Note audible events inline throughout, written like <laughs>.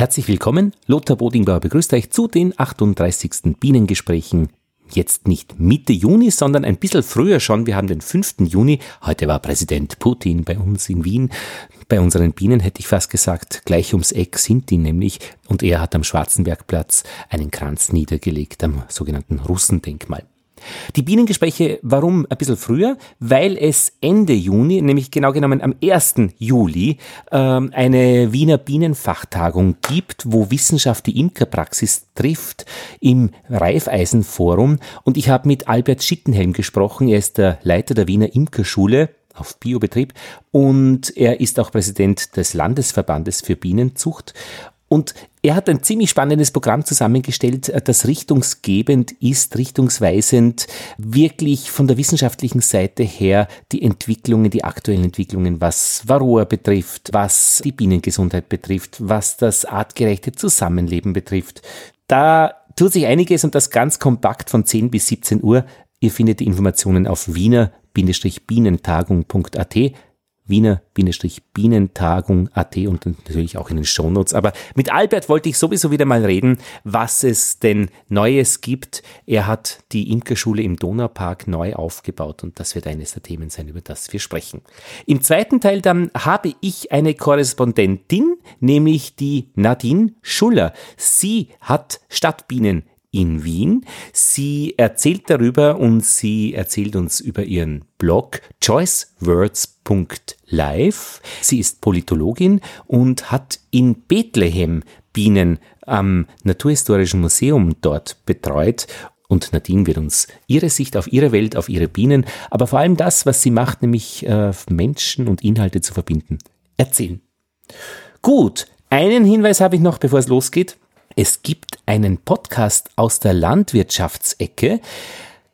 Herzlich willkommen, Lothar Bodingbauer begrüßt euch zu den 38. Bienengesprächen. Jetzt nicht Mitte Juni, sondern ein bisschen früher schon. Wir haben den 5. Juni. Heute war Präsident Putin bei uns in Wien. Bei unseren Bienen hätte ich fast gesagt, gleich ums Eck sind die nämlich. Und er hat am Schwarzenbergplatz einen Kranz niedergelegt am sogenannten Russendenkmal. Die Bienengespräche, warum ein bisschen früher? Weil es Ende Juni, nämlich genau genommen am 1. Juli, ähm, eine Wiener Bienenfachtagung gibt, wo Wissenschaft die Imkerpraxis trifft im Raiffeisenforum. Und ich habe mit Albert Schittenhelm gesprochen. Er ist der Leiter der Wiener Imkerschule auf Biobetrieb und er ist auch Präsident des Landesverbandes für Bienenzucht. Und er hat ein ziemlich spannendes Programm zusammengestellt, äh, das richtungsgebend ist, richtungsweisend, wirklich von der wissenschaftlichen Seite her die Entwicklungen, die aktuellen Entwicklungen, was Varroa betrifft, was die Bienengesundheit betrifft, was das artgerechte Zusammenleben betrifft. Da tut sich einiges und das ganz kompakt von 10 bis 17 Uhr. Ihr findet die Informationen auf wiener-bienentagung.at Wiener-Bienentagung.at und natürlich auch in den Shownotes. Aber mit Albert wollte ich sowieso wieder mal reden, was es denn Neues gibt. Er hat die Imkerschule im Donaupark neu aufgebaut und das wird eines der Themen sein, über das wir sprechen. Im zweiten Teil dann habe ich eine Korrespondentin, nämlich die Nadine Schuller. Sie hat Stadtbienen in Wien. Sie erzählt darüber und sie erzählt uns über ihren Blog choicewords.live. Sie ist Politologin und hat in Bethlehem Bienen am Naturhistorischen Museum dort betreut und Nadine wird uns ihre Sicht auf ihre Welt, auf ihre Bienen, aber vor allem das, was sie macht, nämlich äh, Menschen und Inhalte zu verbinden, erzählen. Gut, einen Hinweis habe ich noch, bevor es losgeht. Es gibt einen Podcast aus der Landwirtschaftsecke,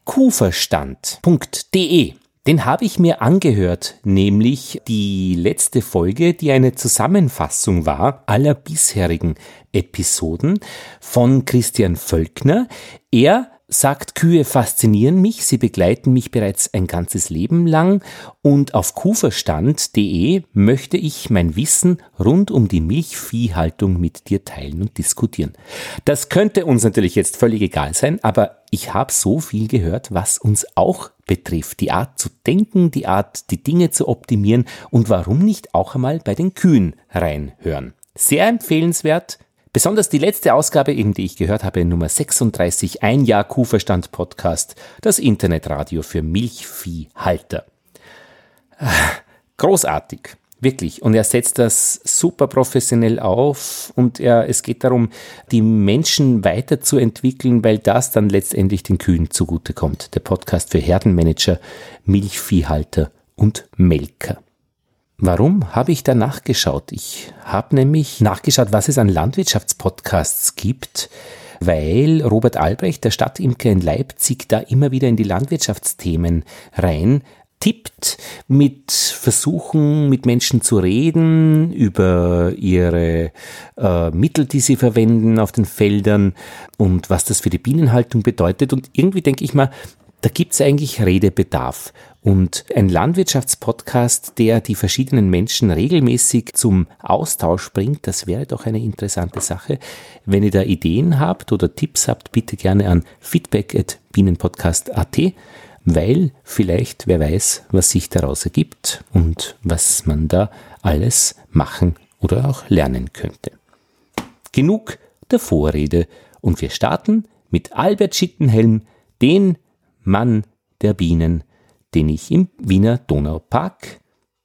kuverstand.de. Den habe ich mir angehört, nämlich die letzte Folge, die eine Zusammenfassung war aller bisherigen Episoden von Christian Völkner. Er sagt, Kühe faszinieren mich, sie begleiten mich bereits ein ganzes Leben lang und auf kuverstand.de möchte ich mein Wissen rund um die Milchviehhaltung mit dir teilen und diskutieren. Das könnte uns natürlich jetzt völlig egal sein, aber ich habe so viel gehört, was uns auch betrifft. Die Art zu denken, die Art, die Dinge zu optimieren und warum nicht auch einmal bei den Kühen reinhören. Sehr empfehlenswert. Besonders die letzte Ausgabe, eben die ich gehört habe, Nummer 36, ein Jahr Kuhverstand Podcast, das Internetradio für Milchviehhalter. Ah, großartig, wirklich. Und er setzt das super professionell auf und er, es geht darum, die Menschen weiterzuentwickeln, weil das dann letztendlich den Kühen zugutekommt. Der Podcast für Herdenmanager, Milchviehhalter und Melker. Warum habe ich da nachgeschaut? Ich habe nämlich nachgeschaut, was es an Landwirtschaftspodcasts gibt, weil Robert Albrecht, der Stadtimker in Leipzig, da immer wieder in die Landwirtschaftsthemen rein tippt, mit Versuchen, mit Menschen zu reden über ihre äh, Mittel, die sie verwenden auf den Feldern und was das für die Bienenhaltung bedeutet. Und irgendwie denke ich mal, da gibt es eigentlich Redebedarf. Und ein Landwirtschaftspodcast, der die verschiedenen Menschen regelmäßig zum Austausch bringt, das wäre doch eine interessante Sache. Wenn ihr da Ideen habt oder Tipps habt, bitte gerne an feedback.bienenpodcast.at, weil vielleicht wer weiß, was sich daraus ergibt und was man da alles machen oder auch lernen könnte. Genug der Vorrede und wir starten mit Albert Schittenhelm, den Mann der Bienen, den ich im Wiener Donaupark,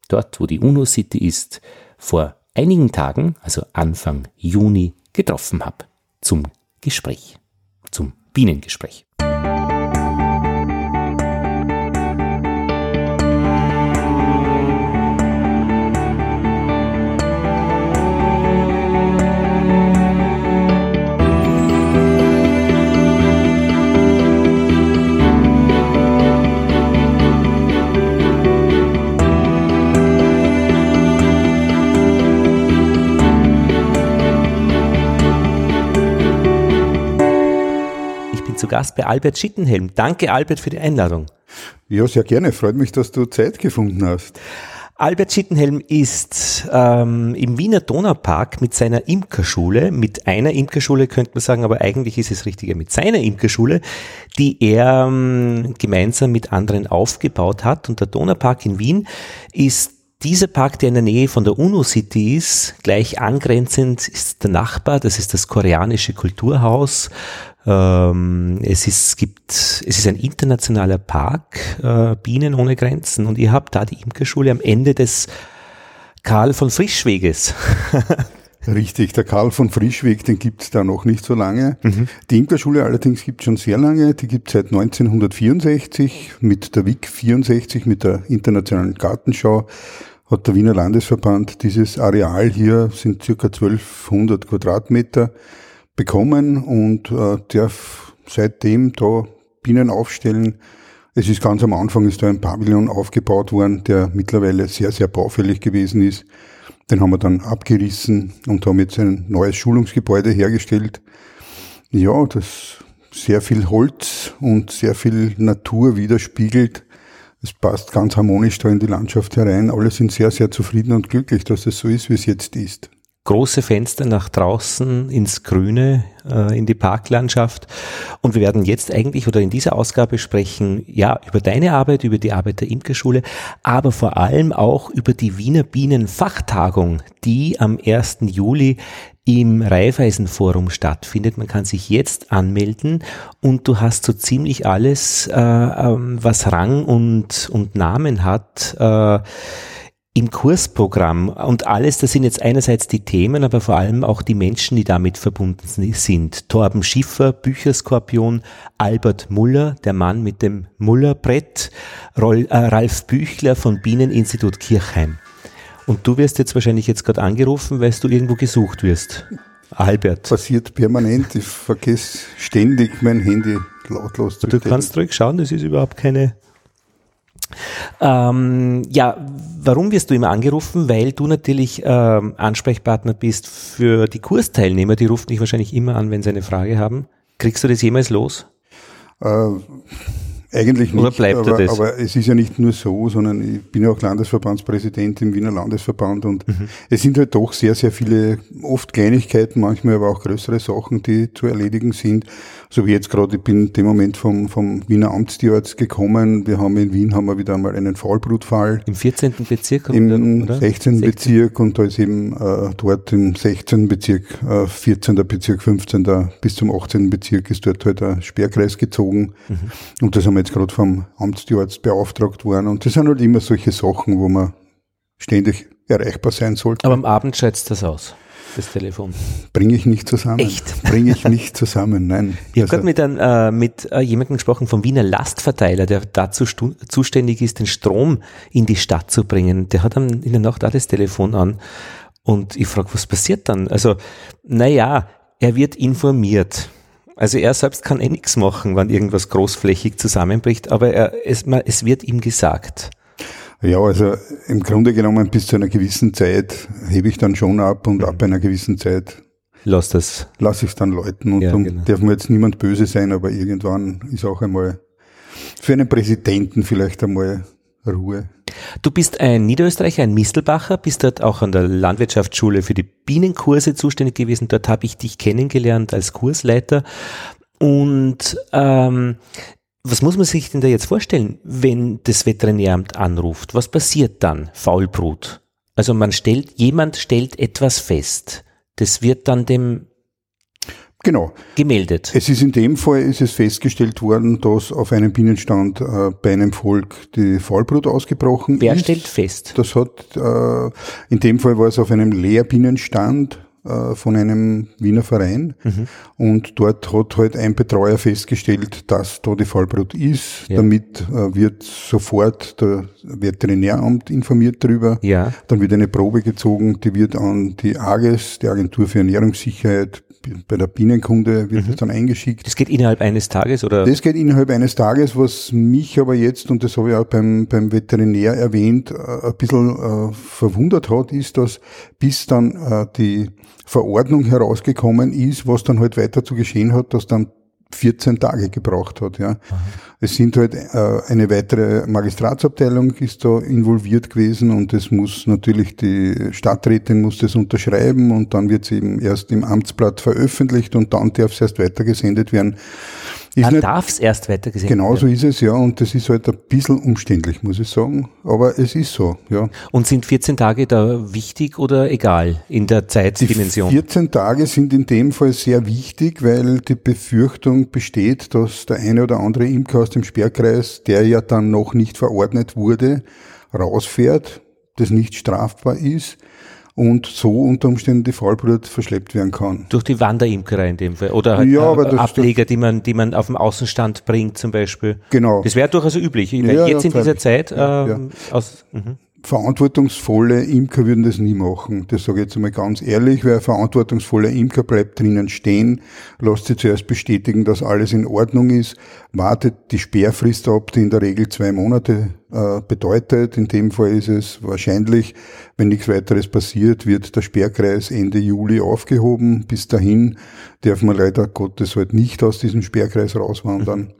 dort wo die UNO-City ist, vor einigen Tagen, also Anfang Juni, getroffen habe zum Gespräch, zum Bienengespräch. Gast bei Albert Schittenhelm. Danke, Albert, für die Einladung. Ja, sehr gerne. Freut mich, dass du Zeit gefunden hast. Albert Schittenhelm ist ähm, im Wiener Donaupark mit seiner Imkerschule, mit einer Imkerschule könnte man sagen, aber eigentlich ist es richtiger mit seiner Imkerschule, die er ähm, gemeinsam mit anderen aufgebaut hat. Und der Donaupark in Wien ist dieser Park, der in der Nähe von der UNO City ist, gleich angrenzend ist der Nachbar, das ist das koreanische Kulturhaus. Ähm, es, ist, gibt, es ist ein internationaler Park, äh, Bienen ohne Grenzen. Und ihr habt da die Imkerschule am Ende des Karl von Frischweges. <laughs> Richtig, der Karl von Frischweg, den gibt es da noch nicht so lange. Mhm. Die Imkerschule allerdings gibt es schon sehr lange. Die gibt es seit 1964 mit der WIC 64, mit der Internationalen Gartenschau hat der Wiener Landesverband dieses Areal hier, sind circa 1200 Quadratmeter, bekommen und äh, darf seitdem da Bienen aufstellen. Es ist ganz am Anfang ist da ein Pavillon aufgebaut worden, der mittlerweile sehr, sehr baufällig gewesen ist. Den haben wir dann abgerissen und haben jetzt ein neues Schulungsgebäude hergestellt. Ja, das sehr viel Holz und sehr viel Natur widerspiegelt es passt ganz harmonisch da in die Landschaft herein. Alle sind sehr, sehr zufrieden und glücklich, dass es so ist, wie es jetzt ist. Große Fenster nach draußen ins Grüne, äh, in die Parklandschaft. Und wir werden jetzt eigentlich oder in dieser Ausgabe sprechen, ja, über deine Arbeit, über die Arbeit der Imkerschule, aber vor allem auch über die Wiener Bienenfachtagung, die am 1. Juli im Raiffeisenforum stattfindet. Man kann sich jetzt anmelden und du hast so ziemlich alles, äh, ähm, was Rang und, und Namen hat. Äh, im Kursprogramm und alles, das sind jetzt einerseits die Themen, aber vor allem auch die Menschen, die damit verbunden sind. Torben Schiffer, Bücherskorpion, Albert Muller, der Mann mit dem Mullerbrett, äh, Ralf Büchler von Bieneninstitut Kirchheim. Und du wirst jetzt wahrscheinlich jetzt gerade angerufen, weil du irgendwo gesucht wirst. Albert. Passiert permanent. Ich vergesse ständig mein Handy lautlos zu Du kannst zurückschauen, das ist überhaupt keine. Ähm, ja, warum wirst du immer angerufen? Weil du natürlich ähm, Ansprechpartner bist für die Kursteilnehmer. Die rufen dich wahrscheinlich immer an, wenn sie eine Frage haben. Kriegst du das jemals los? Äh, eigentlich nicht, Oder bleibt aber, das? aber es ist ja nicht nur so, sondern ich bin ja auch Landesverbandspräsident im Wiener Landesverband und mhm. es sind halt doch sehr, sehr viele, oft Kleinigkeiten, manchmal aber auch größere Sachen, die zu erledigen sind. So wie jetzt gerade, ich bin dem Moment vom, vom Wiener Amtstierarzt gekommen. Wir haben in Wien haben wir wieder einmal einen Faulbrutfall. Im 14. Bezirk? Im oder? 16. 16. Bezirk und da ist eben äh, dort im 16. Bezirk, äh, 14. Bezirk, 15. bis zum 18. Bezirk ist dort halt ein Sperrkreis gezogen. Mhm. Und das haben wir jetzt gerade vom Amtstierarzt beauftragt worden. Und das sind halt immer solche Sachen, wo man ständig erreichbar sein sollte. Aber am Abend schätzt das aus, das Telefon. Bringe ich nicht zusammen. Echt? Bringe ich nicht zusammen, nein. Ich habe also, gerade mit, äh, mit äh, jemandem gesprochen vom Wiener Lastverteiler, der dazu zuständig ist, den Strom in die Stadt zu bringen. Der hat dann in der Nacht auch das Telefon an. Und ich frage, was passiert dann? Also, naja, er wird informiert also er selbst kann eh nichts machen, wenn irgendwas großflächig zusammenbricht, aber er, es, es wird ihm gesagt. Ja, also im Grunde genommen bis zu einer gewissen Zeit hebe ich dann schon ab und ab einer gewissen Zeit Lass das. Lass ich es dann läuten und ja, genau. darf mir jetzt niemand böse sein, aber irgendwann ist auch einmal für einen Präsidenten vielleicht einmal Ruhe. Du bist ein Niederösterreicher, ein Mistelbacher, bist dort auch an der Landwirtschaftsschule für die Bienenkurse zuständig gewesen. Dort habe ich dich kennengelernt als Kursleiter. Und ähm, was muss man sich denn da jetzt vorstellen, wenn das Veterinäramt anruft? Was passiert dann? Faulbrut. Also man stellt, jemand stellt etwas fest. Das wird dann dem Genau. Gemeldet. Es ist in dem Fall ist es festgestellt worden, dass auf einem Bienenstand äh, bei einem Volk die Fallbrut ausgebrochen Wer ist. Wer stellt fest? Das hat äh, in dem Fall war es auf einem Lehrbienenstand äh, von einem Wiener Verein mhm. und dort hat halt ein Betreuer festgestellt, dass da die Fallbrut ist. Ja. Damit äh, wird sofort der Veterinäramt informiert darüber. Ja. Dann wird eine Probe gezogen, die wird an die AGES, die Agentur für Ernährungssicherheit, bei der Bienenkunde wird mhm. das dann eingeschickt. Das geht innerhalb eines Tages oder? Das geht innerhalb eines Tages, was mich aber jetzt, und das habe ich auch beim, beim Veterinär erwähnt, äh, ein bisschen äh, verwundert hat, ist, dass bis dann äh, die Verordnung herausgekommen ist, was dann halt weiter zu geschehen hat, dass dann 14 Tage gebraucht hat. Ja. Es sind halt äh, eine weitere Magistratsabteilung ist da involviert gewesen und es muss natürlich die Stadträtin muss das unterschreiben und dann wird es eben erst im Amtsblatt veröffentlicht und dann darf es erst weitergesendet werden. Ist Man darf es erst weitergesehen Genau so ist es, ja. Und das ist halt ein bisschen umständlich, muss ich sagen. Aber es ist so, ja. Und sind 14 Tage da wichtig oder egal in der Zeitdimension? Die 14 Tage sind in dem Fall sehr wichtig, weil die Befürchtung besteht, dass der eine oder andere Imker aus dem Sperrkreis, der ja dann noch nicht verordnet wurde, rausfährt, das nicht strafbar ist und so unter Umständen die Faulbrut verschleppt werden kann. Durch die Wanderimkerei in dem Fall. Oder halt ja, äh, Ableger, die man, die man auf dem Außenstand bringt zum Beispiel. Genau. Das wäre durchaus üblich. Ich ja, jetzt ja, in dieser Zeit ähm, aus, mhm verantwortungsvolle Imker würden das nie machen. Das sage ich jetzt einmal ganz ehrlich, weil ein verantwortungsvoller Imker bleibt drinnen stehen, lässt sich zuerst bestätigen, dass alles in Ordnung ist, wartet die Sperrfrist ab, die in der Regel zwei Monate äh, bedeutet. In dem Fall ist es wahrscheinlich, wenn nichts weiteres passiert, wird der Sperrkreis Ende Juli aufgehoben. Bis dahin darf man leider Gottes halt nicht aus diesem Sperrkreis rauswandern.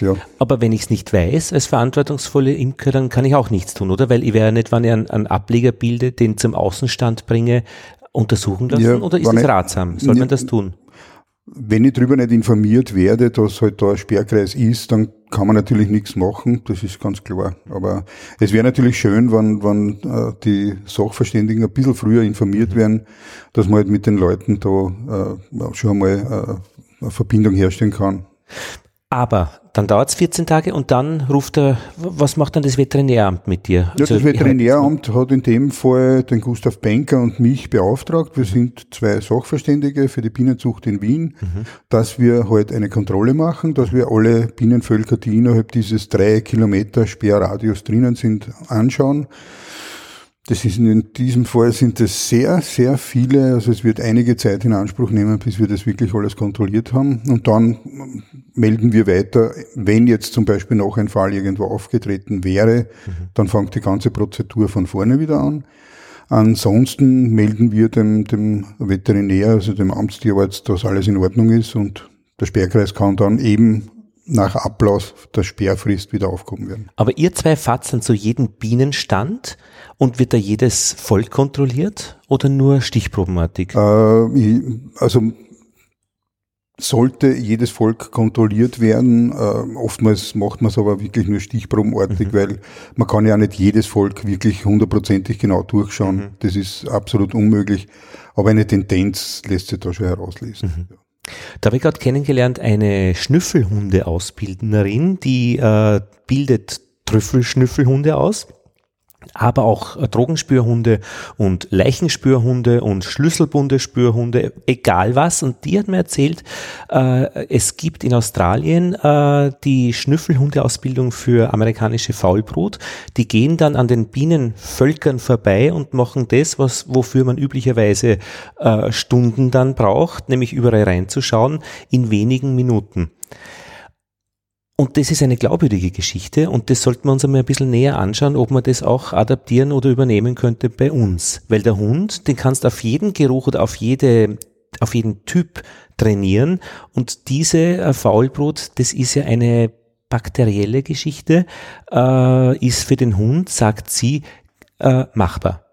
Ja. Aber wenn ich es nicht weiß, als verantwortungsvolle Imker, dann kann ich auch nichts tun, oder? Weil ich wäre nicht, wenn ich einen, einen Ableger bilde, den zum Außenstand bringe, untersuchen lassen, ja, oder ist das ratsam? Soll man das tun? Wenn ich darüber nicht informiert werde, dass halt da ein Sperrkreis ist, dann kann man natürlich nichts machen, das ist ganz klar. Aber es wäre natürlich schön, wenn, wenn äh, die Sachverständigen ein bisschen früher informiert mhm. werden, dass man halt mit den Leuten da äh, schon einmal äh, eine Verbindung herstellen kann. Aber dann dauert es 14 Tage und dann ruft er, was macht dann das Veterinäramt mit dir? Ja, also, das Veterinäramt hat in dem Fall den Gustav Benker und mich beauftragt. Wir sind zwei Sachverständige für die Bienenzucht in Wien, mhm. dass wir halt eine Kontrolle machen, dass wir alle Bienenvölker, die innerhalb dieses drei Kilometer Sperrradius drinnen sind, anschauen das ist in diesem Fall sind es sehr, sehr viele, also es wird einige Zeit in Anspruch nehmen, bis wir das wirklich alles kontrolliert haben. Und dann melden wir weiter, wenn jetzt zum Beispiel noch ein Fall irgendwo aufgetreten wäre, mhm. dann fängt die ganze Prozedur von vorne wieder an. Ansonsten melden wir dem, dem Veterinär, also dem Amtstierarzt, dass alles in Ordnung ist und der Sperrkreis kann dann eben nach Ablauf der Sperrfrist wieder aufgehoben werden. Aber ihr zwei fahrt dann zu jedem Bienenstand und wird da jedes Volk kontrolliert oder nur Stichprobenartig? Äh, also sollte jedes Volk kontrolliert werden. Äh, oftmals macht man es aber wirklich nur stichprobenartig, mhm. weil man kann ja nicht jedes Volk wirklich hundertprozentig genau durchschauen. Mhm. Das ist absolut unmöglich. Aber eine Tendenz lässt sich da schon herauslesen. Mhm. Da habe ich gerade kennengelernt eine Schnüffelhunde-Ausbildnerin, die äh, bildet Trüffelschnüffelhunde aus aber auch Drogenspürhunde und Leichenspürhunde und Schlüsselbundespürhunde, egal was. Und die hat mir erzählt, äh, es gibt in Australien äh, die Schnüffelhundeausbildung für amerikanische Faulbrut. Die gehen dann an den Bienenvölkern vorbei und machen das, was, wofür man üblicherweise äh, Stunden dann braucht, nämlich überall reinzuschauen, in wenigen Minuten. Und das ist eine glaubwürdige Geschichte und das sollten wir uns einmal ein bisschen näher anschauen, ob man das auch adaptieren oder übernehmen könnte bei uns. Weil der Hund, den kannst du auf jeden Geruch oder auf jede, auf jeden Typ trainieren und diese äh, Faulbrot, das ist ja eine bakterielle Geschichte, äh, ist für den Hund, sagt sie, äh, machbar.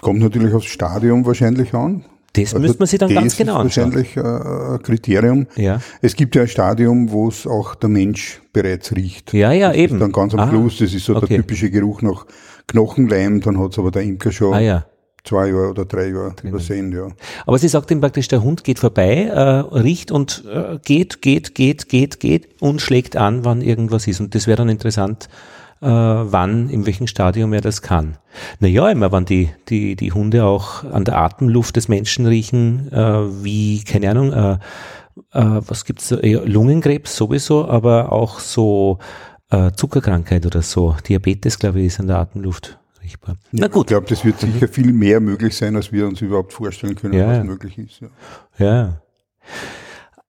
Kommt natürlich aufs Stadium wahrscheinlich an. Das also müsste man sich dann ganz genau anschauen. Das ist wahrscheinlich ein Kriterium. Ja. Es gibt ja ein Stadium, wo es auch der Mensch bereits riecht. Ja, ja, das eben. Ist dann ganz am Aha. Schluss, das ist so okay. der typische Geruch nach Knochenleim, dann hat es aber der Imker schon ah, ja. zwei Jahre oder drei Jahre Drinnen. übersehen. Ja. Aber sie sagt ihm praktisch, der Hund geht vorbei, äh, riecht und äh, geht, geht, geht, geht, geht und schlägt an, wann irgendwas ist. Und das wäre dann interessant, äh, wann, in welchem Stadium er das kann. Naja, immer, wenn die, die, die Hunde auch an der Atemluft des Menschen riechen, äh, wie, keine Ahnung, äh, äh, was gibt's Lungenkrebs sowieso, aber auch so äh, Zuckerkrankheit oder so. Diabetes, glaube ich, ist an der Atemluft riechbar. Ja, Na gut. Ich glaube, das wird sicher viel mehr möglich sein, als wir uns überhaupt vorstellen können, ja, was möglich ist. Ja.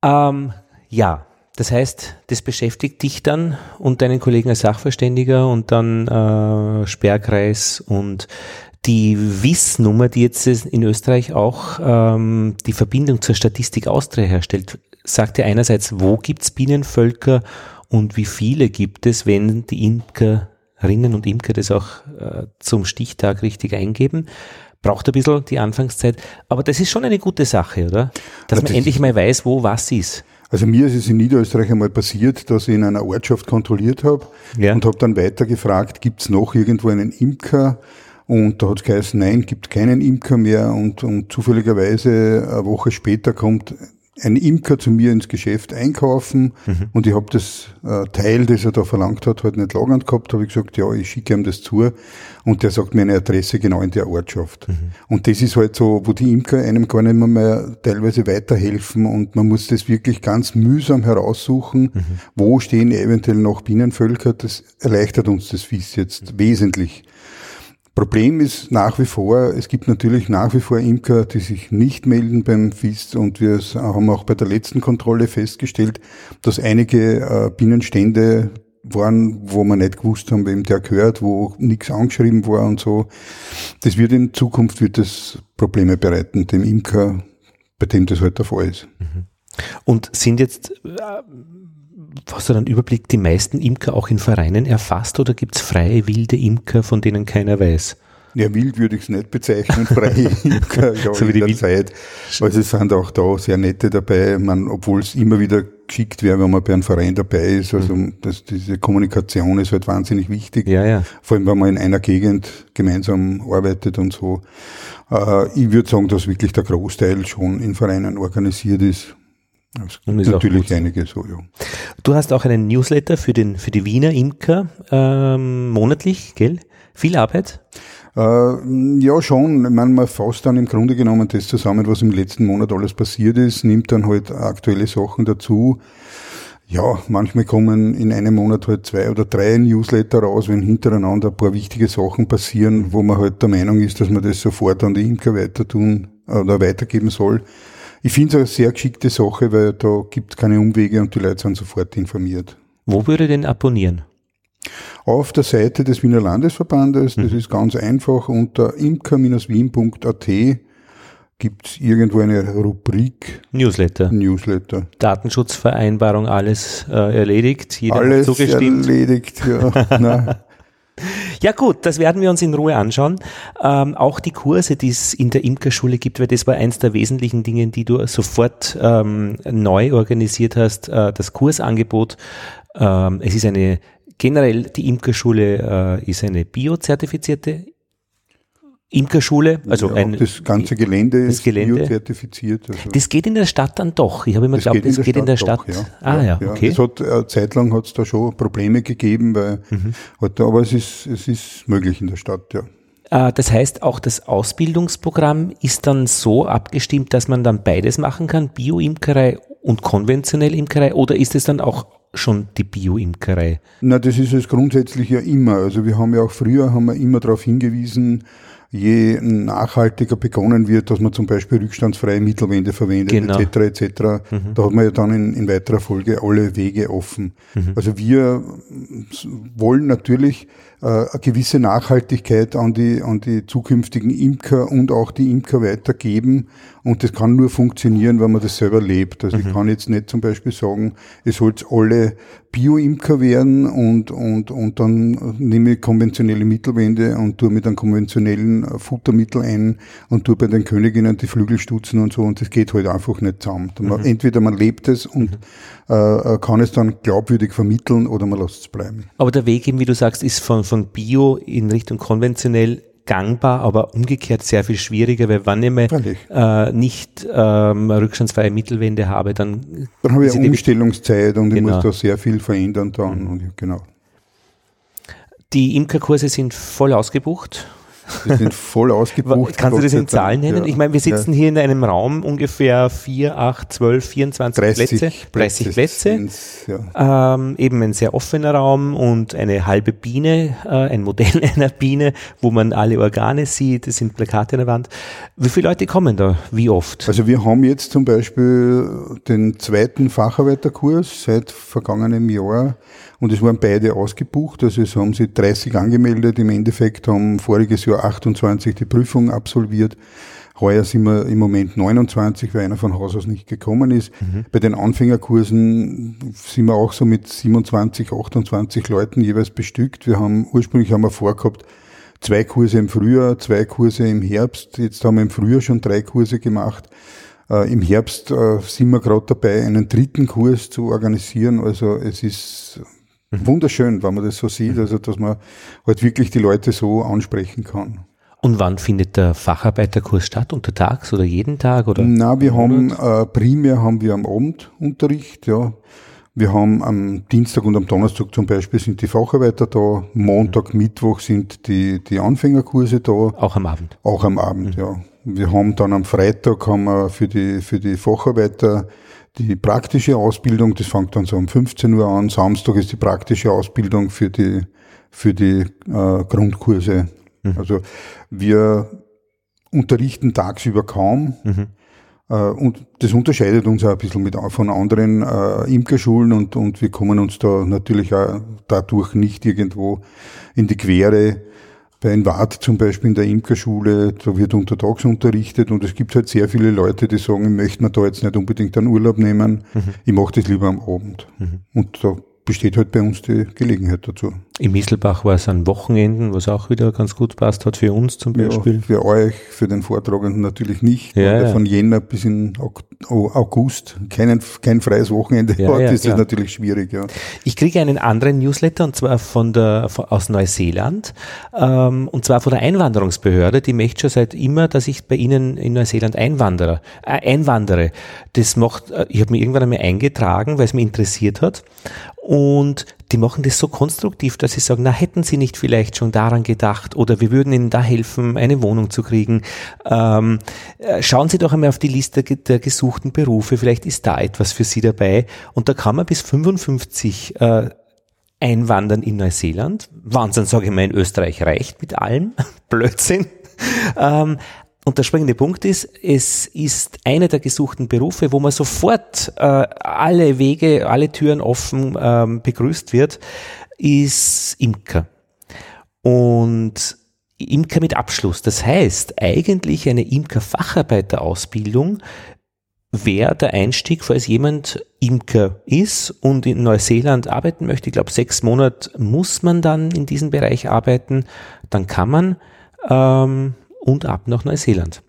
Ja. Ähm, ja. Das heißt, das beschäftigt dich dann und deinen Kollegen als Sachverständiger und dann äh, Sperrkreis und Die WIS-Nummer, die jetzt in Österreich auch ähm, die Verbindung zur Statistik Austria herstellt, sagt ja einerseits, wo gibt's Bienenvölker und wie viele gibt es, wenn die Imkerinnen und Imker das auch äh, zum Stichtag richtig eingeben. Braucht ein bisschen die Anfangszeit, aber das ist schon eine gute Sache, oder? Dass man endlich mal weiß, wo was ist. Also mir ist es in Niederösterreich einmal passiert, dass ich in einer Ortschaft kontrolliert habe ja. und habe dann weiter gefragt, gibt es noch irgendwo einen Imker? Und da hat es geheißen, nein, gibt keinen Imker mehr. Und, und zufälligerweise eine Woche später kommt ein Imker zu mir ins Geschäft einkaufen mhm. und ich habe das äh, Teil, das er da verlangt hat, halt nicht lagernd gehabt, habe ich gesagt, ja, ich schicke ihm das zu und der sagt mir eine Adresse genau in der Ortschaft. Mhm. Und das ist halt so, wo die Imker einem gar nicht mehr, mehr teilweise weiterhelfen und man muss das wirklich ganz mühsam heraussuchen, mhm. wo stehen eventuell noch Bienenvölker, das erleichtert uns das Wiss jetzt wesentlich. Problem ist nach wie vor, es gibt natürlich nach wie vor Imker, die sich nicht melden beim FIS und wir haben auch bei der letzten Kontrolle festgestellt, dass einige äh, Bienenstände waren, wo man nicht gewusst haben, wem der gehört, wo nichts angeschrieben war und so. Das wird in Zukunft wird das Probleme bereiten, dem Imker, bei dem das halt der Fall ist. Mhm. Und sind jetzt äh, hast du dann Überblick, die meisten Imker auch in Vereinen erfasst oder gibt es freie, wilde Imker, von denen keiner weiß? Ja, wild würde ich es nicht bezeichnen, freie <laughs> Imker ja, so in der Zeit. Also es sind auch da sehr nette dabei, obwohl es immer wieder geschickt wäre, wenn man bei einem Verein dabei ist. Also mhm. das, diese Kommunikation ist halt wahnsinnig wichtig. Ja, ja. Vor allem, wenn man in einer Gegend gemeinsam arbeitet und so. Äh, ich würde sagen, dass wirklich der Großteil schon in Vereinen organisiert ist. Es gibt natürlich einige so, ja. Du hast auch einen Newsletter für, den, für die Wiener Imker ähm, monatlich, gell? Viel Arbeit? Äh, ja, schon. Ich meine, man fasst dann im Grunde genommen das zusammen, was im letzten Monat alles passiert ist, nimmt dann halt aktuelle Sachen dazu. Ja, manchmal kommen in einem Monat halt zwei oder drei Newsletter raus, wenn hintereinander ein paar wichtige Sachen passieren, wo man halt der Meinung ist, dass man das sofort an die Imker weiter tun oder weitergeben soll. Ich finde es eine sehr geschickte Sache, weil da gibt es keine Umwege und die Leute sind sofort informiert. Wo würde denn abonnieren? Auf der Seite des Wiener Landesverbandes, das mhm. ist ganz einfach, unter imker-wien.at gibt es irgendwo eine Rubrik. Newsletter. Newsletter. Datenschutzvereinbarung, alles äh, erledigt, jeder alles zugestimmt. erledigt, ja. <laughs> Ja gut, das werden wir uns in Ruhe anschauen. Ähm, auch die Kurse, die es in der Imkerschule gibt, weil das war eins der wesentlichen Dinge, die du sofort ähm, neu organisiert hast, äh, das Kursangebot. Ähm, es ist eine, generell die Imkerschule äh, ist eine biozertifizierte Imkerschule, also ja, ein, das ganze Gelände ist Gelände. biozertifiziert. Also das geht in der Stadt dann doch. Ich habe immer geglaubt, das geht in der Stadt. Doch, ja. Ah ja, ja, okay. Es hat eine Zeit lang hat es da schon Probleme gegeben, weil, mhm. aber es ist es ist möglich in der Stadt, ja. Ah, das heißt, auch das Ausbildungsprogramm ist dann so abgestimmt, dass man dann beides machen kann, Bio-Imkerei und konventionelle Imkerei, oder ist es dann auch schon die Bio-Imkerei? Na, das ist es grundsätzlich ja immer. Also wir haben ja auch früher haben wir immer darauf hingewiesen, je nachhaltiger begonnen wird, dass man zum Beispiel rückstandsfreie Mittelwände verwendet, genau. etc. etc. Mhm. Da hat man ja dann in, in weiterer Folge alle Wege offen. Mhm. Also wir wollen natürlich eine gewisse Nachhaltigkeit an die, an die zukünftigen Imker und auch die Imker weitergeben. Und das kann nur funktionieren, wenn man das selber lebt. Also mhm. ich kann jetzt nicht zum Beispiel sagen, es soll alle Bio-Imker werden und, und, und dann nehme ich konventionelle Mittelwände und tue mit einem konventionellen Futtermittel ein und tue bei den Königinnen die Flügel stutzen und so und das geht halt einfach nicht zusammen. Mhm. Entweder man lebt es und mhm. äh, kann es dann glaubwürdig vermitteln oder man lässt es bleiben. Aber der Weg, eben, wie du sagst, ist von, von Bio in Richtung konventionell gangbar, aber umgekehrt sehr viel schwieriger, weil wenn ich mal äh, nicht ähm, rückstandsfreie Mittelwände habe, dann... Dann habe ich eine Umstellungszeit und genau. ich muss da sehr viel verändern dann. Und, genau. Die Imkerkurse sind voll ausgebucht. Wir sind voll ausgebucht. Kannst du das in Zahlen nennen? Ja. Ich meine, wir sitzen ja. hier in einem Raum ungefähr 4, 8, 12, 24 30 Plätze. 30 Plätze. Ja. Ähm, eben ein sehr offener Raum und eine halbe Biene, äh, ein Modell <laughs> einer Biene, wo man alle Organe sieht. Es sind Plakate an der Wand. Wie viele Leute kommen da? Wie oft? Also wir haben jetzt zum Beispiel den zweiten Facharbeiterkurs seit vergangenem Jahr und es waren beide ausgebucht. Also es haben sich 30 angemeldet. Im Endeffekt haben voriges Jahr 28 die Prüfung absolviert. Heuer sind wir im Moment 29, weil einer von Haus aus nicht gekommen ist. Mhm. Bei den Anfängerkursen sind wir auch so mit 27, 28 Leuten jeweils bestückt. Wir haben, ursprünglich haben wir vorgehabt, zwei Kurse im Frühjahr, zwei Kurse im Herbst. Jetzt haben wir im Frühjahr schon drei Kurse gemacht. Äh, Im Herbst äh, sind wir gerade dabei, einen dritten Kurs zu organisieren. Also es ist. Wunderschön, wenn man das so sieht, also dass man halt wirklich die Leute so ansprechen kann. Und wann findet der Facharbeiterkurs statt? Untertags oder jeden Tag? Oder Na, wir haben äh, primär haben wir am Abend Unterricht, ja. Wir haben am Dienstag und am Donnerstag zum Beispiel sind die Facharbeiter da. Montag, mhm. Mittwoch sind die, die Anfängerkurse da. Auch am Abend? Auch am Abend, mhm. ja. Wir haben dann am Freitag haben wir für die, für die Facharbeiter die praktische Ausbildung. Das fängt dann so um 15 Uhr an. Samstag ist die praktische Ausbildung für die, für die äh, Grundkurse Mhm. Also wir unterrichten tagsüber kaum. Mhm. Äh, und das unterscheidet uns auch ein bisschen mit, von anderen äh, Imkerschulen und, und wir kommen uns da natürlich auch dadurch nicht irgendwo in die Quere. Bei Wart zum Beispiel in der Imkerschule, da wird untertags unterrichtet und es gibt halt sehr viele Leute, die sagen, ich möchte mir da jetzt nicht unbedingt einen Urlaub nehmen, mhm. ich mache das lieber am Abend. Mhm. Und da besteht halt bei uns die Gelegenheit dazu. Im Misselbach war es an Wochenenden, was auch wieder ganz gut passt hat für uns zum Beispiel. Ja, für euch, für den Vortragenden natürlich nicht. Ja, ja. Von Jänner bis in August kein, kein freies Wochenende ja, hat, ist das natürlich schwierig. Ja. Ich kriege einen anderen Newsletter und zwar von der, von, aus Neuseeland ähm, und zwar von der Einwanderungsbehörde. Die möchte schon seit immer, dass ich bei Ihnen in Neuseeland einwandere. Äh, einwandere. Das macht, äh, ich habe mich irgendwann einmal eingetragen, weil es mich interessiert hat und die machen das so konstruktiv, dass sie sagen, na, hätten Sie nicht vielleicht schon daran gedacht oder wir würden Ihnen da helfen, eine Wohnung zu kriegen. Ähm, äh, schauen Sie doch einmal auf die Liste der gesuchten Berufe, vielleicht ist da etwas für Sie dabei. Und da kann man bis 55 äh, einwandern in Neuseeland. Wahnsinn, sage ich mal, in Österreich reicht mit allem. <laughs> Blödsinn. Ähm, und der springende Punkt ist, es ist einer der gesuchten Berufe, wo man sofort äh, alle Wege, alle Türen offen ähm, begrüßt wird, ist Imker. Und Imker mit Abschluss. Das heißt, eigentlich eine Imker-Facharbeiterausbildung wäre der Einstieg, falls jemand Imker ist und in Neuseeland arbeiten möchte. Ich glaube, sechs Monate muss man dann in diesem Bereich arbeiten. Dann kann man ähm, und ab nach Neuseeland.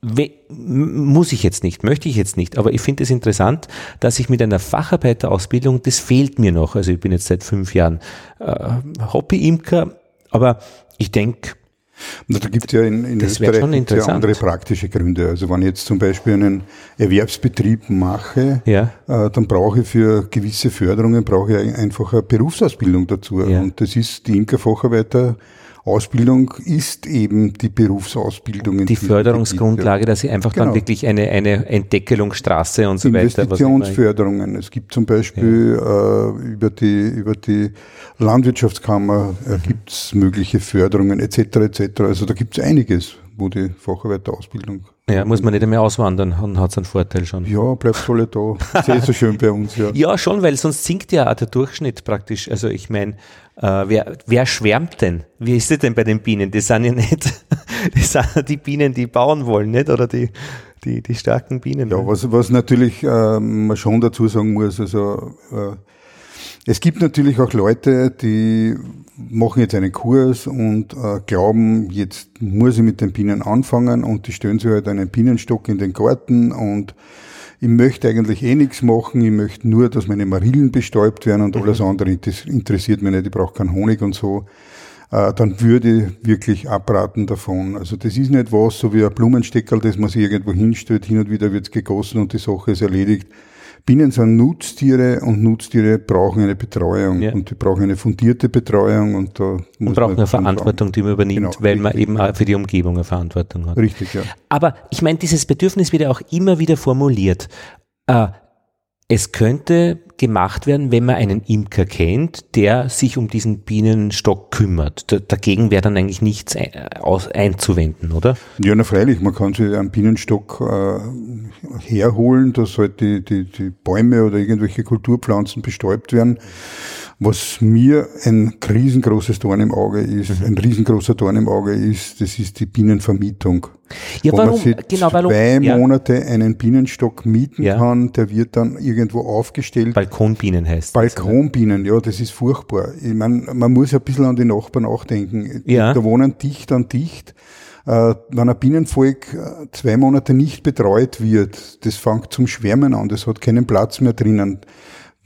We muss ich jetzt nicht, möchte ich jetzt nicht, aber ich finde es interessant, dass ich mit einer Facharbeiterausbildung, das fehlt mir noch. Also ich bin jetzt seit fünf Jahren äh, Hobby-Imker, aber ich denke, da gibt es ja in, in Österreich ja andere praktische Gründe. Also wenn ich jetzt zum Beispiel einen Erwerbsbetrieb mache, ja. äh, dann brauche ich für gewisse Förderungen brauche ich einfach eine Berufsausbildung dazu. Ja. Und das ist die Imkerfacharbeiter Ausbildung ist eben die Berufsausbildung. Die Förderungsgrundlage, dass sie einfach genau. dann wirklich eine, eine Entdeckelungsstraße und so weiter. Investitionsförderungen. Es gibt zum Beispiel ja. äh, über, die, über die Landwirtschaftskammer äh, mhm. gibt es mögliche Förderungen etc. etc. Also da gibt es einiges, wo die Facharbeiterausbildung ja, muss man nicht mehr auswandern und hat es einen Vorteil schon. Ja, bleibt voll da. Ist so schön bei uns, ja. <laughs> ja, schon, weil sonst sinkt ja auch der Durchschnitt praktisch. Also ich meine, äh, wer, wer schwärmt denn? Wie ist es denn bei den Bienen? Die sind ja nicht, <laughs> das sind die Bienen, die bauen wollen, nicht? Oder die, die, die starken Bienen. Ja, was, was natürlich äh, man schon dazu sagen muss, also äh, es gibt natürlich auch Leute, die machen jetzt einen Kurs und äh, glauben, jetzt muss ich mit den Bienen anfangen und die stellen sich halt einen Bienenstock in den Garten und ich möchte eigentlich eh nichts machen, ich möchte nur, dass meine Marillen bestäubt werden und mhm. alles andere interessiert mich nicht, ich brauche keinen Honig und so, äh, dann würde ich wirklich abraten davon. Also das ist nicht was, so wie ein Blumensteckerl, das man sich irgendwo hinstellt, hin und wieder wird's gegossen und die Sache ist erledigt. Bienen sind Nutztiere und Nutztiere brauchen eine Betreuung ja. und die brauchen eine fundierte Betreuung und da muss brauchen eine Verantwortung, die man übernimmt, genau, weil richtig, man eben auch für die Umgebung eine Verantwortung hat. Richtig, ja. Aber ich meine, dieses Bedürfnis wird ja auch immer wieder formuliert. Äh, es könnte gemacht werden, wenn man einen Imker kennt, der sich um diesen Bienenstock kümmert. D dagegen wäre dann eigentlich nichts ein einzuwenden, oder? Ja, na freilich, man kann sich einen Bienenstock äh, herholen, dass halt die, die, die Bäume oder irgendwelche Kulturpflanzen bestäubt werden. Was mir ein riesengroßes Dorn im Auge ist, Mhm. ein riesengroßer Dorn im Auge ist, das ist die Bienenvermietung. Ja, wo warum? man sich Genau, warum? zwei Ja. Monate einen Bienenstock mieten Ja. kann, der wird dann irgendwo aufgestellt. Balkonbienen heißt das, oder? Balkonbienen, ja, das ist furchtbar. Ich meine, man muss ja ein bisschen an die Nachbarn nachdenken. Ja. Da wohnen dicht an dicht. Äh, wenn ein Bienenvolk äh, zwei Monate nicht betreut wird, das fängt zum Schwärmen an, das hat keinen Platz mehr drinnen.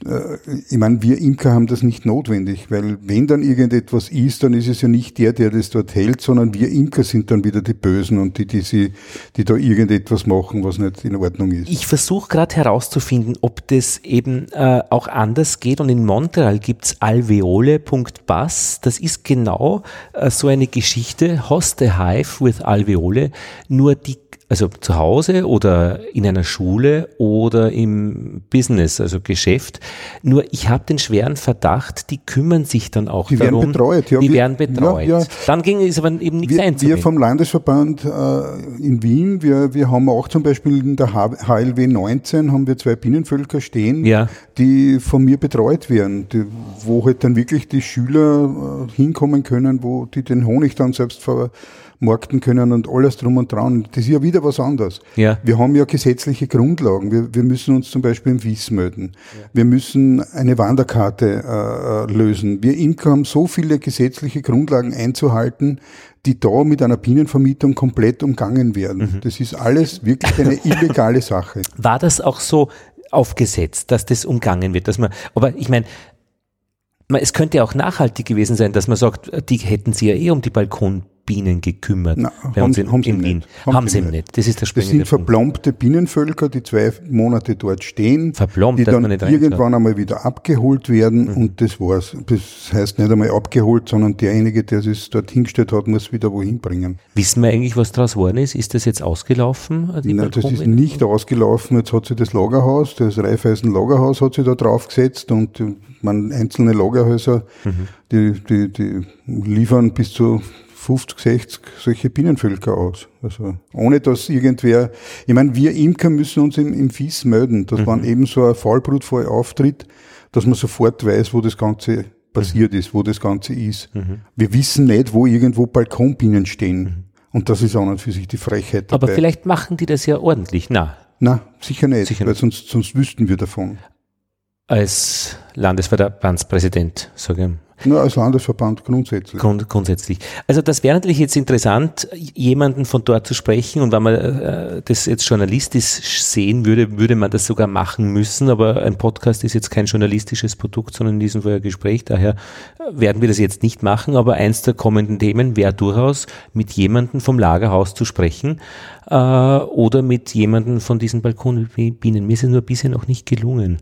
Äh, ich meine, wir Imker haben das nicht notwendig, weil wenn dann irgendetwas ist, dann ist es ja nicht der, der das dort hält, sondern wir Imker sind dann wieder die Bösen und die, die, sie, die da irgendetwas machen, was nicht in Ordnung ist. Ich versuche gerade herauszufinden, ob das eben äh, auch anders geht. Und in Montreal gibt's alveole.bass. Das ist genau äh, so eine Geschichte. Host a Hive with Alveole. Nur die, also zu Hause oder in einer Schule oder im Business, also Geschäft. Nur ich habe den schweren Verdacht, die kümmern sich dann auch Die werden darum. betreut, ja. Die Wir- werden betreut. ja, ja. Dann ging es aber eben nichts Wir, wir einzuwenden. vom Landesverband äh, in Wien, wir, wir haben auch zum Beispiel in der HLW 19 haben wir zwei Bienenvölker stehen, Ja. die von mir betreut werden, die, wo halt dann wirklich die Schüler äh, hinkommen können, wo die den Honig dann selbst vermarkten können und alles drum und dran. Das ist ja wieder was anderes. Ja. Wir haben ja gesetzliche Grundlagen. Wir, wir müssen uns zum Beispiel im Wies melden. Wir müssen eine Wanderkarte äh, lösen. Wir Imker haben so viele gesetzliche Grundlagen einzuhalten, die da mit einer Bienenvermietung komplett umgangen werden. Das ist alles wirklich eine <laughs> illegale Sache. war das auch so aufgesetzt, dass das umgangen wird, dass man, aber ich meine, es könnte ja auch nachhaltig gewesen sein, dass man sagt, die hätten sich ja eh um die Balkonbienen gekümmert bei haben sie- in, haben sie in. Wien. Haben Haben sie sie nicht. nicht. Das ist der Das springende sind Punkt. verplombte Bienenvölker, die zwei Monate dort stehen, Verplombt, die dann irgendwann einmal wieder abgeholt werden Mhm. und das war's. Das heißt nicht einmal abgeholt, sondern derjenige, der es dort hingestellt hat, muss wieder wohin bringen. Wissen wir eigentlich, was daraus geworden ist? Ist das jetzt ausgelaufen? Die Nein, das ist nicht ausgelaufen. Jetzt hat sich das Lagerhaus, das Raiffeisen Lagerhaus hat sich da draufgesetzt und äh, man, einzelne Lagerhäuser, Mhm. die, die, die liefern bis zu 50, 60 solche Bienenvölker aus. Also ohne dass irgendwer, ich meine, wir Imker müssen uns im, im Fies melden, dass Mhm. wenn eben so ein Fallbrutfall auftritt, dass man sofort weiß, wo das Ganze passiert ist, wo das Ganze ist. Mhm. Wir wissen nicht, wo irgendwo Balkonbienen stehen. Und das ist an und für sich die Frechheit dabei. Aber vielleicht machen die das ja ordentlich. Na, Na, sicher nicht, Sicher weil sonst, sonst wüssten wir davon. als Landesverbandspräsident, sage ich Nur als Landesverband grundsätzlich. Grund, grundsätzlich. Also das wäre natürlich jetzt interessant, jemanden von dort zu sprechen und wenn man äh, das jetzt journalistisch sehen würde, würde man das sogar machen müssen, aber ein Podcast ist jetzt kein journalistisches Produkt, sondern in diesem Fall ein Gespräch, daher äh, werden wir das jetzt nicht machen, aber eins der kommenden Themen wäre durchaus mit jemandem vom Lagerhaus zu sprechen äh, oder mit jemandem von diesen Balkonbienen. Mir ist es nur bisher noch nicht gelungen.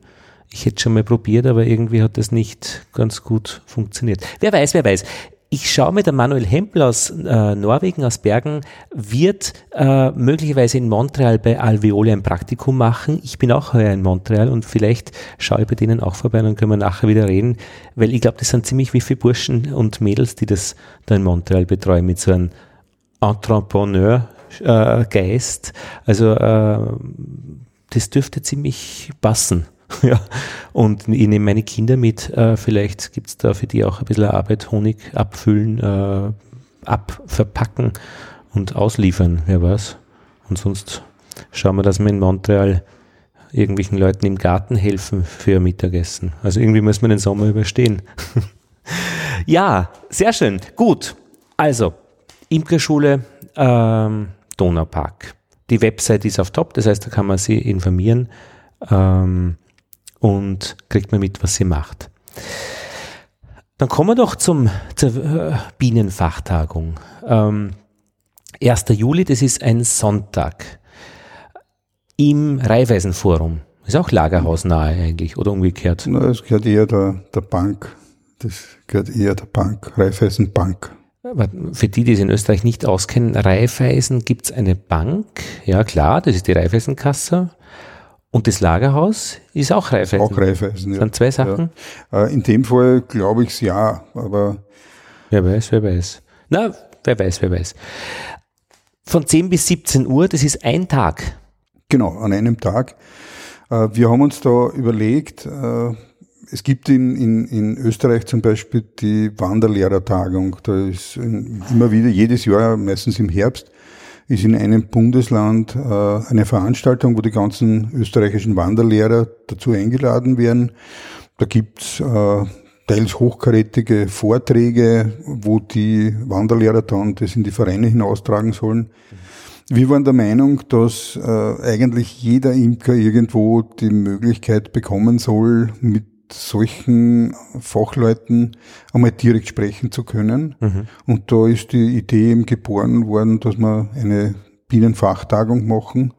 Ich hätte schon mal probiert, aber irgendwie hat das nicht ganz gut funktioniert. Wer weiß, wer weiß. Ich schaue mir, der Manuel Hempel aus äh, Norwegen, aus Bergen, wird äh, möglicherweise in Montreal bei Alveole ein Praktikum machen. Ich bin auch heuer in Montreal und vielleicht schaue ich bei denen auch vorbei und dann können wir nachher wieder reden, weil ich glaube, das sind ziemlich wie viele Burschen und Mädels, die das da in Montreal betreuen mit so einem Entrepreneur-Geist. also äh, das dürfte ziemlich passen. <laughs> Ja, und ich nehme meine Kinder mit. Äh, vielleicht gibt's da für die auch ein bisschen Arbeit, Honig abfüllen, äh, abverpacken und ausliefern, wer weiß. Und sonst schauen wir, dass wir in Montreal irgendwelchen Leuten im Garten helfen für Mittagessen. Also irgendwie muss man den Sommer überstehen. <laughs> ja, sehr schön. Gut. Also, Imkerschule ähm, Donaupark. Die Website ist auf top, das heißt, da kann man sich informieren. Ähm, und kriegt man mit, was sie macht. Dann kommen wir doch zum, zur äh, Bienenfachtagung. Ähm, 1. Juli, das ist ein Sonntag. Im Raiffeisenforum. Ist auch lagerhausnahe eigentlich, oder umgekehrt? Na, es gehört eher der, der Bank. Das gehört eher der Bank, Raiffeisen Bank. Aber Für die, die es in Österreich nicht auskennen, Raiffeisen gibt es eine Bank. Ja klar, das ist die Raiffeisenkasse. Und das Lagerhaus ist auch Raiffeisen. Auch Raiffeisen, Das ja. sind zwei Sachen. ja. Äh, In dem Fall glaube ich es ja, aber Wer weiß, wer weiß. Na, wer weiß, wer weiß. Von 10 bis 17 Uhr, das ist ein Tag. genau, an einem Tag. Äh, Wir haben uns da überlegt, äh, es gibt in, in, in Österreich zum Beispiel die Wanderlehrertagung. Da ist immer wieder, jedes Jahr, meistens im Herbst, ist in einem Bundesland äh, eine Veranstaltung, wo die ganzen österreichischen Wanderlehrer dazu eingeladen werden. Da gibt's äh, teils hochkarätige Vorträge, wo die Wanderlehrer dann das in die Vereine hinaustragen sollen. Wir waren der Meinung, dass äh, eigentlich jeder Imker irgendwo die Möglichkeit bekommen soll, mit solchen Fachleuten einmal direkt sprechen zu können. Mhm. Und da ist die Idee eben geboren worden, dass wir eine Bienenfachtagung machen.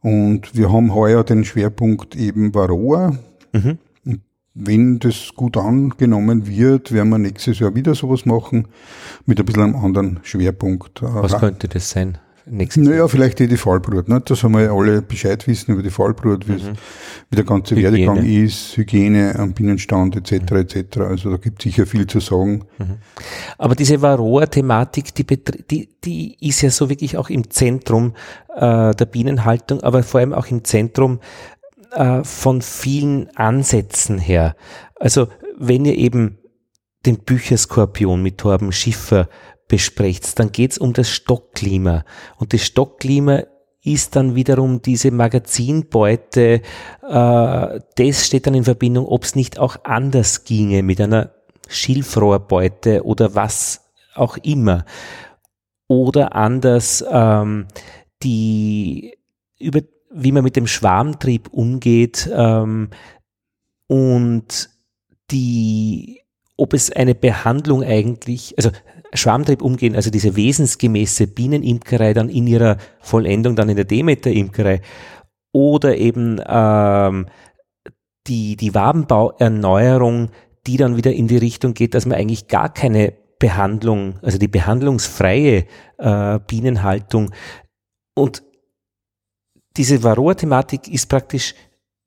Und wir haben heuer den Schwerpunkt eben Varroa. Mhm. wenn das gut angenommen wird, werden wir nächstes Jahr wieder sowas machen, mit ein bisschen einem anderen Schwerpunkt. Was könnte das sein? Nächstes Naja, vielleicht eh die Fallbrut, ne? dass wir alle Bescheid wissen über die Fallbrut, wie, mhm. wie der ganze Hygiene. Werdegang ist, Hygiene am Binnenstand etc. Mhm. etc. Also da gibt sicher viel zu sagen. Mhm. Aber diese Varroa-Thematik, die, die, die ist ja so wirklich auch im Zentrum äh, der Bienenhaltung, aber vor allem auch im Zentrum äh, von vielen Ansätzen her. Also wenn ihr eben den Bücherskorpion mit Torben Schiffer besprecht, dann geht es um das Stockklima. Und das Stockklima ist dann wiederum diese Magazinbeute, äh, das steht dann in Verbindung, ob es nicht auch anders ginge mit einer Schilfrohrbeute oder was auch immer. Oder anders ähm, die über wie man mit dem Schwarmtrieb umgeht ähm, und die ob es eine Behandlung eigentlich, also Schwarmtrieb umgehen, also diese wesensgemäße Bienenimkerei dann in ihrer Vollendung dann in der Demeter-Imkerei oder eben ähm, die, die Wabenbauerneuerung, die dann wieder in die Richtung geht, dass man eigentlich gar keine Behandlung, also die behandlungsfreie äh, Bienenhaltung. Und diese Varroa-Thematik ist praktisch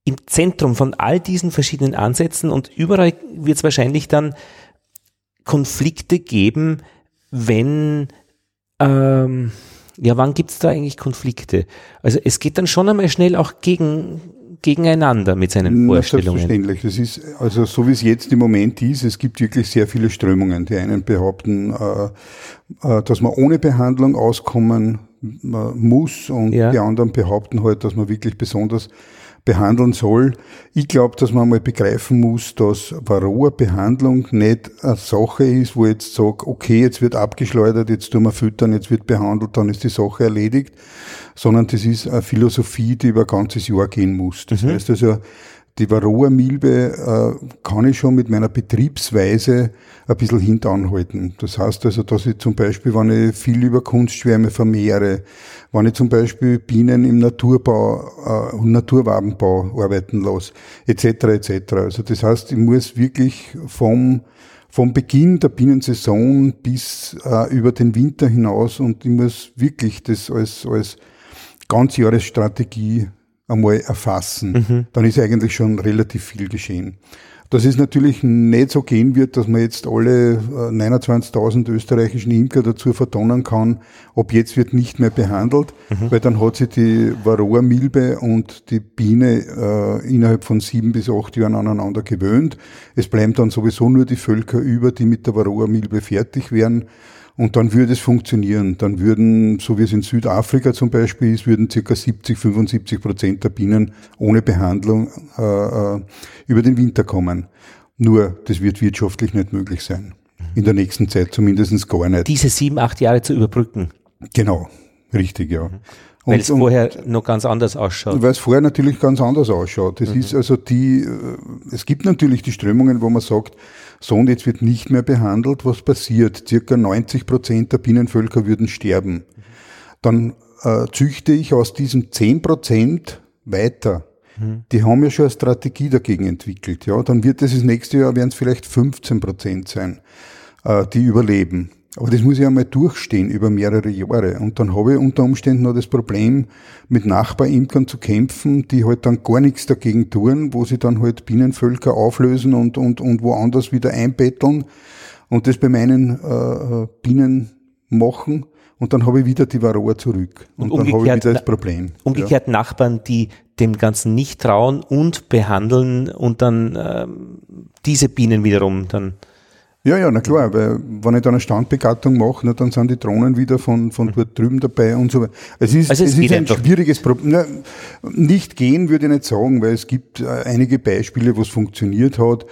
im Zentrum von all diesen verschiedenen Ansätzen und überall wird es wahrscheinlich dann Konflikte geben, wenn, ähm, ja, wann gibt es da eigentlich Konflikte? Also es geht dann schon einmal schnell auch gegen, gegeneinander mit seinen Na, Vorstellungen. Selbstverständlich. Das ist, also so wie es jetzt im Moment ist, es gibt wirklich sehr viele Strömungen. Die einen behaupten, äh, äh, dass man ohne Behandlung auskommen äh, muss und ja. die anderen behaupten halt, dass man wirklich besonders behandeln soll. Ich glaube, dass man mal begreifen muss, dass Varroa-Behandlung nicht eine Sache ist, wo ich jetzt sage, okay, jetzt wird abgeschleudert, jetzt tun wir füttern, jetzt wird behandelt, dann ist die Sache erledigt, sondern das ist eine Philosophie, die über ein ganzes Jahr gehen muss. Das mhm. heißt also, die Varroa-Milbe äh, kann ich schon mit meiner Betriebsweise ein bisschen hintanhalten. Das heißt also, dass ich zum Beispiel, wenn ich viel über Kunstschwärme vermehre, wenn ich zum Beispiel Bienen im Naturbau äh, und Naturwabenbau arbeiten lasse, etc. etc. Also das heißt, ich muss wirklich vom vom Beginn der Bienensaison bis äh, über den Winter hinaus und ich muss wirklich das als, als Ganzjahresstrategie einmal erfassen, mhm. dann ist eigentlich schon relativ viel geschehen. Dass es natürlich nicht so gehen wird, dass man jetzt alle 29.000 äh, österreichischen Imker dazu verdonnen kann, ob jetzt wird nicht mehr behandelt, mhm. weil dann hat sich die Varroa-Milbe und die Biene äh, innerhalb von sieben bis acht Jahren aneinander gewöhnt. Es bleiben dann sowieso nur die Völker über, die mit der Varroa-Milbe fertig werden. Und dann würde es funktionieren. Dann würden, so wie es in Südafrika zum Beispiel ist, würden circa 70, 75 Prozent der Bienen ohne Behandlung äh, äh, über den Winter kommen. Nur, das wird wirtschaftlich nicht möglich sein. In der nächsten Zeit zumindest gar nicht. Diese sieben, acht Jahre zu überbrücken. Genau, richtig, ja. Mhm. Weil es vorher noch ganz anders ausschaut. Weil es vorher natürlich ganz anders ausschaut. Das mhm. ist also die, äh, es gibt natürlich die Strömungen, wo man sagt, so und jetzt wird nicht mehr behandelt, was passiert? Circa 90 Prozent der Bienenvölker würden sterben. Dann äh, züchte ich aus diesen 10 Prozent weiter. Mhm. Die haben ja schon eine Strategie dagegen entwickelt. Ja, dann wird es das nächste Jahr werden es vielleicht 15 Prozent sein, äh, die überleben. Aber das muss ich einmal durchstehen über mehrere Jahre. Und dann habe ich unter Umständen noch das Problem, mit Nachbarimkern zu kämpfen, die halt dann gar nichts dagegen tun, wo sie dann halt Bienenvölker auflösen und, und, und woanders wieder einbetteln und das bei meinen äh, Bienen machen. Und dann habe ich wieder die Varroa zurück. Und, und dann habe ich wieder das Problem. Umgekehrt ja. Nachbarn, die dem Ganzen nicht trauen und behandeln und dann äh, diese Bienen wiederum dann ja, ja, na klar, weil wenn ich dann eine Standbegattung mache, na, dann sind die Drohnen wieder von, von dort drüben dabei und so weiter. Es ist, also es, es ist ein schwieriges Problem. Nicht gehen würde ich nicht sagen, weil es gibt äh, einige Beispiele, wo es funktioniert hat.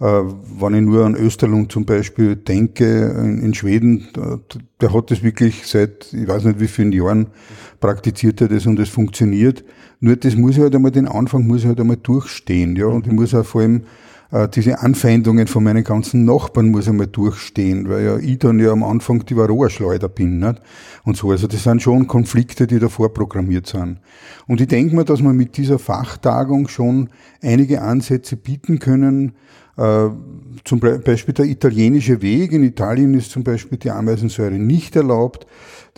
Äh, wenn ich nur an Österlund zum Beispiel denke, in, Schweden, der, hat das wirklich seit, ich weiß nicht wie vielen Jahren, praktiziert er das und es funktioniert. Nur das muss ich halt einmal, den Anfang muss ich halt einmal durchstehen, ja, und ich muss auch vor allem diese Anfeindungen von meinen ganzen Nachbarn muss einmal durchstehen, weil ja ich dann ja am Anfang die Varroa-Schleuder bin. Nicht? Und so, also das sind schon Konflikte, die da vorprogrammiert sind. Und ich denke mir, dass wir mit dieser Fachtagung schon einige Ansätze bieten können, äh, zum Beispiel der italienische Weg. In Italien ist zum Beispiel die Ameisensäure nicht erlaubt.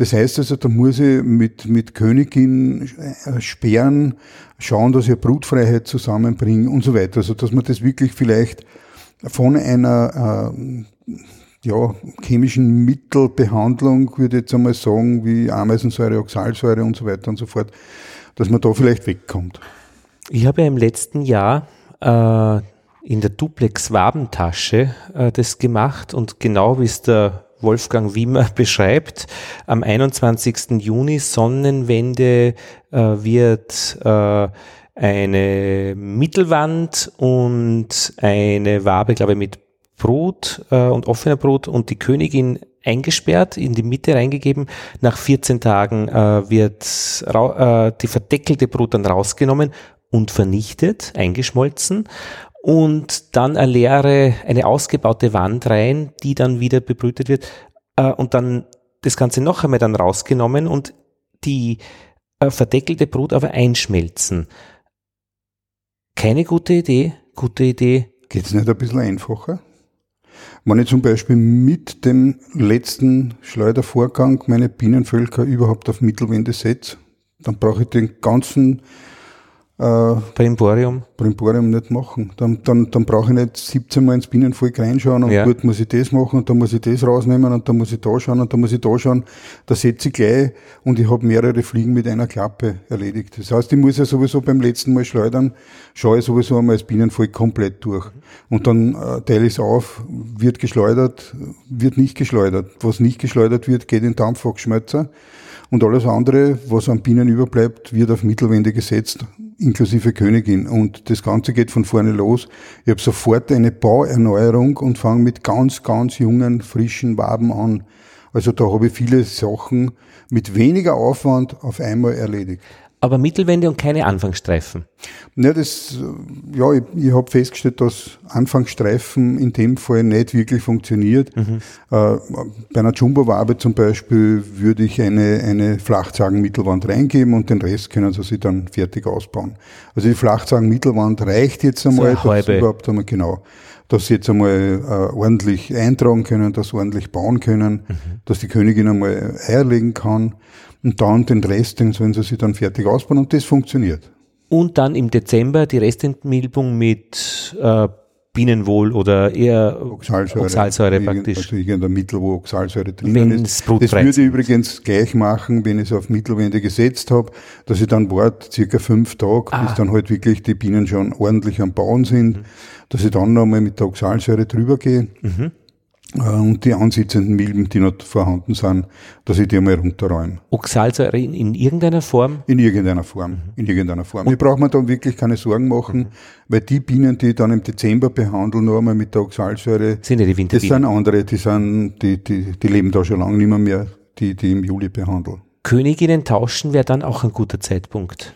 Das heißt also, da muss ich mit, mit Königin äh, sperren, schauen, dass ich Brutfreiheit zusammenbringe und so weiter. Also, dass man das wirklich vielleicht von einer äh, ja, chemischen Mittelbehandlung, würde ich jetzt einmal sagen, wie Ameisensäure, Oxalsäure und so weiter und so fort, dass man da vielleicht wegkommt. Ich habe ja im letzten Jahr äh, in der Duplex-Wabentasche äh, das gemacht und genau wie es der Wolfgang Wimmer <laughs> beschreibt. Am 21. Juni Sonnenwende äh, wird äh, eine Mittelwand und eine Wabe, glaube ich, mit Brut äh, und offener Brut und die Königin eingesperrt, in die Mitte reingegeben. Nach 14 Tagen äh, wird äh, die verdeckelte Brut dann rausgenommen und vernichtet, eingeschmolzen und dann eine leere, eine ausgebaute Wand rein, die dann wieder bebrütet wird äh, und dann das Ganze noch einmal dann rausgenommen und die äh, verdeckelte Brut aber einschmelzen. Keine gute Idee, gute Idee. Geht es nicht ein bisschen einfacher? Wenn ich zum Beispiel mit dem letzten Schleudervorgang meine Bienenvölker überhaupt auf Mittelwände setze, dann brauche ich den ganzen äh, Brimborium? Brimborium nicht machen. Dann, dann, dann brauche ich nicht 17 Mal ins Binnenvolk reinschauen und ja. gut muss ich das machen und dann muss ich das rausnehmen und dann muss ich da schauen und dann muss ich da schauen. Da setze ich gleich und ich habe mehrere Fliegen mit einer Klappe erledigt. Das heißt, ich muss ja sowieso beim letzten Mal schleudern, schaue ich sowieso einmal das Binnenvolk komplett durch. Und dann äh, teile ich es auf, wird geschleudert, wird nicht geschleudert. Was nicht geschleudert wird, geht in den Dampfwachschmelzer. Und alles andere, was an Bienen überbleibt, wird auf Mittelwände gesetzt inklusive Königin. Und das Ganze geht von vorne los. Ich habe sofort eine Bauerneuerung und fange mit ganz, ganz jungen, frischen Waben an. Also da habe ich viele Sachen mit weniger Aufwand auf einmal erledigt aber Mittelwände und keine Anfangsstreifen. Ja, das, ja, ich, ich habe festgestellt, dass Anfangsstreifen in dem Fall nicht wirklich funktioniert. Mhm. Äh, bei einer Jumbo-Wabe zum Beispiel würde ich eine, eine Flachzagen-Mittelwand reingeben und den Rest können sie sich dann fertig ausbauen. Also die Flachzagen-Mittelwand reicht jetzt einmal, so dass überhaupt einmal genau dass sie jetzt einmal äh, ordentlich eintragen können, dass sie ordentlich bauen können, mhm. dass die Königin einmal Eier legen kann. Und dann den Rest, den sollen sie sich dann fertig ausbauen und das funktioniert. Und dann im Dezember die Restentmilbung mit äh, Bienenwohl oder eher Oxalsäure, Oxalsäure praktisch. Also irgendein Mittel, wo Oxalsäure drin ist. Das würde ich übrigens gleich machen, wenn ich es auf Mittelwände gesetzt habe, dass ich dann warte, circa fünf Tage, ah. bis dann halt wirklich die Bienen schon ordentlich am Bauen sind, mhm. dass ich dann nochmal mit der Oxalsäure drüber gehe. Mhm. Äh, und die ansitzenden Milben, die noch vorhanden sind, dass ich die einmal runterräume. Oxalsäure in, in irgendeiner Form? In irgendeiner Form. Mhm. In irgendeiner Form. Und ich brauche mir da wirklich keine Sorgen machen, mhm. weil die Bienen, die ich dann im Dezember behandeln, noch einmal mit der Oxalsäure, sind ja die das sind andere, die sind, die, die, die leben da schon lange nicht mehr, mehr die, die im Juli behandeln. Königinnen tauschen wäre dann auch ein guter Zeitpunkt.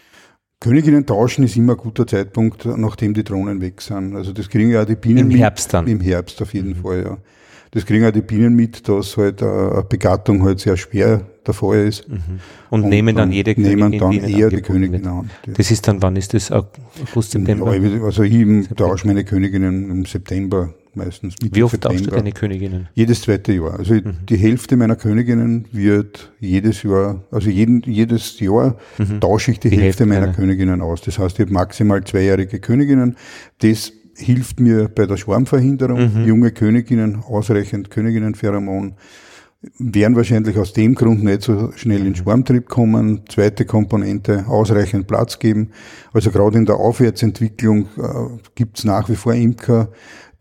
Königinnen tauschen ist immer ein guter Zeitpunkt, nachdem die Drohnen weg sind. Also das kriegen ja auch die Bienen Im Herbst dann? Im Herbst auf jeden mhm. Fall, ja. Das kriegen auch die Bienen mit, dass halt eine Begattung halt sehr schwer der Fall ist. Mhm. Und, und, nehmen dann jede Königin nehmen dann eher die Königin an. Das ist dann, wann ist das? August, September? Also ich tausche meine Königinnen im September meistens. Mitte Wie oft September. du deine Königinnen? Jedes zweite Jahr. Also mhm. die Hälfte meiner Königinnen wird jedes Jahr, also jeden, jedes Jahr mhm. tausche ich die, die Hälfte, Hälfte meiner Königinnen aus. Das heißt, ich habe maximal zweijährige Königinnen. Das hilft mir bei der Schwarmverhinderung. Mhm. Junge Königinnen, ausreichend Königinnenpheromon werden wahrscheinlich aus dem Grund nicht so schnell in Schwarmtrieb kommen. Zweite Komponente, ausreichend Platz geben. Also gerade in der Aufwärtsentwicklung äh, gibt es nach wie vor Imker,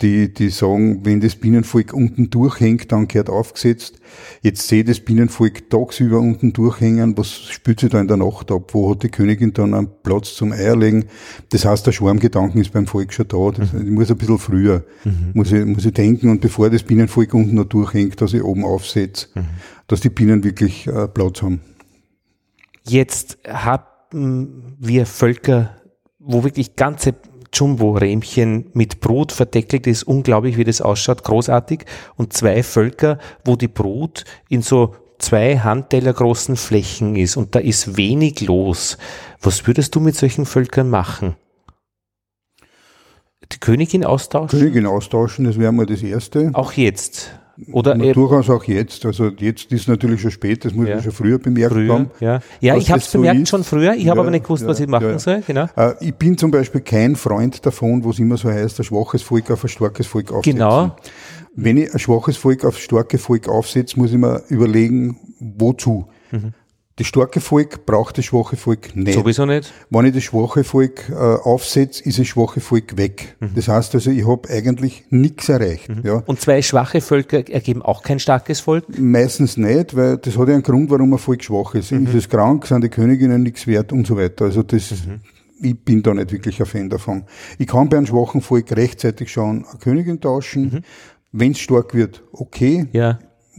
die, die sagen, wenn das Bienenvolk unten durchhängt, dann gehört aufgesetzt. Jetzt sehe das Bienenvolk tagsüber unten durchhängen, was spürt sich da in der Nacht ab? Wo hat die Königin dann einen Platz zum Eierlegen? Das heißt, der Schwarmgedanken ist beim Volk schon da. Das, mhm. Ich muss ein bisschen früher, mhm. muss, ich, muss ich denken und bevor das Bienenvolk unten noch durchhängt, dass ich oben aufsetze, mhm. dass die Bienen wirklich äh, Platz haben. Jetzt haben wir Völker, wo wirklich ganze Jumbo-Rähmchen mit Brut verdeckelt ist. Unglaublich, wie das ausschaut. Großartig. Und zwei Völker, wo die Brut in so zwei Handteller großen Flächen ist und da ist wenig los. Was würdest du mit solchen Völkern machen? Die Königin austauschen? Königin austauschen, das wäre mal das Erste. Auch jetzt? Oder Na, durchaus auch jetzt. Also jetzt ist natürlich schon spät, das muss ja. man schon früher bemerkt früher, haben. Ja, ja ich habe es bemerkt so schon früher, ich ja, habe aber nicht gewusst, ja, was ich machen soll. Genau. Äh, ich bin zum Beispiel kein Freund davon, wo es immer so heißt, ein schwaches Volk auf ein starkes Volk aufsetzen. Genau. Wenn ich ein schwaches Volk auf starke Volk aufsetze, muss ich mir überlegen, wozu. Mhm. Das starke Volk braucht das schwache Volk nicht. Sowieso nicht. Wenn ich das schwache Volk äh, aufsetze, ist das schwache Volk weg. Mhm. Das heißt also, ich habe eigentlich nichts erreicht. Mhm. Ja. Und zwei schwache Völker ergeben auch kein starkes Volk? Meistens nicht, weil das hat ja einen Grund, warum ein Volk schwach ist. Mhm. Ist es krank, sind die Königinnen nichts wert und so weiter. Also das, mhm. ich bin da nicht wirklich ein Fan davon. Ich kann bei einem schwachen Volk rechtzeitig schon eine Königin tauschen. Mhm. Wenn es stark wird, okay. Ja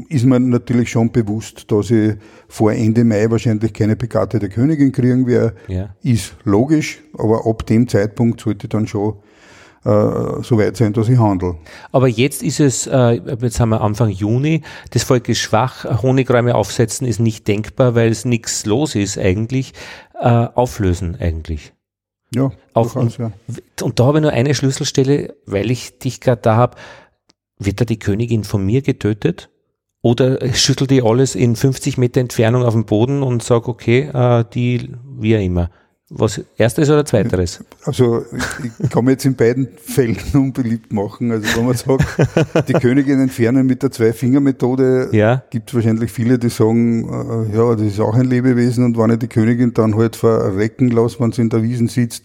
ist mir natürlich schon bewusst, dass ich vor Ende Mai wahrscheinlich keine begattete Königin kriegen werde. Ja. Ist logisch, aber ab dem Zeitpunkt sollte dann schon äh, so weit sein, dass ich handle. Aber jetzt ist es, äh, jetzt haben wir Anfang Juni, das Volk ist schwach, Honigräume aufsetzen ist nicht denkbar, weil es nichts los ist eigentlich. Äh, auflösen eigentlich. Ja, Auf, und, ja. und da habe ich nur eine Schlüsselstelle, weil ich dich gerade da habe. Wird da die Königin von mir getötet? Oder schüttelt die alles in 50 Meter Entfernung auf den Boden und sag, okay, äh, die, wie auch immer. Was erstes oder zweiteres? Also ich kann mir jetzt in beiden Fällen <laughs> unbeliebt machen. Also wenn man sagt, die Königin entfernen mit der Zwei-Finger-Methode, ja. gibt es wahrscheinlich viele, die sagen, äh, ja, das ist auch ein Lebewesen und wenn ich die Königin dann halt verrecken lasse, wenn sie in der Wiesen sitzt,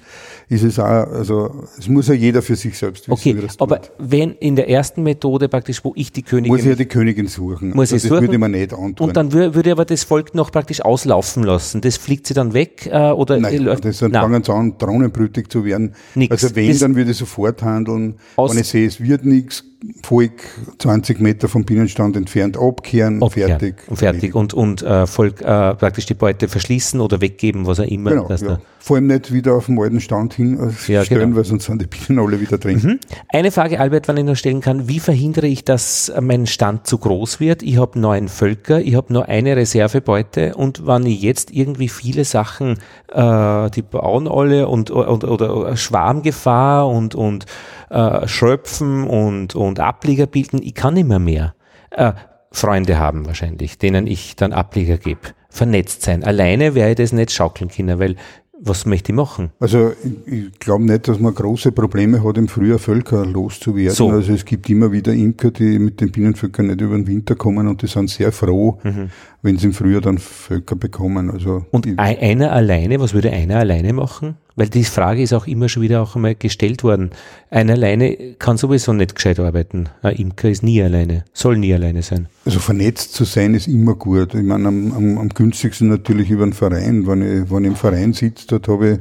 ist es auch, also es muss ja jeder für sich selbst wissen, okay, aber wenn in der ersten Methode praktisch, wo ich die Königin... Muss ich ja die Königin suchen. Muss also ich das suchen, würde man nicht antun. Und dann würde aber das Volk noch praktisch auslaufen lassen. Das fliegt sie dann weg äh, oder... Nein, läuft, das dann fangen sie an, drohnenbrütig zu werden. Nix. Also wenn, das dann würde ich sofort handeln. Wenn ich sehe, es wird nichts, Volk 20 Meter vom Binnenstand entfernt abkehren, abkehren fertig. Und fertig und, und äh, Volk, äh, praktisch die Beute verschließen oder weggeben, was auch immer. Genau, ja. Vor allem nicht wieder auf dem alten Stand hin äh, ja, genau. weil sonst sind die Bienen alle wieder drin. Mhm. Eine Frage, Albert, wenn ich noch stellen kann, wie verhindere ich, dass mein Stand zu groß wird? Ich habe neun Völker, ich habe nur eine Reservebeute und wenn ich jetzt irgendwie viele Sachen, äh, die bauen alle und, und oder Schwarmgefahr und, und äh, Schröpfen und, und Ableger bilden, ich kann immer mehr. Äh, Freunde haben wahrscheinlich, denen ich dann Ableger gebe. Vernetzt sein. Alleine werde ich das nicht schaukeln können, weil was möchte ich machen? Also ich, ich glaube nicht, dass man große Probleme hat, im Frühjahr Völker loszuwerden. So. Also es gibt immer wieder Imker, die mit den Bienenvölkern nicht über den Winter kommen und die sind sehr froh, mhm. Wenn sie im Frühjahr dann Völker bekommen. Also und einer alleine, was würde einer alleine machen? Weil die Frage ist auch immer schon wieder auch einmal gestellt worden. Einer alleine kann sowieso nicht gescheit arbeiten. Ein Imker ist nie alleine, soll nie alleine sein. Also vernetzt zu sein ist immer gut. Ich meine, am, am, am günstigsten natürlich über einen Verein. Wenn ich, wenn ich im Verein sitze, dort habe ich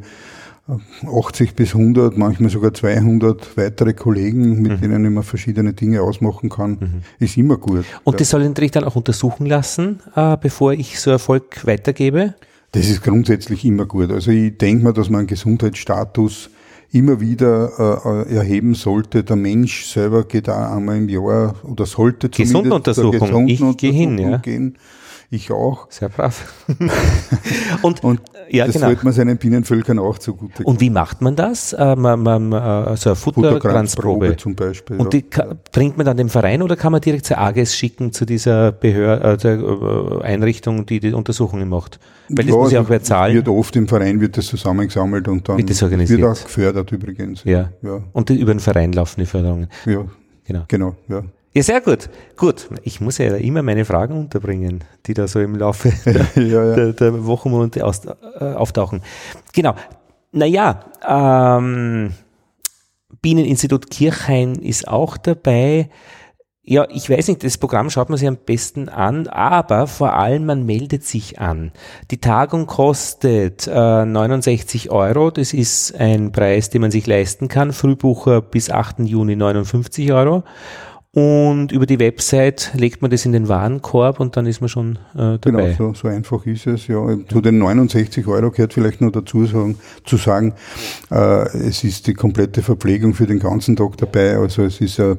80 bis 100, manchmal sogar 200 weitere Kollegen, mit mhm. denen ich mir verschiedene Dinge ausmachen kann, mhm. ist immer gut. Und das soll ich dann auch untersuchen lassen, äh, bevor ich so Erfolg weitergebe? Das ist grundsätzlich immer gut. Also ich denke mal, dass man einen Gesundheitsstatus immer wieder äh, erheben sollte. Der Mensch selber geht auch einmal im Jahr oder sollte zumindest Gesundenuntersuchung. Ich gehe hin, ja. gehen. Ich auch. Sehr brav. <laughs> und, und ja, das genau. sollte man seinen Bienenvölkern auch zugute Und wie macht man das? Äh, man, man, äh, so eine Futterkranzprobe zum Beispiel. Und die bringt man dann dem Verein oder kann man direkt zur AGS schicken, zu dieser Behörde, äh, Einrichtung, die die Untersuchungen macht? Weil das ja, muss ja auch wer zahlen. Wird oft im Verein wird das zusammengesammelt und dann wird, das organisiert. wird auch gefördert übrigens. Ja. ja. Und die, über den Verein laufen die Förderungen. Ja. Genau. Genau, ja. Ja, sehr gut. Gut. Ich muss ja immer meine Fragen unterbringen, die da so im Laufe der, <laughs> ja, ja. der, der Wochenmonate äh, auftauchen. Genau. Naja, ähm, Bieneninstitut Kirchhain ist auch dabei. Ja, ich weiß nicht, das Programm schaut man sich am besten an, aber vor allem man meldet sich an. Die Tagung kostet äh, 69 Euro, das ist ein Preis, den man sich leisten kann. Frühbucher bis 8. Juni 59 Euro. Und über die Website legt man das in den Warenkorb und dann ist man schon äh, dabei. Genau, so, so einfach ist es. Ja. Zu den 69 Euro gehört vielleicht noch dazu sagen, zu sagen, äh, es ist die komplette Verpflegung für den ganzen Tag dabei. Also es ist ein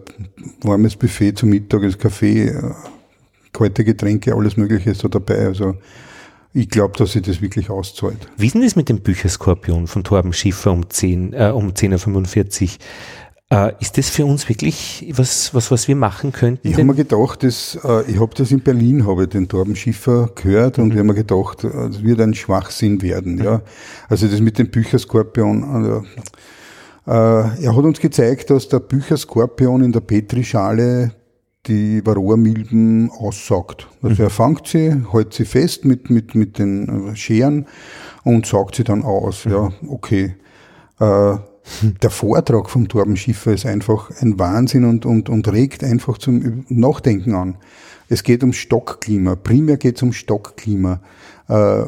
warmes Buffet zum Mittag, das Kaffee, äh, kalte Getränke, alles Mögliche ist da dabei. Also ich glaube, dass sich das wirklich auszahlt. Wie ist denn das mit dem Bücherskorpion von Torben Schiffer um 10, äh, um 10.45 Uhr? Äh, ist das für uns wirklich was, was, was wir machen könnten? Ich habe mir gedacht, dass, äh, ich habe das in Berlin, habe den Torben Schiffer gehört und mhm. wir haben mir gedacht, es wird ein Schwachsinn werden. Mhm. Ja. Also das mit dem Bücherskorpion. Äh, er hat uns gezeigt, dass der Bücherskorpion in der Petrischale die Varroa-Milben aussaugt. Also mhm. er fängt sie, hält sie fest mit, mit, mit den Scheren und saugt sie dann aus. Mhm. Ja, okay. Äh, der Vortrag vom Torben Schiffer ist einfach ein Wahnsinn und, und, und regt einfach zum Nachdenken an. Es geht um Stockklima. Primär geht es um Stockklima. Äh,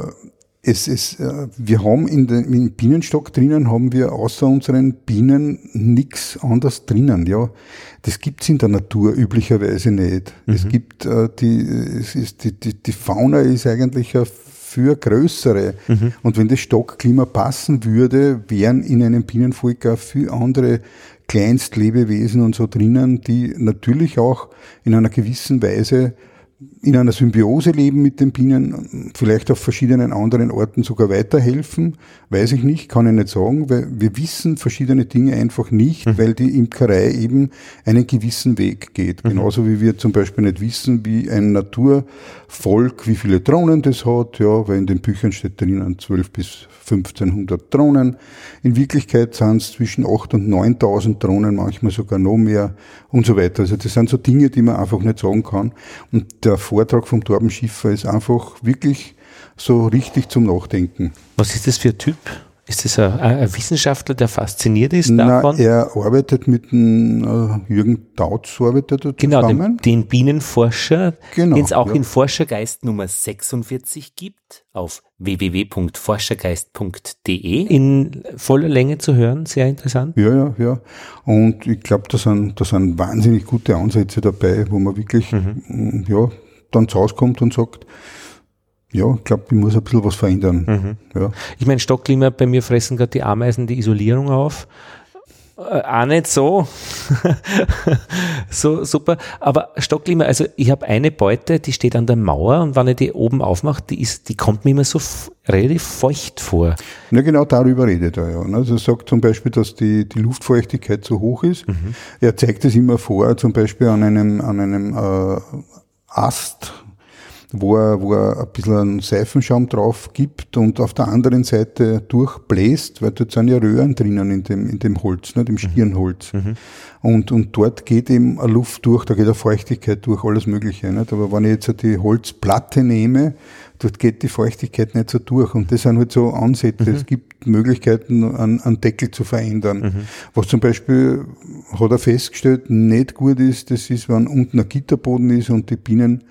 es, es, äh, wir haben in den, im Bienenstock drinnen haben wir außer unseren Bienen nichts anderes drinnen. Ja, das gibt's in der Natur üblicherweise nicht. Mhm. Es gibt äh, die, es ist die, die, die Fauna ist eigentlich eine für größere. Mhm. Und wenn das Stockklima passen würde, wären in einem Bienenvolk viele andere Kleinstlebewesen und so drinnen, die natürlich auch in einer gewissen Weise in einer Symbiose leben mit den Bienen, vielleicht auf verschiedenen anderen Orten sogar weiterhelfen, weiß ich nicht, kann ich nicht sagen, weil wir wissen verschiedene Dinge einfach nicht, mhm. weil die Imkerei eben einen gewissen Weg geht. Mhm. Genauso wie wir zum Beispiel nicht wissen, wie ein Naturvolk, wie viele Drohnen das hat, ja, weil in den Büchern steht drinnen 12 bis 1500 Drohnen. In Wirklichkeit sind es zwischen 8 und 9000 Drohnen, manchmal sogar noch mehr und so weiter. Also das sind so Dinge, die man einfach nicht sagen kann. Und der Vortrag vom Torben Schiffer ist einfach wirklich so richtig zum Nachdenken. Was ist das für ein Typ? Ist das ein, ein Wissenschaftler, der fasziniert ist davon? Na, er arbeitet mit dem äh, Jürgen Dautz, arbeitet er genau, zusammen. Dem, den Bienenforscher, genau, den es auch ja. in Forschergeist Nummer 46 gibt, auf www.forschergeist.de in voller Länge zu hören, sehr interessant. Ja, ja, ja. Und ich glaube, da sind, da sind wahnsinnig gute Ansätze dabei, wo man wirklich, mhm. ja, dann zu Hause kommt und sagt, ja, ich glaube, ich muss ein bisschen was verändern. Mhm. Ja. Ich meine, Stockklima, bei mir fressen gerade die Ameisen die Isolierung auf. Äh, auch nicht so. <laughs> so super. Aber Stockklima, also ich habe eine Beute, die steht an der Mauer und wenn ich die oben aufmache, die, ist, die kommt mir immer so relativ feucht vor. Ja, genau darüber redet er ja. Also er sagt zum Beispiel, dass die, die Luftfeuchtigkeit zu hoch ist. Mhm. Er zeigt es immer vor, zum Beispiel an einem, an einem äh, Ast wo er, wo er ein bisschen einen Seifenschaum drauf gibt und auf der anderen Seite durchbläst, weil dort sind ja Röhren drinnen in dem, in dem Holz, ne, dem mhm. Stirnholz. Mhm. Und, und dort geht eben eine Luft durch, da geht eine Feuchtigkeit durch, alles Mögliche. Nicht? Aber wenn ich jetzt die Holzplatte nehme, dort geht die Feuchtigkeit nicht so durch. Und das sind halt so Ansätze. Mhm. Es gibt Möglichkeiten, einen, einen Deckel zu verändern. Mhm. Was zum Beispiel, hat er festgestellt, nicht gut ist, das ist, wenn unten ein Gitterboden ist und die Bienen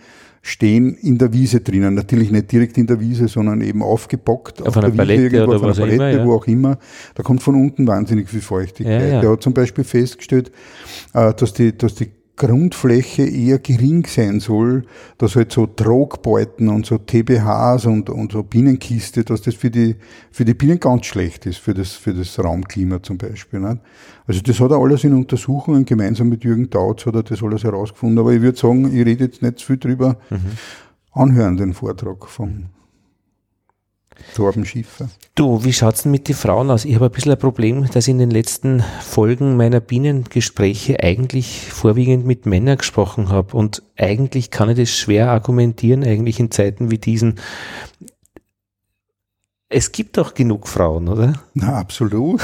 stehen in der Wiese drinnen. Natürlich nicht direkt in der Wiese, sondern eben aufgebockt auf, auf einer Palette irgendwo, oder auf einer Palette, immer, ja. wo auch immer. Da kommt von unten wahnsinnig viel Feuchtigkeit. Ja, ja. Der hat zum Beispiel festgestellt, äh, dass die, dass die Grundfläche eher gering sein soll, dass halt so Trogbeuten und so TBHs und, und so Bienenkiste, dass das für die, für die Bienen ganz schlecht ist, für das, für das Raumklima zum Beispiel. Nicht? Also das hat er alles in Untersuchungen, gemeinsam mit Jürgen Dautz hat er das alles herausgefunden, aber ich würde sagen, ich rede jetzt nicht zu viel drüber, mhm. anhören den Vortrag vom Torben Schiffer. Du, wie schaut's denn mit den Frauen aus? Ich habe ein bisschen ein Problem, dass ich in den letzten Folgen meiner Bienengespräche eigentlich vorwiegend mit Männern gesprochen habe. Und eigentlich kann ich das schwer argumentieren, eigentlich in Zeiten wie diesen. Es gibt doch genug Frauen, oder? Na, absolut.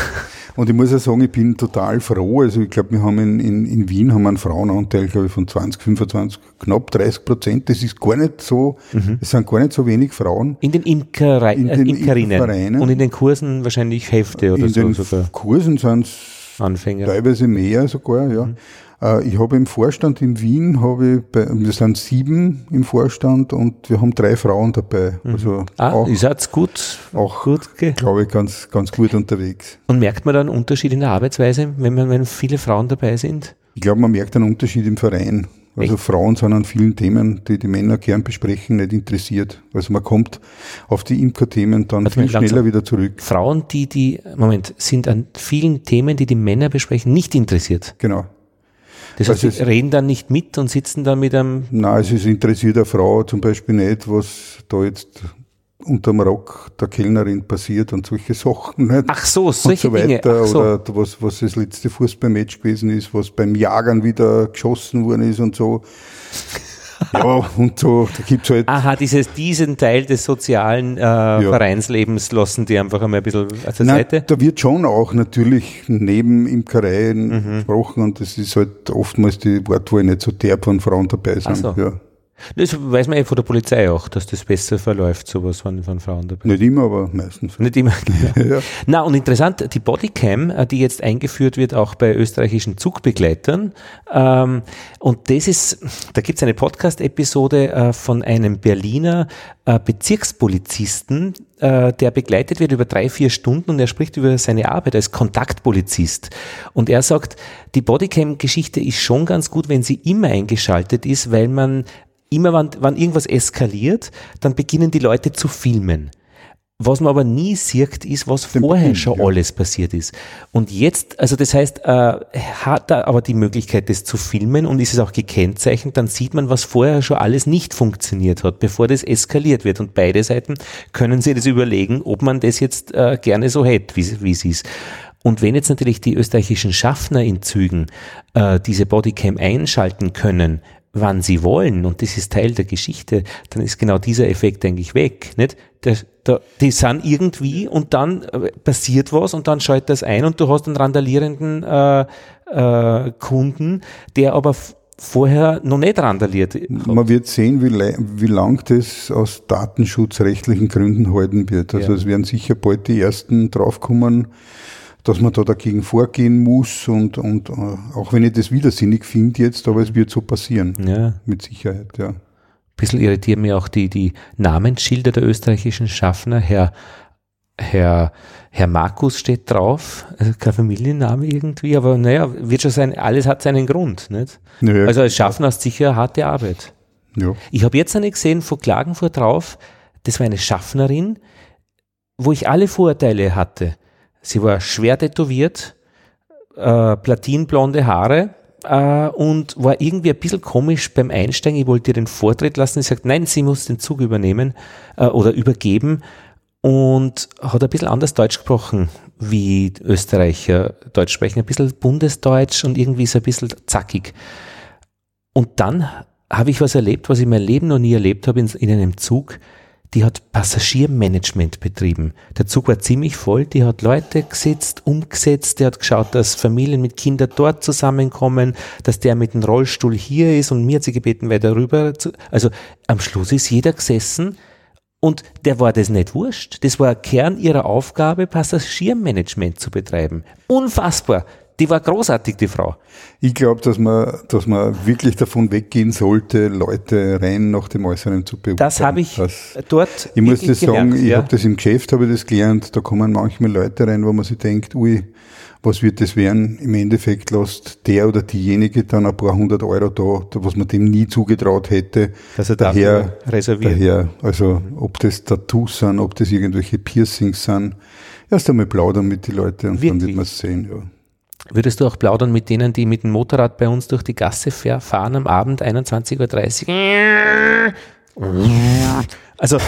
Und ich muss ja sagen, ich bin total froh. Also ich glaube, wir haben in, in, in Wien haben einen Frauenanteil, glaube ich, von 20, 25, knapp 30 Prozent. Das ist gar nicht so, mhm. es sind gar nicht so wenig Frauen. In den, Imkerei in den äh, Imkerinnen. Und in den Kursen wahrscheinlich Hälfte oder in so. In den sogar. Kursen sind es teilweise mehr sogar, ja. Mhm. Äh, ich habe im Vorstand in Wien, habe ich bei, wir sind sieben im Vorstand und wir haben drei Frauen dabei. Mhm. Also ah, auch, ihr seid gut, auch gut, glaube ich, ganz, ganz gut unterwegs. Und merkt man da einen Unterschied in der Arbeitsweise, wenn, man, wenn viele Frauen dabei sind? Ich glaube, man merkt einen Unterschied im Verein. Also Echt? Frauen sind an vielen Themen, die die Männer gern besprechen, nicht interessiert. Also man kommt auf die Imker-Themen dann Warte viel schneller wieder zurück. Frauen, die die, Moment, sind an vielen Themen, die die Männer besprechen, nicht interessiert. Genau. Das heißt, sie reden dann nicht mit und sitzen dann mit einem. Nein, es ist interessiert eine Frau zum Beispiel nicht, was da jetzt unterm Rock der Kellnerin passiert und solche Sachen. Nicht? Ach so, solche und so weiter. Dinge. So. Oder was, was das letzte Fußballmatch gewesen ist, was beim Jagern wieder geschossen worden ist und so. Ja, und so, da gibt's halt. Aha, dieses, diesen Teil des sozialen äh, ja. Vereinslebens lassen die einfach einmal ein bisschen auf der Nein, Seite? Da wird schon auch natürlich neben Imkereien mhm. gesprochen und das ist halt oftmals die Wortwahl nicht so derb, von Frauen dabei sind. So. Ja. Das weiß man ja von der Polizei auch, dass das besser verläuft, sowas von, von Frauen dabei. Nicht immer, aber meistens. Nicht immer, <laughs> genau. <laughs> ja. Na, und interessant, die Bodycam, äh, die jetzt eingeführt wird, auch bei österreichischen Zugbegleitern. Ähm, und das ist, da gibt es eine Podcast-Episode äh, von einem Berliner äh, Bezirkspolizisten, äh, der begleitet wird über drei, vier Stunden und er spricht über seine Arbeit als Kontaktpolizist. Und er sagt, die Bodycam-Geschichte ist schon ganz gut, wenn sie immer eingeschaltet ist, weil man immer wann, wann irgendwas eskaliert, dann beginnen die Leute zu filmen. Was man aber nie sieht, ist, was Den vorher Beginn, schon ja. alles passiert ist. Und jetzt, also das heißt, äh, hat er aber die Möglichkeit, das zu filmen und ist es auch gekennzeichnet, dann sieht man, was vorher schon alles nicht funktioniert hat, bevor das eskaliert wird. Und beide Seiten können sich das überlegen, ob man das jetzt äh, gerne so hätte, wie, wie es ist. Und wenn jetzt natürlich die österreichischen Schaffner in Zügen äh, diese Bodycam einschalten können, wann sie wollen, und das ist Teil der Geschichte, dann ist genau dieser Effekt eigentlich weg. Nicht? Der, der, die sind irgendwie und dann äh, passiert was und dann schaltet das ein und du hast einen randalierenden äh, äh, Kunden, der aber vorher noch nicht randaliert. Hat. Man wird sehen, wie, wie lang das aus datenschutzrechtlichen Gründen halten wird. Also ja. es werden sicher bald die ersten draufkommen, dass man da dagegen vorgehen muss und, und äh, auch wenn ich das widersinnig finde jetzt, aber es wird so passieren. Ja. Mit Sicherheit, ja. Ein bisschen irritieren mir auch die, die Namensschilder der österreichischen Schaffner. Herr, Herr, Herr Markus steht drauf, also kein Familienname irgendwie, aber naja, wird schon sein, alles hat seinen Grund, nicht? Naja, also als Schaffner du sicher harte Arbeit. Ja. Ich habe jetzt eine gesehen vor Klagenfurt drauf, das war eine Schaffnerin, wo ich alle Vorurteile hatte. Sie war schwer tätowiert, äh, platinblonde Haare äh, und war irgendwie ein bisschen komisch beim Einsteigen. Ich wollte ihr den Vortritt lassen. Sie sagt, nein, sie muss den Zug übernehmen äh, oder übergeben und hat ein bisschen anders Deutsch gesprochen, wie Österreicher Deutsch sprechen. Ein bisschen Bundesdeutsch und irgendwie so ein bisschen zackig. Und dann habe ich was erlebt, was ich mein Leben noch nie erlebt habe in, in einem Zug die hat Passagiermanagement betrieben. Der Zug war ziemlich voll, die hat Leute gesetzt, umgesetzt, die hat geschaut, dass Familien mit Kindern dort zusammenkommen, dass der mit dem Rollstuhl hier ist und mir hat sie gebeten, weiter rüber zu, also am Schluss ist jeder gesessen und der war das nicht wurscht. Das war Kern ihrer Aufgabe, Passagiermanagement zu betreiben. Unfassbar die war großartig, die Frau. Ich glaube, dass man, dass man wirklich davon weggehen sollte, Leute rein nach dem Äußeren zu beurteilen. Das habe ich das, dort Ich muss das sagen, gelernt, ich ja. habe das im Geschäft, habe ich das gelernt, da kommen manchmal Leute rein, wo man sich denkt, ui, was wird das werden? Im Endeffekt lässt der oder diejenige dann ein paar hundert Euro da, was man dem nie zugetraut hätte. Dass er daher reserviert. Daher, also ob das Tattoos sind, ob das irgendwelche Piercings sind, erst einmal plaudern mit den Leuten und Wirklich? dann wird man es sehen. Ja. Würdest du auch plaudern mit denen, die mit dem Motorrad bei uns durch die Gasse fahren am Abend 21.30 Uhr? Also,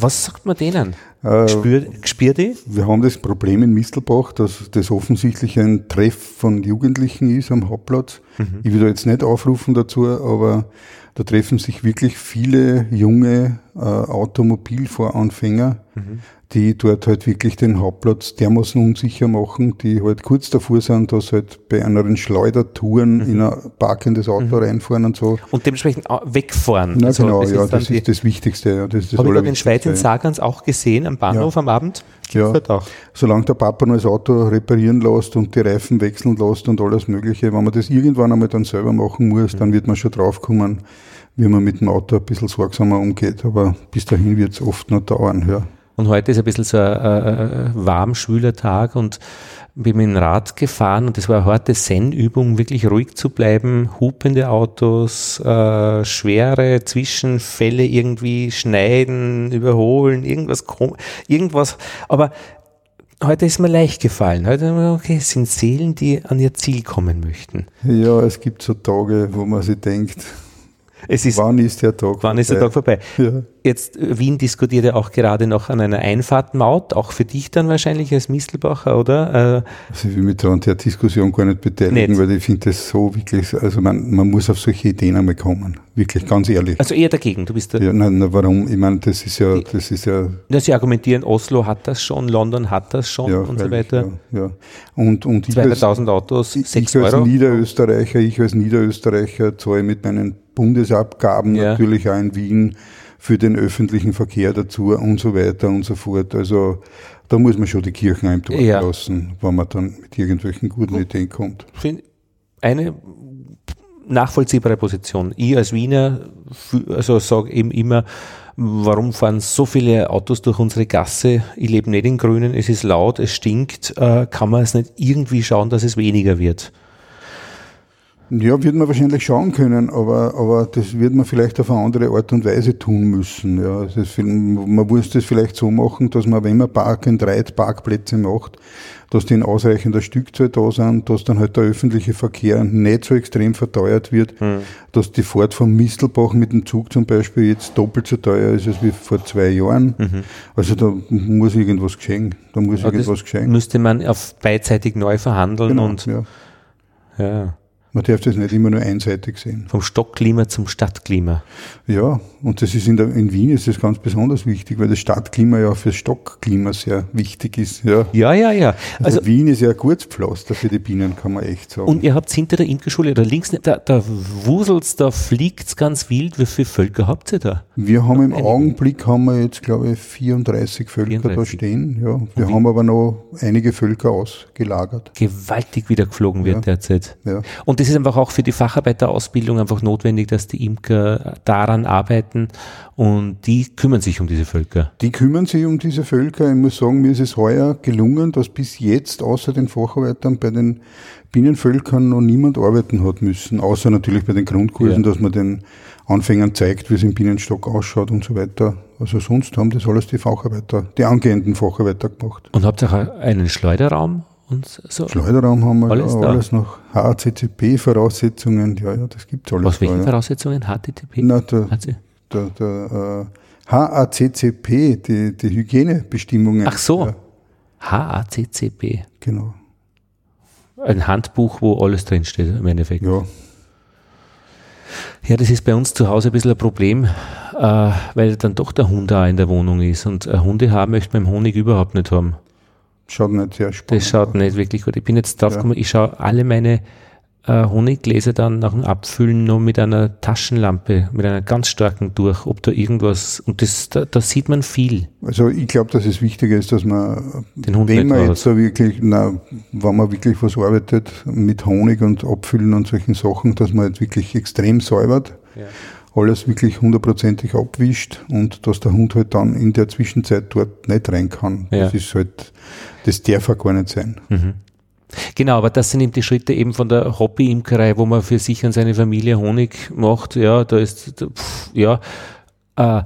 was sagt man denen? Äh, Spür, spür die? Wir haben das Problem in Mistelbach, dass das offensichtlich ein Treff von Jugendlichen ist am Hauptplatz. Mhm. Ich will da jetzt nicht aufrufen dazu, aber da treffen sich wirklich viele junge äh, Automobilvoranfänger die dort halt wirklich den Hauptplatz dermaßen unsicher machen, die halt kurz davor sind, dass halt bei anderen Schleudertouren Mhm. in ein parkendes Auto reinfahren und so. Und dementsprechend wegfahren. Na Also, genau, das ja, ist das ist das Wichtigste. Ja, das ist das Habe ich gerade in Schweiz in. Sargans auch gesehen, am Bahnhof am Abend. Ja. Dort auch. Solange der Papa noch das Auto reparieren lässt und die Reifen wechseln lässt und alles Mögliche, wenn man das irgendwann einmal dann selber machen muss, Mhm. dann wird man schon draufkommen, wie man mit dem Auto ein bisschen sorgsamer umgeht. Aber bis dahin wird es oft noch dauern. Ja. Und heute ist ein bisschen so ein, äh, warm, schwüler Tag und bin mit dem Rad gefahren und das war eine harte Zen-Übung, wirklich ruhig zu bleiben, hupende Autos, äh, schwere Zwischenfälle irgendwie schneiden, überholen, irgendwas, kom- irgendwas, aber heute ist mir leicht gefallen. Heute, haben wir, okay, es sind Seelen, die an ihr Ziel kommen möchten. ja, es gibt so Tage, wo man sich denkt, Es ist, wann ist der Tag wann ist der Tag vorbei? Ja. Jetzt, äh, Wien diskutiert ja auch gerade noch an einer Einfahrtmaut, auch für dich dann wahrscheinlich als Mistelbacher, oder? Äh, Also ich will mich da an der Diskussion gar nicht beteiligen, Nicht. weil ich finde das so wirklich, also man, man muss auf solche Ideen einmal kommen. Wirklich, ganz ehrlich. Also eher dagegen. Du bist der, Ja, nein, na, warum? Ich meine, das ist ja, das ist ja ja, Sie argumentieren, Oslo hat das schon, London hat das schon Ja, und so weiter. Ja, ja. Und, und ich als, 200.000 Autos, ich 6 als Euro. Niederösterreicher, ich als Niederösterreicher zahle mit meinen Bundesabgaben Ja. natürlich auch in Wien für den öffentlichen Verkehr dazu und so weiter und so fort. Also da muss man schon die Kirchen einem Dorf Ja. lassen, wenn man dann mit irgendwelchen guten Ideen kommt. Eine nachvollziehbare Position. Ich als Wiener, also sage eben immer, warum fahren so viele Autos durch unsere Gasse? Ich lebe nicht in Grünen, es ist laut, es stinkt. Äh, kann man es nicht irgendwie schauen, dass es weniger wird? Ja, wird man wahrscheinlich schauen können, aber, aber das wird man vielleicht auf eine andere Art und Weise tun müssen. Ja, ist, man muss das vielleicht so machen, dass man, wenn man Park and Ride Parkplätze macht, dass die in ausreichender Stückzahl da sind, dass dann halt der öffentliche Verkehr nicht so extrem verteuert wird, dass die Fahrt vom Mistelbach mit dem Zug zum Beispiel jetzt doppelt so teuer ist als wie vor zwei Jahren. Also da muss irgendwas geschehen. Da muss Aber irgendwas geschehen. müsste man auf beidseitig neu verhandeln Genau, und ja. ja, Man darf das nicht immer nur einseitig sehen. vom Stockklima zum Stadtklima. Ja, und das ist in, der, in Wien ist das ganz besonders wichtig, weil das Stadtklima ja für das Stockklima sehr wichtig ist. Ja. Ja, ja, ja. Also, Also Wien ist ja ein Kurzpflaster für die Bienen, kann man echt sagen. Und ihr habt hinter der Imkerschule oder links, da, da wuselt's, da fliegt's ganz wild. Wie viele Völker habt ihr da? wir haben im. Augenblick haben wir jetzt, glaube ich, 34 Völker da 34. stehen. Ja, wir haben aber noch einige Völker ausgelagert. Gewaltig wieder geflogen wird Ja. derzeit. Ja. Und das ist einfach auch für die Facharbeiterausbildung einfach notwendig, dass die Imker daran arbeiten und die kümmern sich um diese Völker. Die kümmern sich um diese Völker. Ich muss sagen, mir ist es heuer gelungen, dass bis jetzt außer den Facharbeitern bei den Bienenvölkern noch niemand arbeiten hat müssen, außer natürlich bei den Grundkursen, Ja. dass man den Anfängern zeigt, wie es im Bienenstock ausschaut und so weiter. Also sonst haben das alles die Facharbeiter, die angehenden Facharbeiter gemacht. Und habt ihr auch einen Schleuderraum und so? Schleuderraum haben wir Alles ja, alles noch. HACCP-Voraussetzungen, ja, ja, das gibt's alles. Aus welchen da. Voraussetzungen? HTTP? Na, der, der, der äh, HACCP, die, die Hygienebestimmungen. Ach so. Ja, HACCP. genau. Ein Handbuch, wo alles drinsteht im Endeffekt. Ja, Ja, das ist bei uns zu Hause ein bisschen ein Problem, äh, weil dann doch der Hund da in der Wohnung ist. Und ein Hundehaar möchte man im Honig überhaupt nicht haben. Schaut nicht sehr spannend. Das schaut nicht wirklich gut. Ich bin jetzt drauf gekommen, ich schaue alle meine äh, Honiggläser dann nach dem Abfüllen noch mit einer Taschenlampe, mit einer ganz starken durch, ob da irgendwas, und das, da, da sieht man viel. Also ich glaube, dass es wichtiger ist, dass man, Den Hund wenn man jetzt so wirklich, na, wenn man wirklich was arbeitet mit Honig und Abfüllen und solchen Sachen, dass man jetzt wirklich extrem säubert, alles wirklich hundertprozentig abwischt und dass der Hund halt dann in der Zwischenzeit dort nicht rein kann. Ja. Das ist halt, das darf auch gar nicht sein. Genau, aber das sind eben die Schritte eben von der Hobby-Imkerei, wo man für sich und seine Familie Honig macht. Ja, da ist, pff, ja, äh,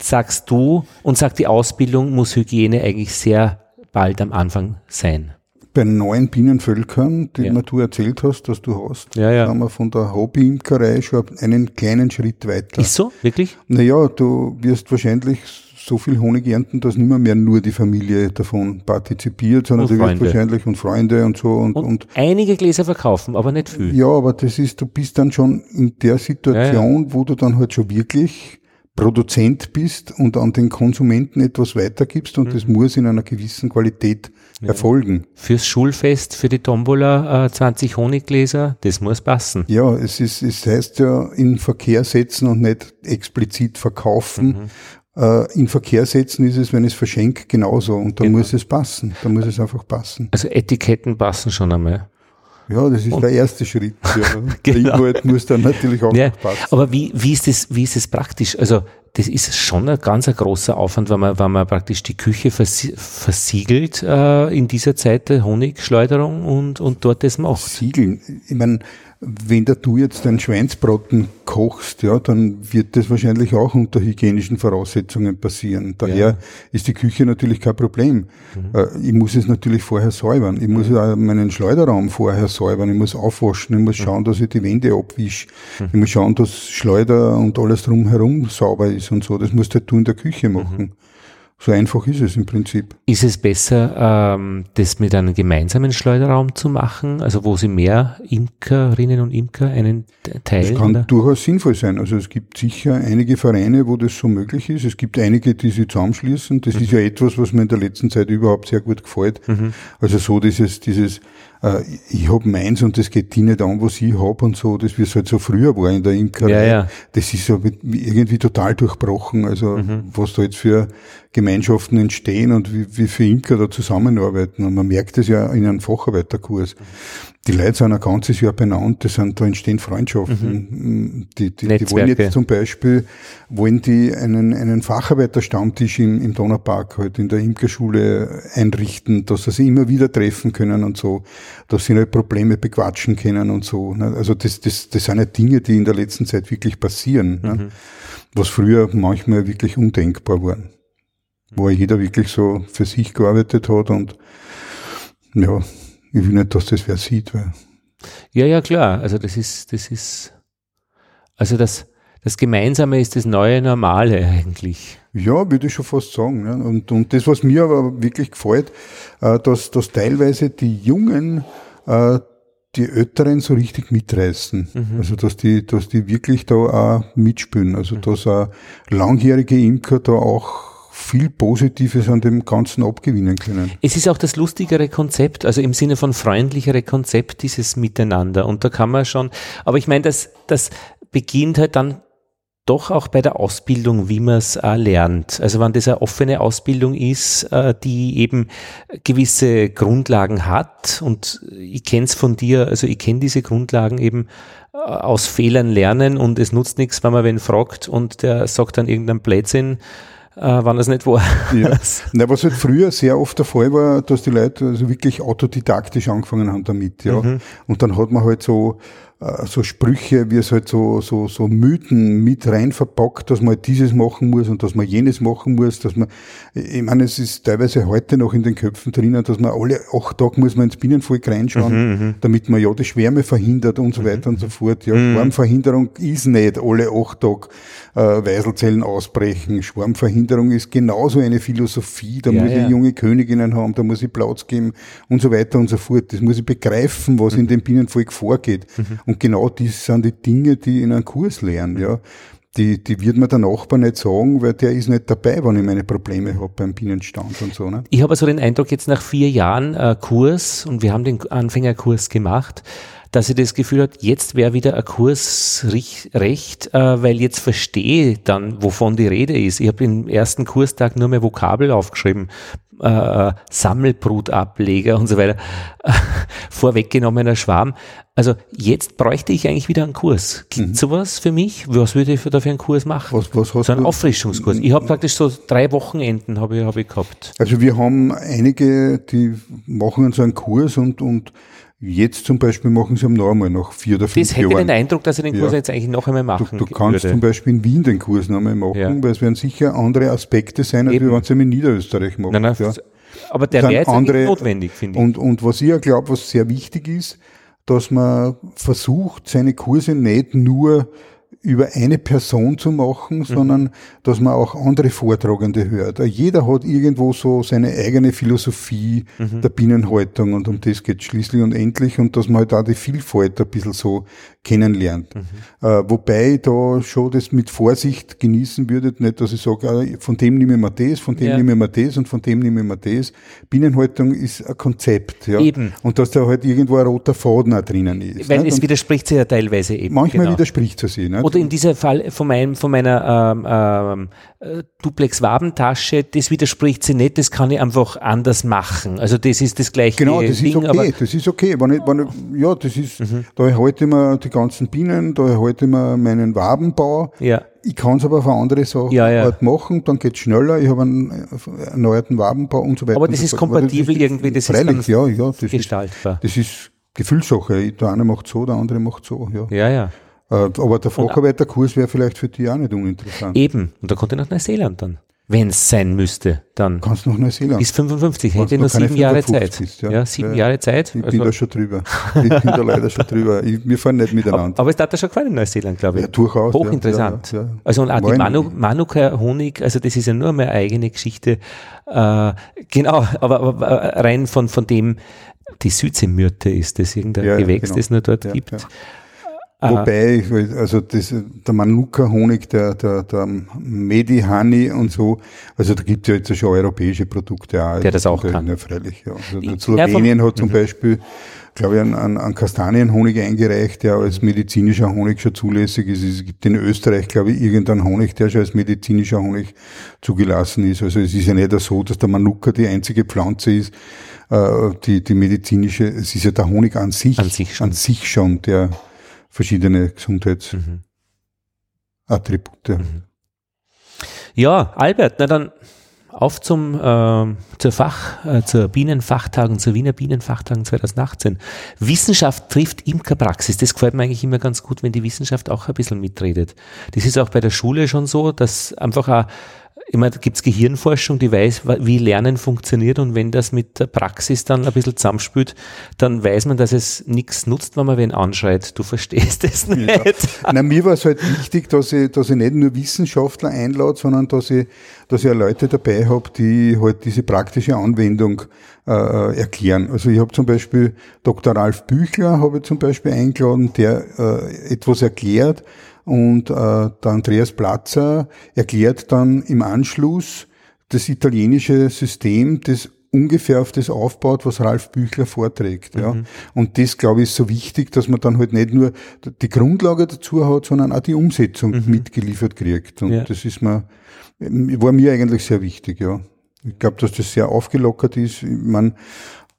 sagst du und sagt die Ausbildung muss Hygiene eigentlich sehr bald am Anfang sein. Bei neuen Bienenvölkern, die Ja. mir du erzählt hast, dass du hast, Ja, ja. haben wir von der Hobbyimkerei schon einen kleinen Schritt weiter. Ist so? Wirklich? Naja, du wirst wahrscheinlich so viel Honig ernten, dass nicht mehr, mehr nur die Familie davon partizipiert, sondern Und du wirst Freunde. wahrscheinlich und Freunde und so und, Und, und einige Gläser verkaufen, aber nicht viel. ja, aber das ist, du bist dann schon in der Situation, wo du dann halt schon wirklich Produzent bist und an den Konsumenten etwas weitergibst und mhm. das muss in einer gewissen Qualität ja. erfolgen. Fürs Schulfest, für die Tombola äh, 20 Honiggläser, das muss passen. Ja, es ist, es heißt ja in Verkehr setzen und nicht explizit verkaufen. Mhm. Äh, in Verkehr setzen ist es, wenn es verschenkt, genauso. Und da genau. muss es passen. Da muss es einfach passen. Also Etiketten passen schon einmal. Ja, das ist und, der erste Schritt. Ja. <laughs> genau. Der Inhalt muss dann natürlich auch ja, passen. Aber wie, wie, ist das, wie ist das praktisch? Also, das ist schon ein ganz ein großer Aufwand, wenn man, wenn man praktisch die Küche versiegelt äh, in dieser Zeit der Honigschleuderung und, und dort das macht. Siegeln. Ich meine, wenn da du jetzt einen Schweinsbraten kochst, ja, dann wird das wahrscheinlich auch unter hygienischen Voraussetzungen passieren. Daher ja. ist die Küche natürlich kein Problem. Mhm. Äh, ich muss es natürlich vorher säubern. Ich muss mhm. meinen Schleuderraum vorher säubern. Ich muss aufwaschen. Ich muss mhm. schauen, dass ich die Wände abwische. Mhm. Ich muss schauen, dass Schleuder und alles drumherum sauber ist und so. Das musst halt du in der Küche machen. Mhm. So einfach ist es im Prinzip. Ist es besser, ähm, das mit einem gemeinsamen Schleuderraum zu machen, also wo Sie mehr Imkerinnen und Imker einen teilen? Das kann oder? durchaus sinnvoll sein. Also es gibt sicher einige Vereine, wo das so möglich ist. Es gibt einige, die sich zusammenschließen. Das mhm. ist ja etwas, was mir in der letzten Zeit überhaupt sehr gut gefällt. Mhm. Also so dieses, dieses äh, ich hab meins und das geht die nicht an, was ich hab und so, das wie es halt so früher war in der Imkerei. Ja, ja. Das ist so irgendwie total durchbrochen. Also mhm. was da jetzt für Gemeinschaften entstehen und wie, wie viele Imker da zusammenarbeiten. Und man merkt es ja in einem Facharbeiterkurs. Die Leute sind ein ganzes Jahr benannt, das sind, da entstehen Freundschaften. Mhm. Die, die, die, wollen jetzt zum Beispiel, wollen die einen, einen Facharbeiterstammtisch im, im Donaupark halt in der Imkerschule einrichten, dass sie sich immer wieder treffen können und so, dass sie halt Probleme bequatschen können und so. Ne? Also das, das, das sind ja Dinge, die in der letzten Zeit wirklich passieren, ne? mhm. was früher manchmal wirklich undenkbar waren wo jeder wirklich so für sich gearbeitet hat und ja, ich will nicht, dass das wer sieht. Weil ja, ja, klar. Also das ist, das ist, also das, das Gemeinsame ist das neue Normale eigentlich. Ja, würde ich schon fast sagen. Ja. Und, und das, was mir aber wirklich gefällt, äh, dass, dass teilweise die Jungen äh, die Älteren so richtig mitreißen. Mhm. Also dass die, dass die wirklich da auch mitspielen. Also mhm. dass auch langjährige Imker da auch viel Positives an dem Ganzen abgewinnen können. Es ist auch das lustigere Konzept, also im Sinne von freundlichere Konzept dieses Miteinander. Und da kann man schon, aber ich meine, das, das beginnt halt dann doch auch bei der Ausbildung, wie man es äh, lernt. Also wenn das eine offene Ausbildung ist, äh, die eben gewisse Grundlagen hat und ich kenne es von dir, also ich kenne diese Grundlagen eben äh, aus Fehlern lernen und es nutzt nichts, wenn man wen fragt und der sagt dann irgendein Blödsinn, äh, wann das nicht war. Ja. <laughs> Na, was halt früher sehr oft der Fall war, dass die Leute also wirklich autodidaktisch angefangen haben damit, ja. Mhm. Und dann hat man halt so äh, so Sprüche, wie es halt so, so, so Mythen mit rein verpackt, dass man halt dieses machen muss und dass man jenes machen muss, dass man, ich meine, es ist teilweise heute noch in den Köpfen drinnen, dass man alle acht Tage muss man ins Bienenvolk reinschauen, mhm, mhm, damit man ja die Schwärme verhindert und so mhm. weiter und so fort. Ja, mhm. Schwarmverhinderung ist nicht alle acht Tage Weiselzellen ausbrechen. Schwarmverhinderung ist genauso eine Philosophie. Da ja, muss ja. ich junge Königinnen haben, da muss ich Platz geben und so weiter und so fort. Das muss ich begreifen, was mhm. in dem Bienenvolk vorgeht. Mhm. Und genau das sind die Dinge, die in einem Kurs lernen, ja. Die, die wird mir der Nachbar nicht sagen, weil der ist nicht dabei, wenn ich meine Probleme habe beim Bienenstand und so. Ne? Ich habe also den Eindruck, jetzt nach vier Jahren äh, Kurs, und wir haben den Anfängerkurs gemacht, dass ich das Gefühl hat, jetzt wäre wieder ein Kurs recht, äh, weil jetzt verstehe ich dann, wovon die Rede ist. Ich habe im ersten Kurstag nur mehr Vokabel aufgeschrieben, äh, Sammelbrutableger und so weiter, <laughs> vorweggenommener Schwarm. Also jetzt bräuchte ich eigentlich wieder einen Kurs. Gibt mhm. sowas für mich? Was würde ich für dafür einen Kurs machen? Was, was hast so einen du? Auffrischungskurs. Ich habe praktisch so drei Wochenenden habe ich, hab ich gehabt. Also wir haben einige, die machen so einen Kurs und, und Jetzt zum Beispiel machen sie am noch einmal nach vier oder fünf Das hätte Jahren. den Eindruck, dass sie den Kurs ja. jetzt eigentlich noch einmal machen Du, du kannst würde. zum Beispiel in Wien den Kurs noch einmal machen, ja. weil es werden sicher andere Aspekte sein, als wenn sie in Niederösterreich machen. Nein, nein, ja. Aber der wäre jetzt andere, notwendig, finde ich. Und, und was ich ja glaube, was sehr wichtig ist, dass man versucht, seine Kurse nicht nur über eine Person zu machen, mhm. sondern dass man auch andere Vortragende hört. Jeder hat irgendwo so seine eigene Philosophie mhm. der Bienenhaltung und um das geht schließlich und endlich und dass man halt auch die Vielfalt ein bisschen so kennenlernt. Mhm. Äh, wobei ich da schon das mit Vorsicht genießen würde, nicht, dass ich sage, äh, von dem nehme ich mir das, von dem ja. nehme ich mir das und von dem nehme ich mir das. Bienenhaltung ist ein Konzept, ja. Eben. Und dass da halt irgendwo ein roter Faden auch drinnen ist. Weil es widerspricht sich ja teilweise eben. Manchmal genau. widerspricht es sich, nicht? Oder in diesem Fall von, meinem, von meiner ähm, ähm, äh, Duplex-Wabentasche, das widerspricht sich nicht, das kann ich einfach anders machen. Also das ist das gleiche Genau, das Ding, ist okay, das ist okay. Wenn ich, wenn ich, ja, das ist, mhm. da erhalte ich mir die ganzen Bienen, da erhalte ich mir meinen Wabenbau. Ja. Ich kann es aber auf andere Sachen ja, ja. halt machen, dann geht es schneller, ich habe einen erneuerten Wabenbau und so weiter. Aber das ist kompatibel das ist, irgendwie, das freilich, ist ja, ja, das gestaltbar. Ist, das ist Gefühlssache. Der eine macht so, der andere macht so. Ja, ja. ja. Äh, aber der Facharbeiterkurs wäre vielleicht für dich auch nicht uninteressant. Eben. Und da konnte nach Neuseeland dann. Wenn es sein müsste, dann. Kannst du nach Neuseeland. Bis 55, hätte nur sieben Jahre Zeit. Bist, ja. ja. sieben ja. Jahre Zeit. Ich also bin da schon drüber. Ich bin da leider schon drüber. <laughs> Ich, wir fahren nicht miteinander. Aber es hat da schon gefallen in Neuseeland, glaube ich. Ja, durchaus. Hochinteressant. Ja, also und auch die Manu, Manuka Honig, also das ist ja nur meine eigene Geschichte. Äh, genau, aber, aber rein von, von dem, die Südseemyrte ist das irgendein Gewächs, genau. das es nur dort gibt. Wobei, also das, der Manuka-Honig, der, der, der Medi-Honey und so, also da gibt es ja jetzt schon europäische Produkte auch. Der das auch kann. Ja, freilich, ja. Also Slowenien hat zum mhm. Beispiel, glaube ich, einen, einen, einen Kastanienhonig eingereicht, der als medizinischer Honig schon zulässig ist. Es gibt in Österreich, glaube ich, irgendeinen Honig, der schon als medizinischer Honig zugelassen ist. Also es ist ja nicht so, dass der Manuka die einzige Pflanze ist, äh, die, die medizinische, es ist ja der Honig an sich, an sich schon, an sich schon der verschiedene Gesundheitsattribute. Mhm. Ja, Albert, na dann auf zum äh, zur Fach äh, zur Bienenfachtagung, zur Wiener Bienenfachtagung 2018. Wissenschaft trifft Imkerpraxis. Das gefällt mir eigentlich immer ganz gut, wenn die Wissenschaft auch ein bisschen mitredet. Das ist auch bei der Schule schon so, dass einfach auch immer gibt es Gehirnforschung, die weiß, wie Lernen funktioniert und wenn das mit der Praxis dann ein bisschen zusammenspült, dann weiß man, dass es nichts nutzt, wenn man wen anschreit. Du verstehst es nicht. Ja. Na, mir war es halt wichtig, dass ich, dass ich nicht nur Wissenschaftler einlade, sondern dass ich, dass ich Leute dabei habe, die halt diese praktische Anwendung äh, äh erklären. Also ich habe zum Beispiel Dr. Ralf Büchler habe ich zum Beispiel eingeladen, der äh, etwas erklärt, und äh, der Andreas Platzer erklärt dann im Anschluss das italienische System, das ungefähr auf das aufbaut, was Ralf Büchler vorträgt. Ja. Mhm. Und das, glaube ich, ist so wichtig, dass man dann halt nicht nur die Grundlage dazu hat, sondern auch die Umsetzung mhm. mitgeliefert kriegt. Und ja. das ist mir, war mir eigentlich sehr wichtig, ja. Ich glaube, dass das sehr aufgelockert ist. Ich mein,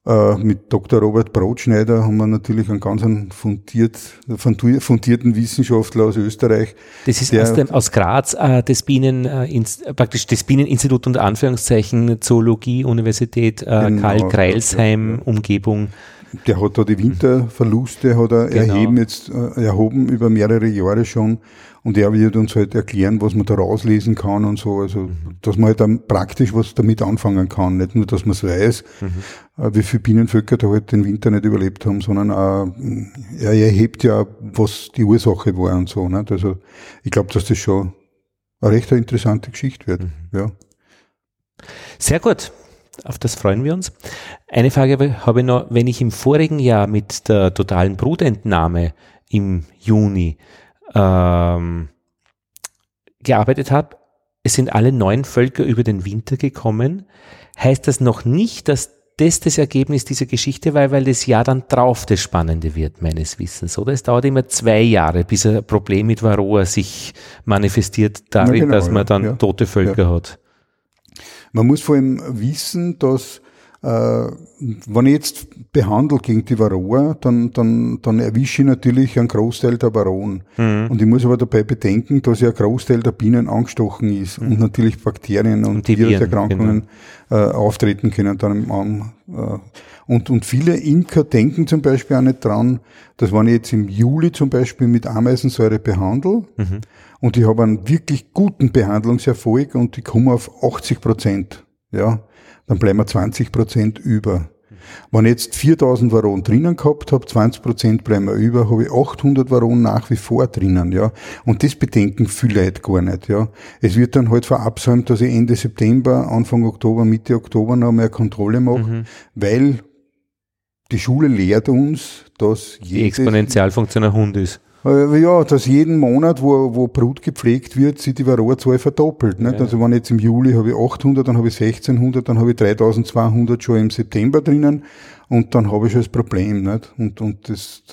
äh, mit Dr. Robert Brotschneider haben wir natürlich einen ganz fundiert, fundierten Wissenschaftler aus Österreich. Das ist aus, dem, aus Graz, äh, das Bienen, äh, praktisch das Bieneninstitut unter Anführungszeichen Zoologie, Universität äh, genau, Karl Greilsheim, ja. Umgebung. Der hat da die Winterverluste hat er genau. erheben jetzt, äh, erhoben über mehrere Jahre schon und er wird uns halt erklären, was man da rauslesen kann und so. Also, dass man halt dann praktisch was damit anfangen kann. Nicht nur, dass man es weiß, mhm. äh, wie viele Bienenvölker da halt den Winter nicht überlebt haben, sondern auch, er erhebt ja, was die Ursache war und so. Nicht? Also, ich glaube, dass das schon eine recht interessante Geschichte wird. Mhm. Ja. Sehr gut. Auf das freuen wir uns. Eine Frage habe ich noch, wenn ich im vorigen Jahr mit der totalen Brutentnahme im Juni ähm, gearbeitet habe, es sind alle neun Völker über den Winter gekommen, heißt das noch nicht, dass das das Ergebnis dieser Geschichte war, weil das Jahr dann drauf das Spannende wird, meines Wissens, oder? Es dauert immer zwei Jahre, bis ein Problem mit Varroa sich manifestiert darin, genau, dass man dann ja, tote Völker ja. hat. Man muss vor allem wissen, dass äh, wenn ich jetzt behandle gegen die Varroa, dann, dann, dann erwische ich natürlich einen Großteil der Varroen. Mhm. Und ich muss aber dabei bedenken, dass ja ein Großteil der Bienen angestochen ist mhm. und natürlich Bakterien und, und Viruserkrankungen genau. äh, auftreten können dann am, äh, und, und viele Imker denken zum Beispiel auch nicht dran, dass wenn ich jetzt im Juli zum Beispiel mit Ameisensäure behandle mhm. Und ich habe einen wirklich guten Behandlungserfolg und ich komme auf 80 Prozent, ja, dann bleiben wir 20 Prozent über. Wenn ich jetzt 4000 Varon drinnen gehabt habe, 20 Prozent bleiben mir über, habe ich 800 Varon nach wie vor drinnen, ja. Und das bedenken viele Leute gar nicht, ja. Es wird dann halt verabsäumt, dass ich Ende September, Anfang Oktober, Mitte Oktober noch mehr Kontrolle mache, mhm. weil die Schule lehrt uns, dass die Exponentialfunktion ein Hund ist. Äh, ja, dass jeden Monat, wo, wo Brut gepflegt wird, sich die Varroazahl verdoppelt. Nicht? Ja. Also wenn jetzt im Juli habe ich 800, dann habe ich 1600, dann habe ich 3200 schon im September drinnen und dann habe ich schon das Problem. Nicht? Und, und das,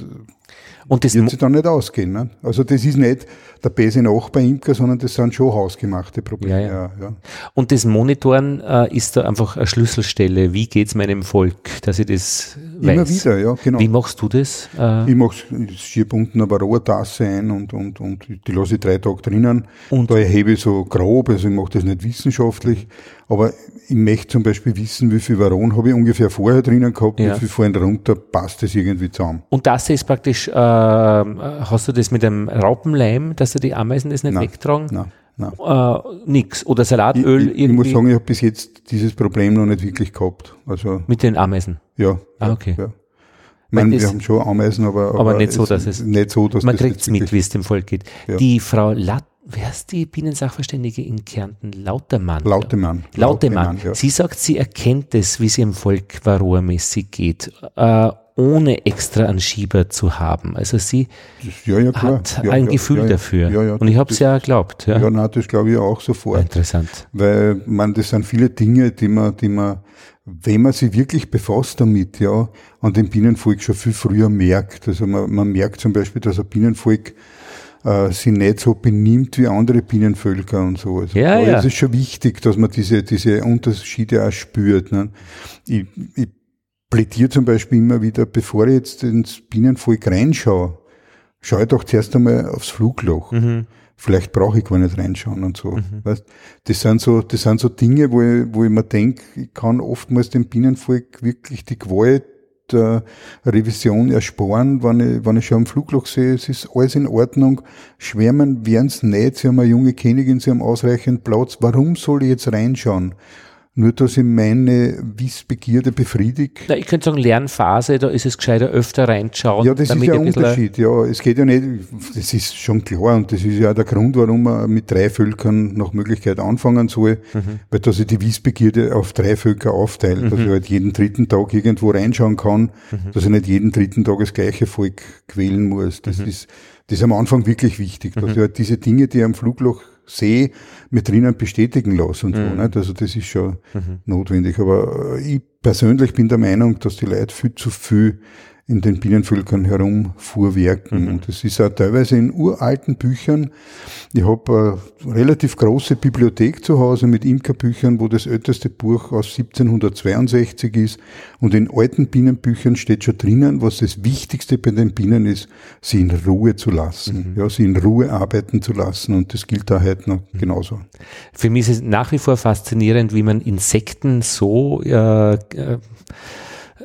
und das wird sich dann nicht ausgehen. Nicht? Also das ist nicht der beste Nachbar-Imker, sondern das sind schon hausgemachte Probleme. Ja, ja. Ja, Und das Monitoren äh, ist da einfach eine Schlüsselstelle. Wie geht es meinem Volk, dass ich das weiß? Immer wieder, ja, genau. Wie machst du das? Äh? Ich mache ich schiebe unten eine Varroa-Tasse ein und, und, und die lasse ich drei Tage drinnen. Und da erhebe ich so grob, also ich mache das nicht wissenschaftlich, aber ich möchte zum Beispiel wissen, wie viel Varon habe ich ungefähr vorher drinnen gehabt, ja. wie viel vorhin runter, passt das irgendwie zusammen. Und das ist praktisch, äh, hast du das mit einem Raupenleim, dass du die Ameisen das nicht nein, wegtragen? Nein. Nein. Äh, nix. Oder Salatöl. Ich, ich, ich muss sagen, ich habe bis jetzt dieses Problem noch nicht wirklich gehabt. Also, mit den Ameisen? Ja. Ah, okay. Ja. Ich meine, wir haben schon Ameisen, aber, aber, aber nicht so, dass es, nicht so, dass man kriegt es mit, wie es dem Volk geht. Ja. Die Frau Latt wer ist die Bienensachverständige in Kärnten? Lautermann. Lautemann. Lautemann. Lautemann ja. Sie sagt, sie erkennt es, wie es ihrem Volk varroamäßig geht, äh, ohne extra einen Schieber zu haben. Also sie ja, ja, hat ja, ein Gefühl dafür. Und ich habe es ja geglaubt. Ja, ja nein, das glaube ich auch sofort. Interessant. Weil man, das sind viele Dinge, die man, die man, wenn man sich wirklich befasst damit, ja, an dem Bienenvolk schon viel früher merkt. Also man, man merkt zum Beispiel, dass ein Bienenvolk äh, sich nicht so benimmt wie andere Bienenvölker und so. Also ja, ja. Es ist schon wichtig, dass man diese, diese Unterschiede auch spürt. Ne? Ich, ich plädiere zum Beispiel immer wieder, bevor ich jetzt ins Bienenvolk reinschaue, schaue ich doch zuerst einmal aufs Flugloch. Mhm. Vielleicht brauche ich gar nicht reinschauen und so. Mhm. Weißt, das sind so, das sind so Dinge, wo ich, wo ich mir denke, ich kann oftmals dem Bienenvolk wirklich die Gewalt der Revision ersparen, wenn ich, wenn ich schon am Flugloch sehe, es ist alles in Ordnung. Schwärmen werden es nicht, sie haben eine junge Königin, sie haben ausreichend Platz. Warum soll ich jetzt reinschauen? Nur, dass ich meine Wissbegierde befriedigt. Na, ich könnte sagen, Lernphase, da ist es gescheiter öfter reinschauen. Ja, das ist ja ein Unterschied. Ja, es geht ja nicht, das ist schon klar und das ist ja der Grund, warum man mit drei Völkern nach Möglichkeit anfangen soll, mhm. weil dass ich die Wissbegierde auf drei Völker aufteile, mhm. dass ich halt jeden dritten Tag irgendwo reinschauen kann, mhm. dass ich nicht jeden dritten Tag das gleiche Volk quälen muss. Das mhm. ist, das ist am Anfang wirklich wichtig, dass mhm. ich halt diese Dinge, die am Flugloch sehe, mir drinnen bestätigen lasse und mhm. so. Nicht? Also das ist schon mhm. notwendig. Aber äh, ich persönlich bin der Meinung, dass die Leute viel zu viel in den Bienenvölkern herumfuhrwerken. Mhm. Und das ist auch teilweise in uralten Büchern. Ich habe eine relativ große Bibliothek zu Hause mit Imkerbüchern, wo das älteste Buch aus 1762 ist. Und in alten Bienenbüchern steht schon drinnen, was das Wichtigste bei den Bienen ist, sie in Ruhe zu lassen. Mhm. Ja, sie in Ruhe arbeiten zu lassen. Und das gilt da heute noch mhm. genauso. Für mich ist es nach wie vor faszinierend, wie man Insekten so äh, äh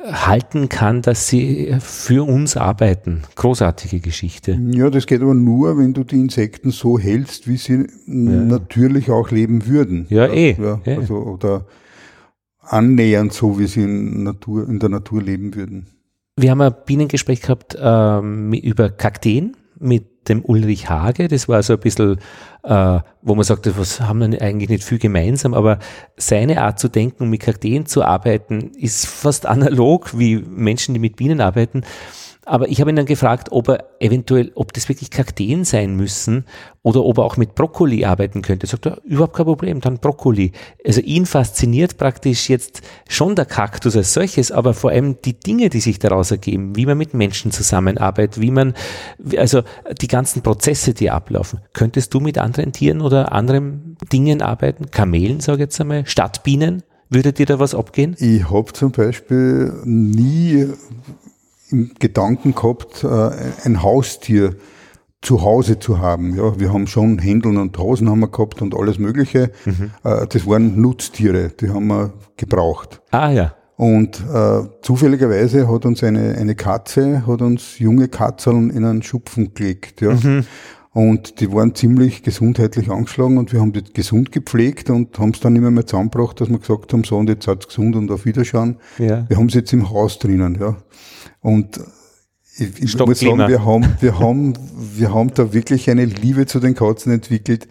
halten kann, dass sie für uns arbeiten. Großartige Geschichte. Ja, das geht aber nur, wenn du die Insekten so hältst, wie sie ja. natürlich auch leben würden. Ja, eh. Ja, Also, oder annähernd so, wie sie in, Natur, in der Natur leben würden. Wir haben ein Bienengespräch gehabt ähm, über Kakteen mit dem Ulrich Hage. Das war so ein bisschen, äh, wo man sagt, was haben wir eigentlich nicht viel gemeinsam, aber seine Art zu denken, mit Kakteen zu arbeiten, ist fast analog wie Menschen, die mit Bienen arbeiten. Aber ich habe ihn dann gefragt, ob er eventuell, ob das wirklich Kakteen sein müssen oder ob er auch mit Brokkoli arbeiten könnte. Sagt er, überhaupt kein Problem, dann Brokkoli. Also ihn fasziniert praktisch jetzt schon der Kaktus als solches, aber vor allem die Dinge, die sich daraus ergeben, wie man mit Menschen zusammenarbeitet, wie man, also die ganzen Prozesse, die ablaufen. Könntest du mit anderen Tieren oder anderen Dingen arbeiten? Kamelen, sage ich jetzt einmal, Stadtbienen? Würde dir da was abgehen? Ich habe zum Beispiel nie im Gedanken gehabt, äh, ein Haustier zu Hause zu haben. Ja, wir haben schon Händeln und Hosen haben wir gehabt und alles Mögliche. Mhm. Äh, das waren Nutztiere, die haben wir gebraucht. Ah ja. Und äh, zufälligerweise hat uns eine, eine Katze, hat uns junge Katzeln in einen Schupfen gelegt. Ja. Mhm. Und die waren ziemlich gesundheitlich angeschlagen und wir haben die gesund gepflegt und haben es dann immer mehr zusammengebracht, dass wir gesagt haben, so und jetzt hat's gesund und auf Wiederschauen. Ja. Wir haben sie jetzt im Haus drinnen, ja. Und ich, ich muss sagen, wir haben, wir haben, wir haben da wirklich eine Liebe zu den Katzen entwickelt.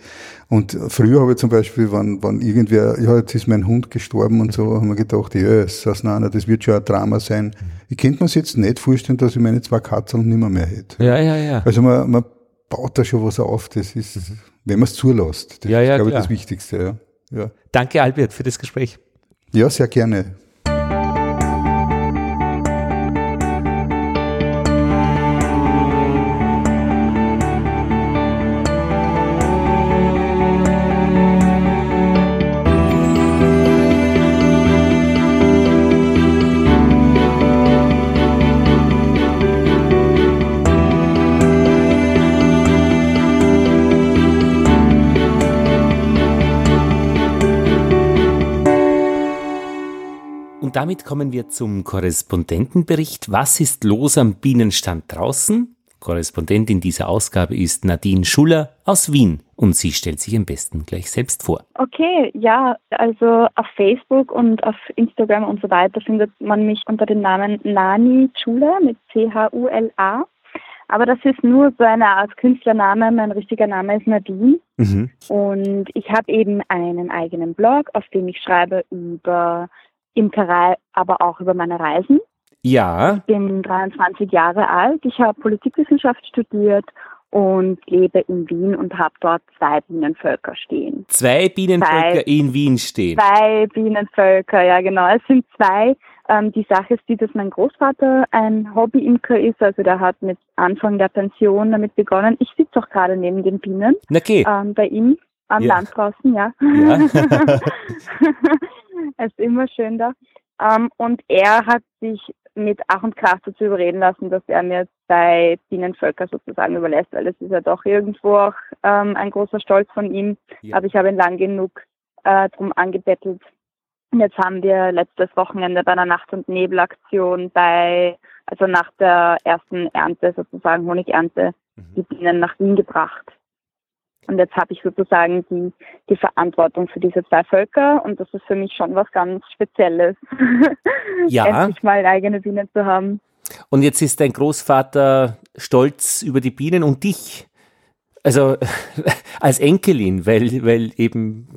Und früher habe ich zum Beispiel, wenn, wenn irgendwer, ja, jetzt ist mein Hund gestorben und so, haben wir gedacht, ja, das, nein, das wird schon ein Drama sein. Ich könnte mir jetzt nicht vorstellen, dass ich meine zwei Katzen nicht mehr, mehr hätte. Ja, ja, ja. Also man, man baut da schon was auf. Das ist, mhm. wenn man es zulässt. Das ja, ja, ist, glaube ich, das Wichtigste. Ja. Ja. Danke, Albert, für das Gespräch. Ja, sehr gerne. Damit kommen wir zum Korrespondentenbericht. Was ist los am Bienenstand draußen? Korrespondentin dieser Ausgabe ist Nadine Schuller aus Wien und sie stellt sich am besten gleich selbst vor. Okay, ja, also auf Facebook und auf Instagram und so weiter findet man mich unter dem Namen Nani Schuller mit C-H-U-L-A. Aber das ist nur so eine Art Künstlername. Mein richtiger Name ist Nadine. Mhm. Und ich habe eben einen eigenen Blog, auf dem ich schreibe über Imkerei, aber auch über meine Reisen. Ja. Ich bin 23 Jahre alt. Ich habe Politikwissenschaft studiert und lebe in Wien und habe dort zwei Bienenvölker stehen. Zwei Bienenvölker zwei, in Wien stehen. Zwei Bienenvölker, ja genau. Es sind zwei. Ähm, die Sache ist die, dass mein Großvater ein Hobbyimker ist, also der hat mit Anfang der Pension damit begonnen. Ich sitze auch gerade neben den Bienen okay. ähm, bei ihm am ja. Land draußen, ja. ja. <laughs> <laughs> <laughs> es ist immer schön da. Ähm, und er hat sich mit Ach und Krach dazu überreden lassen, dass er mir zwei Bienenvölker sozusagen überlässt, weil es ist ja doch irgendwo auch ähm, ein großer Stolz von ihm. Ja. Aber ich habe ihn lang genug äh, drum angebettelt. Und jetzt haben wir letztes Wochenende bei einer Nacht- und Nebelaktion bei, also nach der ersten Ernte sozusagen, Honigernte, mhm. die Bienen nach Wien gebracht. Und jetzt habe ich sozusagen die, die Verantwortung für diese zwei Völker und das ist für mich schon was ganz Spezielles, <laughs> ja. endlich mal eigene Bienen zu haben. Und jetzt ist dein Großvater stolz über die Bienen und dich. Also <laughs> als Enkelin, weil, weil eben,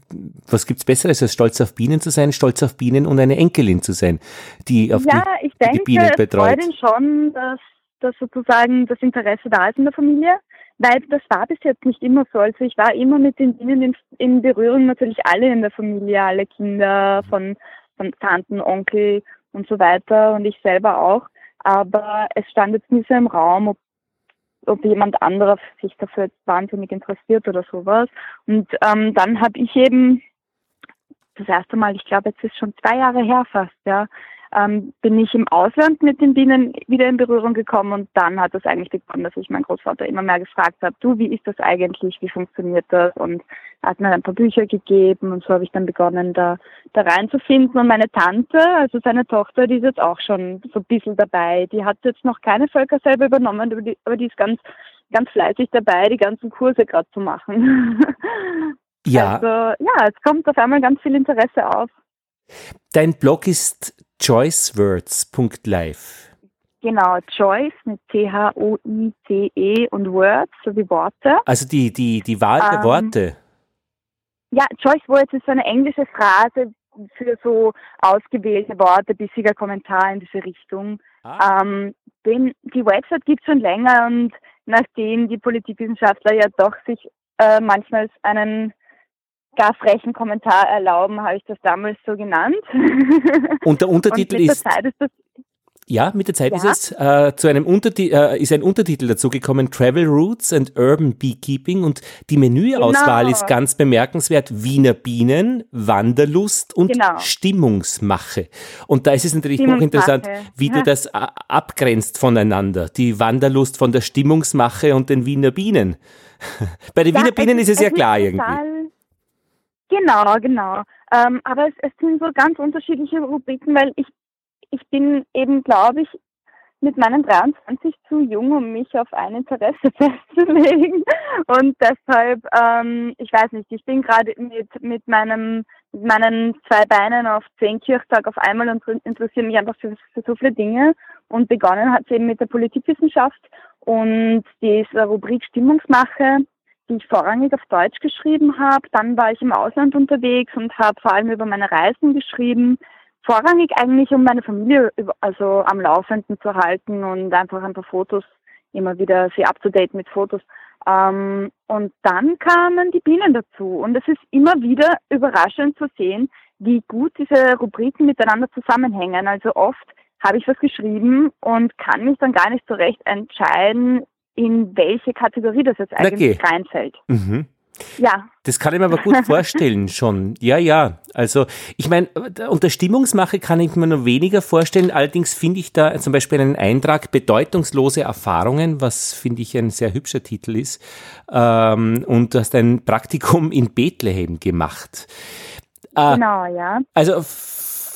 was gibt's Besseres, als stolz auf Bienen zu sein, stolz auf Bienen und eine Enkelin zu sein, die auf ja, die, ich denke, die Bienen betreut. Ja, ich denke, schon, dass, dass sozusagen das Interesse da ist in der Familie weil das war bis jetzt nicht immer so. Also ich war immer mit den Bienen in, in Berührung, natürlich alle in der Familie, alle Kinder von, von Tanten, Onkel und so weiter und ich selber auch. Aber es stand jetzt nie so im Raum, ob, ob jemand anderer sich dafür jetzt wahnsinnig interessiert oder sowas. Und ähm, dann habe ich eben das erste Mal, ich glaube, jetzt ist schon zwei Jahre her fast, ja, ähm, bin ich im Ausland mit den Bienen wieder in Berührung gekommen und dann hat es eigentlich begonnen, dass ich meinen Großvater immer mehr gefragt habe, du, wie ist das eigentlich, wie funktioniert das und er hat mir ein paar Bücher gegeben und so habe ich dann begonnen, da, da reinzufinden und meine Tante, also seine Tochter, die ist jetzt auch schon so ein bisschen dabei, die hat jetzt noch keine Völker selber übernommen, aber die, aber die ist ganz, ganz fleißig dabei, die ganzen Kurse gerade zu machen. Ja. Also ja, es kommt auf einmal ganz viel Interesse auf. Dein Blog ist choicewords.live. Genau, Choice mit C-H-O-I-C-E und Words, so wie Worte. Also die, die, die Wahl der ähm, Worte. Ja, Choice Words ist so eine englische Phrase für so ausgewählte Worte, bissiger Kommentar in diese Richtung. Ah. Ähm, den, die Website gibt es schon länger und nachdem die Politikwissenschaftler ja doch sich äh, manchmal einen gar frechen Kommentar erlauben, habe ich das damals so genannt. <laughs> Und der Untertitel Und ist, ist das, ja, mit der Zeit ja. ist es äh, zu einem Unterti äh, ist ein Untertitel dazu gekommen, Travel Routes and Urban Beekeeping und die Menüauswahl genau. ist ganz bemerkenswert, Wiener Bienen, Wanderlust und genau. Stimmungsmache. Und da ist es natürlich hochinteressant, wie du das äh, abgrenzt voneinander, die Wanderlust von der Stimmungsmache und den Wiener Bienen. <laughs> Bei den ja, Wiener Bienen ist es, es ja klar irgendwie. Genau, genau. Ähm, aber es, es sind so ganz unterschiedliche Rubriken, weil ich, ich bin eben, glaube ich, mit meinen 23 zu jung, um mich auf ein Interesse <laughs> festzulegen. Und deshalb, ähm, ich weiß nicht, ich bin gerade mit, mit meinem mit meinen zwei Beinen auf zehn Kirchtag auf einmal und interessiere mich einfach für, für so viele Dinge. Und begonnen hat es eben mit der Politikwissenschaft und dieser Rubrik Stimmungsmache, die ich vorrangig auf Deutsch geschrieben habe. Dann war ich im Ausland unterwegs und habe vor allem über meine Reisen geschrieben. Vorrangig eigentlich, um meine Familie also am Laufenden zu halten und einfach ein paar Fotos, immer wieder sie up to date mit Fotos. Ähm, und dann kamen die Bienen dazu. Und es ist immer wieder überraschend zu sehen, wie gut diese Rubriken miteinander zusammenhängen. Also oft habe ich was geschrieben und kann mich dann gar nicht so recht entscheiden, in welche Kategorie das jetzt eigentlich okay. reinfällt. Mhm. Ja. Das kann ich mir aber gut <laughs> vorstellen schon. Ja, ja. Also ich meine, unter Stimmungsmache kann ich mir nur weniger vorstellen. Allerdings finde ich da zum Beispiel einen Eintrag bedeutungslose Erfahrungen, was finde ich ein sehr hübscher Titel ist. Ähm, und du hast ein Praktikum in Bethlehem gemacht. Äh, genau, ja. Also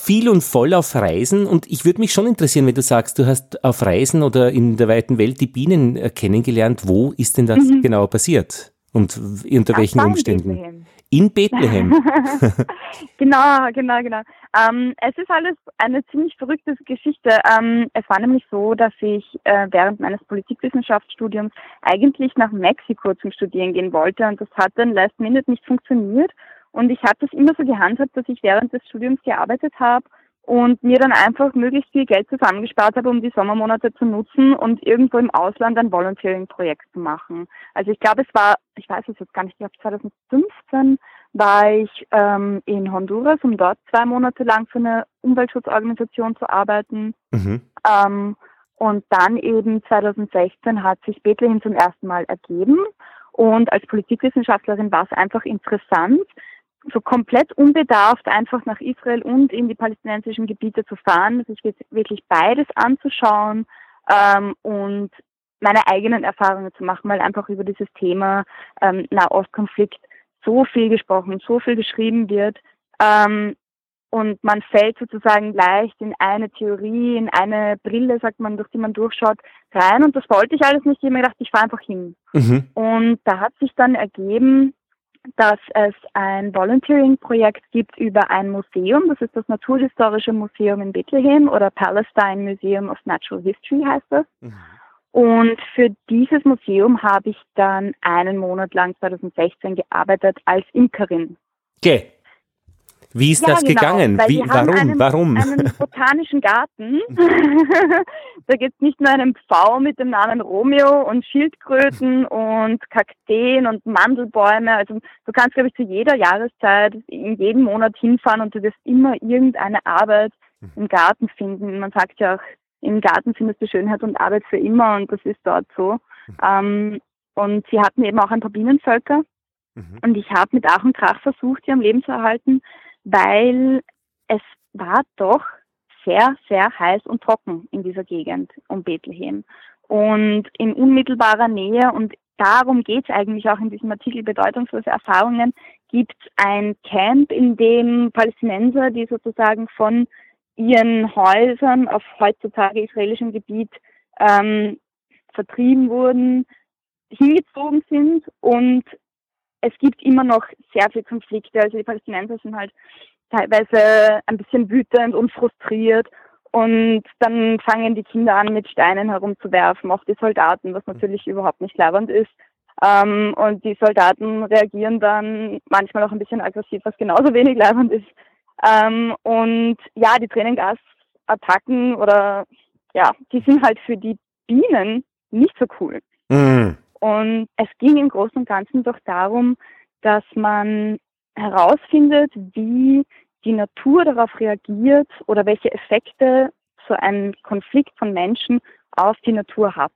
viel und voll auf Reisen und ich würde mich schon interessieren, wenn du sagst, du hast auf Reisen oder in der weiten Welt die Bienen äh, kennengelernt. Wo ist denn das mhm. genau passiert? Und unter welchen Umständen? Bethlehem. In Bethlehem. <laughs> genau, genau, genau. Ähm, es ist alles eine ziemlich verrückte Geschichte. Ähm, es war nämlich so, dass ich äh, während meines Politikwissenschaftsstudiums eigentlich nach Mexiko zum Studieren gehen wollte und das hat dann last minute nicht funktioniert. Und ich habe das immer so gehandhabt, dass ich während des Studiums gearbeitet habe und mir dann einfach möglichst viel Geld zusammengespart habe, um die Sommermonate zu nutzen und irgendwo im Ausland ein Volunteering-Projekt zu machen. Also ich glaube, es war, ich weiß es jetzt gar nicht, ich glaube 2015 war ich ähm, in Honduras, um dort zwei Monate lang für eine Umweltschutzorganisation zu arbeiten. Mhm. Ähm, und dann eben 2016 hat sich Bethlehem zum ersten Mal ergeben. Und als Politikwissenschaftlerin war es einfach interessant, so komplett unbedarft einfach nach Israel und in die palästinensischen Gebiete zu fahren, sich wirklich beides anzuschauen ähm, und meine eigenen Erfahrungen zu machen, weil einfach über dieses Thema ähm, Nahostkonflikt so viel gesprochen, so viel geschrieben wird. Ähm, und man fällt sozusagen leicht in eine Theorie, in eine Brille, sagt man, durch die man durchschaut, rein. Und das wollte ich alles nicht. Ich habe mir gedacht, ich fahre einfach hin. Mhm. Und da hat sich dann ergeben, dass es ein Volunteering-Projekt gibt über ein Museum. Das ist das Naturhistorische Museum in Bethlehem oder Palestine Museum of Natural History heißt das. Mhm. Und für dieses Museum habe ich dann einen Monat lang 2016 gearbeitet als Imkerin. Okay. Wie ist ja, das genau, gegangen? Wie, warum? Einen, warum? einen <laughs> botanischen Garten. <laughs> da gibt es nicht nur einen Pfau mit dem Namen Romeo und Schildkröten und Kakteen und Mandelbäume. Also du kannst, glaube ich, zu jeder Jahreszeit in jedem Monat hinfahren und du wirst immer irgendeine Arbeit im Garten finden. Man sagt ja auch, im Garten findest du Schönheit und Arbeit für immer und das ist dort so. Ähm, und sie hatten eben auch ein paar Bienenvölker. Mhm. Und ich habe mit Ach und Krach versucht, sie am Leben zu erhalten weil es war doch sehr, sehr heiß und trocken in dieser Gegend um Bethlehem. Und in unmittelbarer Nähe, und darum geht es eigentlich auch in diesem Artikel Bedeutungslose Erfahrungen, gibt es ein Camp, in dem Palästinenser, die sozusagen von ihren Häusern auf heutzutage israelischem Gebiet ähm, vertrieben wurden, hingezogen sind und es gibt immer noch sehr viele Konflikte. Also die Palästinenser sind halt teilweise ein bisschen wütend und frustriert. Und dann fangen die Kinder an, mit Steinen herumzuwerfen auf die Soldaten, was natürlich überhaupt nicht leibend ist. Ähm, und die Soldaten reagieren dann manchmal auch ein bisschen aggressiv, was genauso <laughs> wenig leibend ist. Ähm, und ja, die Tränengasattacken oder ja, die sind halt für die Bienen nicht so cool. Mhm. Und es ging im Großen und Ganzen doch darum, dass man herausfindet, wie die Natur darauf reagiert oder welche Effekte so ein Konflikt von Menschen auf die Natur hat.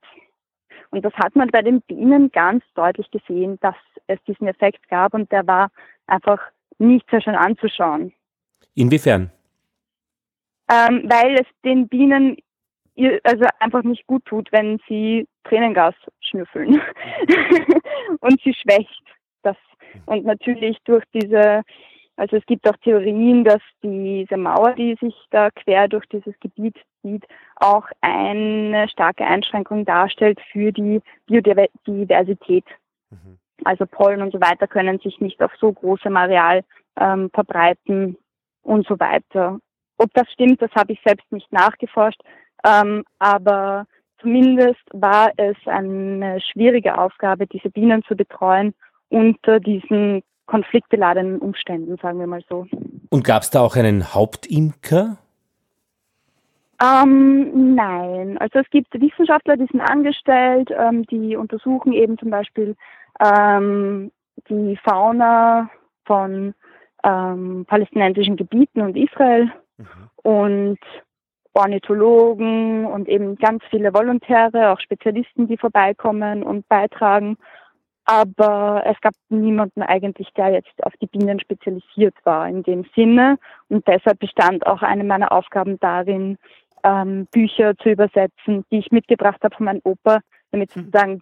Und das hat man bei den Bienen ganz deutlich gesehen, dass es diesen Effekt gab und der war einfach nicht sehr schön anzuschauen. Inwiefern? Ähm, weil es den Bienen ihr also einfach nicht gut tut, wenn sie Tränengas schnüffeln. <laughs> und sie schwächt das. Und natürlich durch diese Also es gibt auch Theorien, dass diese Mauer, die sich da quer durch dieses Gebiet zieht, auch eine starke Einschränkung darstellt für die Biodiversität. Mhm. Also Pollen und so weiter können sich nicht auf so großem Areal ähm, verbreiten und so weiter. Ob das stimmt, das habe ich selbst nicht nachgeforscht, ähm, aber zumindest war es eine schwierige Aufgabe, diese Bienen zu betreuen unter diesen konfliktbeladenen Umständen, sagen wir mal so. Und gab es da auch einen Hauptimker? Ähm, nein, also es gibt Wissenschaftler, die sind angestellt, ähm, die untersuchen eben zum Beispiel ähm, die Fauna von ähm, palästinensischen Gebieten und Israel mhm. und Ornithologen und eben ganz viele Volontäre, auch Spezialisten, die vorbeikommen und beitragen. Aber es gab niemanden eigentlich, der jetzt auf die Bienen spezialisiert war in dem Sinne. Und deshalb bestand auch eine meiner Aufgaben darin, ähm, Bücher zu übersetzen, die ich mitgebracht habe von meinem Opa, damit hm. sozusagen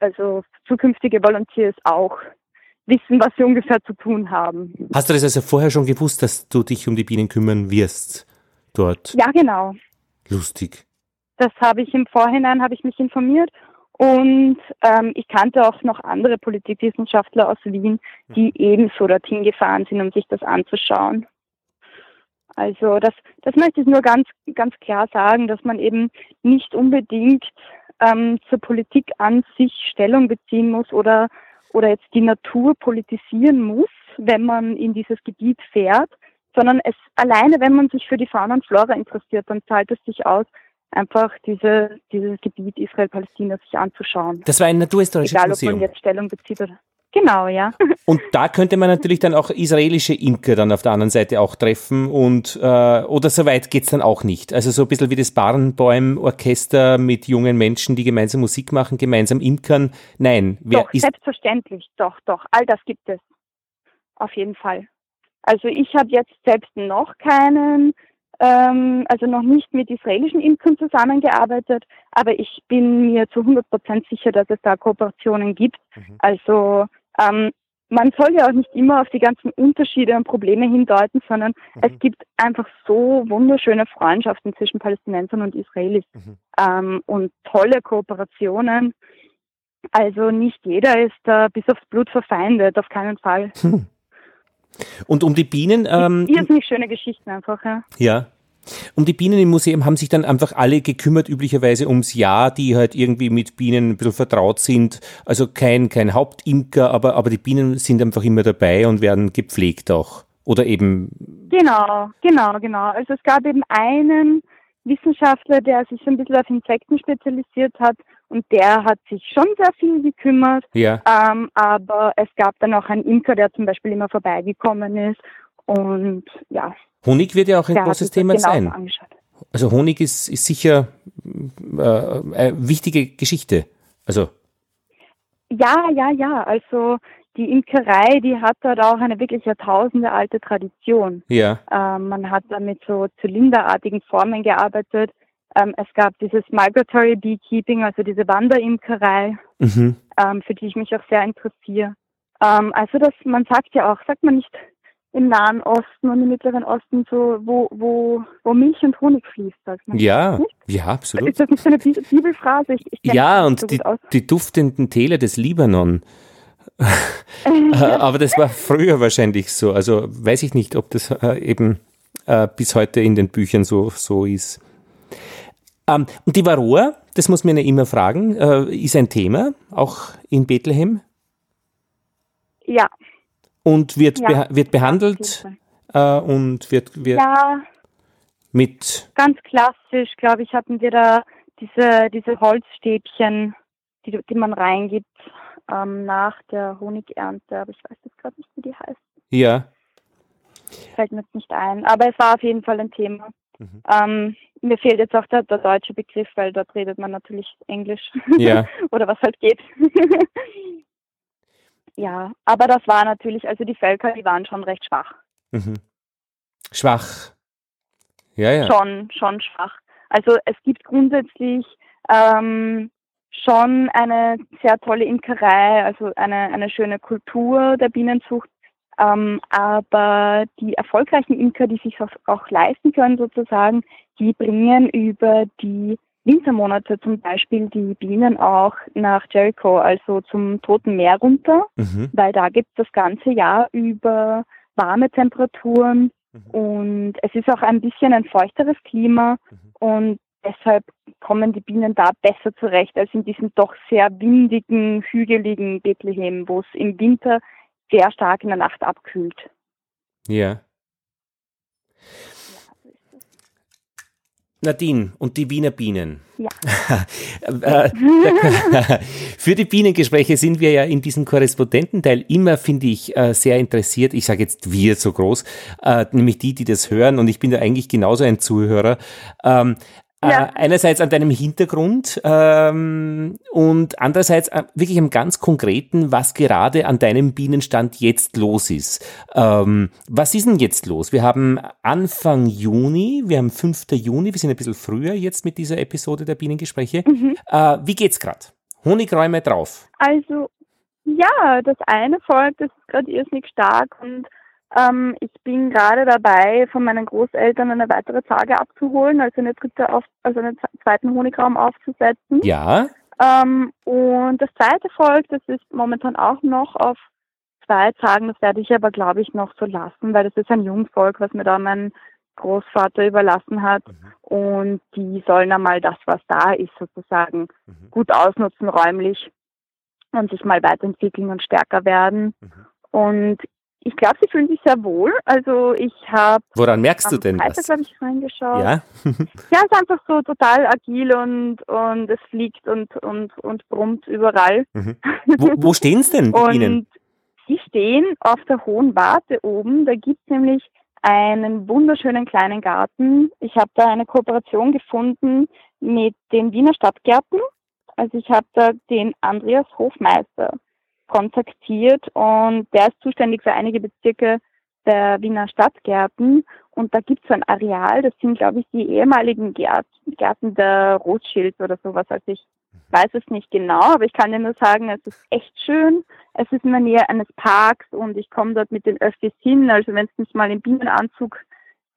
also zukünftige Volunteers auch wissen, was sie ungefähr zu tun haben. Hast du das also vorher schon gewusst, dass du dich um die Bienen kümmern wirst dort? Ja, genau. Lustig. Das habe ich im Vorhinein, habe ich mich informiert und ähm, ich kannte auch noch andere Politikwissenschaftler aus Wien, die hm. ebenso dorthin gefahren sind, um sich das anzuschauen. Also das, das möchte ich nur ganz, ganz klar sagen, dass man eben nicht unbedingt ähm, zur Politik an sich Stellung beziehen muss oder, oder jetzt die Natur politisieren muss, wenn man in dieses Gebiet fährt, sondern es alleine, wenn man sich für die Fauna und Flora interessiert, dann zahlt es sich aus, einfach diese, dieses Gebiet Israel-Palästina sich anzuschauen. Das war ein naturhistorisches Egal, Museum. ob man jetzt Stellung bezieht oder. Genau, ja. <laughs> Und da könnte man natürlich dann auch israelische Imker dann auf der anderen Seite auch treffen und äh, oder so weit geht's dann auch nicht. Also so ein bisschen wie das Barenbäum-Orchester mit jungen Menschen, die gemeinsam Musik machen, gemeinsam imkern. Nein, wer doch, ist selbstverständlich, doch, doch, all das gibt es. Auf jeden Fall. Also ich habe jetzt selbst noch keinen ähm, also noch nicht mit israelischen Imkern zusammengearbeitet, aber ich bin mir zu 100 Prozent sicher, dass es da Kooperationen gibt. Mhm. Also ähm, man soll ja auch nicht immer auf die ganzen Unterschiede und Probleme hindeuten, sondern mhm. es gibt einfach so wunderschöne Freundschaften zwischen Palästinensern und Israelis mhm. ähm, und tolle Kooperationen. Also nicht jeder ist da bis aufs Blut verfeindet, auf keinen Fall. Hm. Und um die Bienen. Ähm, Irrsinnig schöne Geschichten einfach, ja. Ja. Um die Bienen im Museum haben sich dann einfach alle gekümmert, üblicherweise ums Jahr, die halt irgendwie mit Bienen ein bisschen vertraut sind. Also kein, kein Hauptimker, aber, aber die Bienen sind einfach immer dabei und werden gepflegt auch. Oder eben. Genau, genau, genau. Also es gab eben einen Wissenschaftler, der sich so ein bisschen auf Insekten spezialisiert hat und der hat sich schon sehr viel gekümmert. Ja. Ähm, aber es gab dann auch einen Imker, der zum Beispiel immer vorbeigekommen ist und ja. Honig wird ja auch ein großes Thema genau sein. Angeschaut. Also Honig ist, ist sicher äh, eine wichtige Geschichte. Also ja, ja, ja. Also die Imkerei, die hat dort auch eine wirklich Jahrtausende alte Tradition. Ja. Ähm, man hat da mit so zylinderartigen Formen gearbeitet. Ähm, es gab dieses Migratory Beekeeping, also diese Wanderimkerei, mhm. ähm, für die ich mich auch sehr interessiere. Ähm, also das, man sagt ja auch, sagt man nicht im Nahen Osten und im Mittleren Osten so, wo, wo, wo Milch und Honig fließt, sagt man. Ja, ja, absolut. Ist das nicht so eine Bibelphrase? Ich, ich ja, und so die, die duftenden Täler des Libanon. Äh, aber das war früher wahrscheinlich so. Also weiß ich nicht, ob das äh, eben äh, bis heute in den Büchern so, so ist. Ähm, und die Varroa, das muss man ja immer fragen, ist ein Thema, auch in Bethlehem? Ja. Und wird, ja, beha wird behandelt äh, und wird, wird ja, mit. Ganz klassisch, glaube ich, hatten wir da diese, diese Holzstäbchen, die, die man reingibt ähm, nach der Honigernte, aber ich weiß jetzt gerade nicht, wie die heißt. Ja. Fällt mir jetzt nicht ein, aber es war auf jeden Fall ein Thema. Mhm. Ähm, mir fehlt jetzt auch der, der, deutsche Begriff, weil dort redet man natürlich Englisch. Ja. <laughs> Oder was halt geht. <laughs> ja, aber das war natürlich, also die Völker, die waren schon recht schwach. Mhm. Schwach. Ja, ja. Schon, schon schwach. Also es gibt grundsätzlich ähm, schon eine sehr tolle Imkerei, also eine, eine schöne Kultur der Bienenzucht. Ähm, aber die erfolgreichen Imker, die sich auch, auch leisten können sozusagen, die bringen über die Wintermonate zum Beispiel die Bienen auch nach Jericho, also zum Toten Meer runter, mhm. weil da gibt es das ganze Jahr über warme Temperaturen mhm. und es ist auch ein bisschen ein feuchteres Klima mhm. und deshalb kommen die Bienen da besser zurecht als in diesem doch sehr windigen, hügeligen Bethlehem, wo es im Winter sehr stark in der Nacht abkühlt. Ja. Nadine und die Wiener Bienen. Ja. <laughs> Äh, <laughs> für die Bienengespräche sind wir ja in diesem Korrespondententeil immer, finde ich, äh, sehr interessiert. Ich sage jetzt wir so groß, äh, nämlich die, die das hören. Und ich bin da eigentlich genauso ein Zuhörer. Ähm, ja. Äh, einerseits an deinem Hintergrund ähm, und andererseits äh, wirklich am ganz konkreten, was gerade an deinem Bienenstand jetzt los ist. Ähm, was ist denn jetzt los? Wir haben Anfang Juni, wir haben 5. Juni, wir sind ein bisschen früher jetzt mit dieser Episode der Bienengespräche. Mhm. Äh, wie geht's gerade? Honigräume drauf. Also ja, das eine Volk, das ist gerade irrsinnig stark und ähm, ich bin gerade dabei, von meinen Großeltern eine weitere Zage abzuholen, also eine dritte auf, also einen zweiten Honigraum aufzusetzen. Ja. Ähm, und das zweite Volk, das ist momentan auch noch auf zwei Zagen, das werde ich aber glaube ich noch so lassen, weil das ist ein Jungvolk, was mir da mein Großvater überlassen hat. Mhm. Und die sollen einmal das, was da ist, sozusagen mhm. gut ausnutzen räumlich und sich mal weiterentwickeln und stärker werden. Mhm. Und ich glaube, sie fühlen sich sehr wohl. Also ich habe. Woran merkst du denn Freitag, das? habe ich reingeschaut. Ja. <laughs> ja, es ist einfach so total agil und und es fliegt und und und brummt überall. Mhm. <laughs> Wo, wo stehen es denn und Ihnen? Sie stehen auf der Hohen Warte oben. Da gibt es nämlich einen wunderschönen kleinen Garten. Ich habe da eine Kooperation gefunden mit den Wiener Stadtgärten. Also ich habe da den Andreas Hofmeister kontaktiert und der ist zuständig für einige Bezirke der Wiener Stadtgärten und da gibt es ein Areal, das sind glaube ich die ehemaligen Gärten der Rothschilds oder sowas. Also ich weiß es nicht genau, aber ich kann dir nur sagen, es ist echt schön. Es ist in der Nähe eines Parks und ich komme dort mit den Öffis hin. Also wenn es nicht mal im Bienenanzug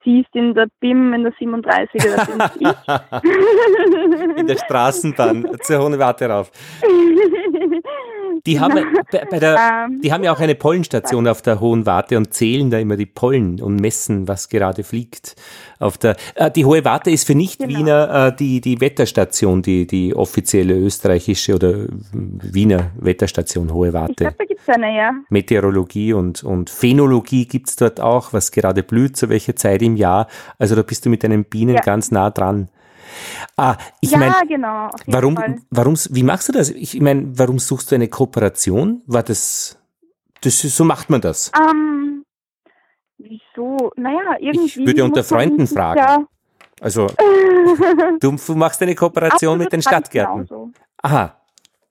ziehst in der BIM, in der 37er, das bin ich. <laughs> in der Straßenbahn zur Hohe Warte rauf. <laughs> Die haben, bei, bei der, ähm, die haben ja auch eine Pollenstation auf der Hohen Warte und zählen da immer die Pollen und messen, was gerade fliegt. Auf der, äh, die Hohe Warte ist für Nicht-Wiener genau. äh, die, die Wetterstation, die, die offizielle österreichische oder Wiener Wetterstation Hohe Warte. Ich glaube, da gibt es eine, ja. Meteorologie und, und Phänologie gibt es dort auch, was gerade blüht, zu welcher Zeit im Jahr. Also da bist du mit deinen Bienen ja. ganz nah dran. Ah, ich ja, meine, genau, warum, warum, wie machst du das? Ich meine, warum suchst du eine Kooperation? War das, das so macht man das? Ähm, wieso? Naja, irgendwie. Ich würde unter Freunden fragen. Ja. Also, <laughs> du, du, machst eine Kooperation mit den Stadtgärten. Genauso. Aha.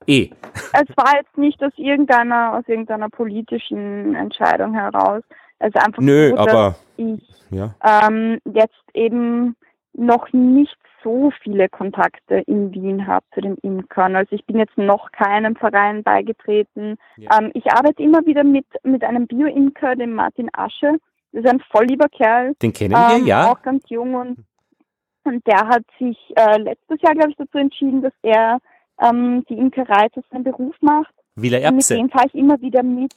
Eh. Es war jetzt nicht aus irgendeiner, aus irgendeiner politischen Entscheidung heraus. Also einfach Nö, so, aber ich ja. ähm, jetzt eben noch nicht so viele Kontakte in Wien habe zu den Imkern. Also ich bin jetzt noch keinem Verein beigetreten. Ja. Ähm, ich arbeite immer wieder mit, mit einem Bio-Imker, dem Martin Asche. Das ist ein voll lieber Kerl. Den kennen wir, ähm, ja. Auch ganz jung und, und der hat sich äh, letztes Jahr, glaube ich, dazu entschieden, dass er ähm, die Imkerei zu seinem Beruf macht. Villa Erbse. Mit dem fahre ich immer wieder mit.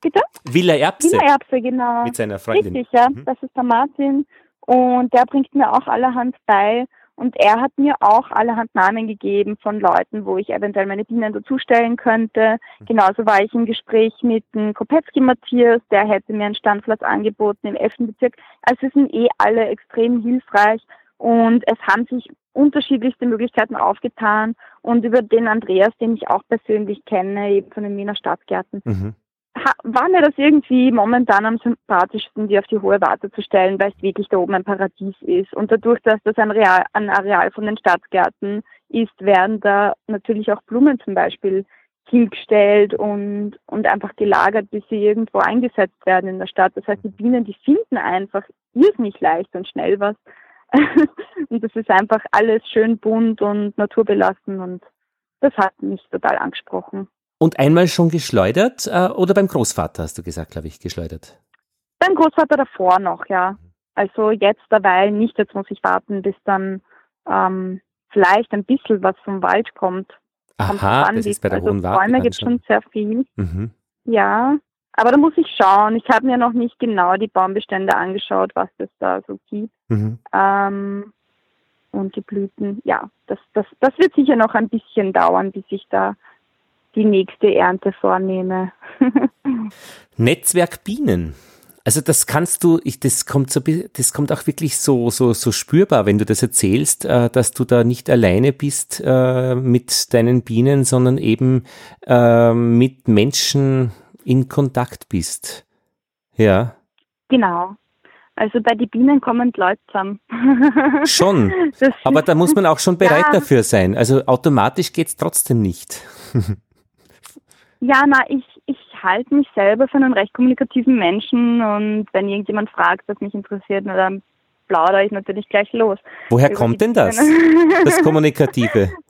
Bitte? Villa Erbse. Villa Erbse, genau. Mit seiner Freundin. Richtig, ja. Mhm. Das ist der Martin. Und der bringt mir auch allerhand bei. Und er hat mir auch allerhand Namen gegeben von Leuten, wo ich eventuell meine Bienen dazustellen könnte. Mhm. Genauso war ich im Gespräch mit dem Kopetzky Matthias, der hätte mir einen Standplatz angeboten im 11. Bezirk. Also es sind eh alle extrem hilfreich und es haben sich unterschiedlichste Möglichkeiten aufgetan und über den Andreas, den ich auch persönlich kenne, eben von den Wiener Stadtgärten, mhm war mir das irgendwie momentan am sympathischsten, die auf die hohe Warte zu stellen, weil es wirklich da oben ein Paradies ist. Und dadurch, dass das ein, Real, ein Areal von den Stadtgärten ist, werden da natürlich auch Blumen zum Beispiel hingestellt und, und einfach gelagert, bis sie irgendwo eingesetzt werden in der Stadt. Das heißt, die Bienen, die finden einfach irrsinnig leicht und schnell was. <laughs> und das ist einfach alles schön bunt und naturbelassen und das hat mich total angesprochen. Und einmal schon geschleudert äh, oder beim Großvater hast du gesagt, glaube ich, geschleudert? Beim Großvater davor noch, ja. Also jetzt derweil nicht, jetzt muss ich warten, bis dann ähm, vielleicht ein bisschen was vom Wald kommt. Aha, an, das ist bei der also Hohen Bäume gibt es schon sehr viel. Mhm. Ja, aber da muss ich schauen. Ich habe mir noch nicht genau die Baumbestände angeschaut, was es da so gibt. Mhm. Ähm, und die Blüten, ja, das, das, das wird sicher noch ein bisschen dauern, bis ich da die nächste Ernte vornehme. <laughs> Netzwerk Bienen. Also das kannst du, ich, das kommt so, das kommt auch wirklich so, so, so spürbar, wenn du das erzählst, äh, dass du da nicht alleine bist äh, mit deinen Bienen, sondern eben äh, mit Menschen in Kontakt bist. Ja. Genau. Also bei den Bienen kommen Leute zusammen. <laughs> Schon. Aber da muss man auch schon <laughs> bereit ja. dafür sein. Also automatisch geht es trotzdem nicht. Ja, na, ich, ich halte mich selber für einen recht kommunikativen Menschen und wenn irgendjemand fragt, was mich interessiert, na, dann plaudere ich natürlich gleich los. Woher kommt denn das? Das Kommunikative? <laughs>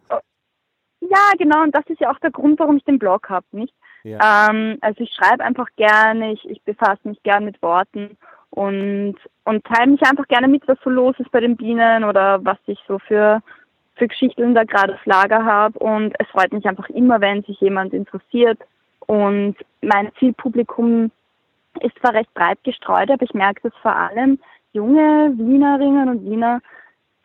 Ja, genau, und das ist ja auch der Grund, warum ich den Blog habe, nicht? Ja. Ähm, also ich schreibe einfach gerne, ich, ich befasse mich gerne mit Worten und, und teile mich einfach gerne mit, was so los ist bei den Bienen oder was ich so für, für Geschichten da gerade auf Lager habe. Und es freut mich einfach immer, wenn sich jemand interessiert. Und mein Zielpublikum ist zwar recht breit gestreut, aber ich merke, dass vor allem junge Wienerinnen und Wiener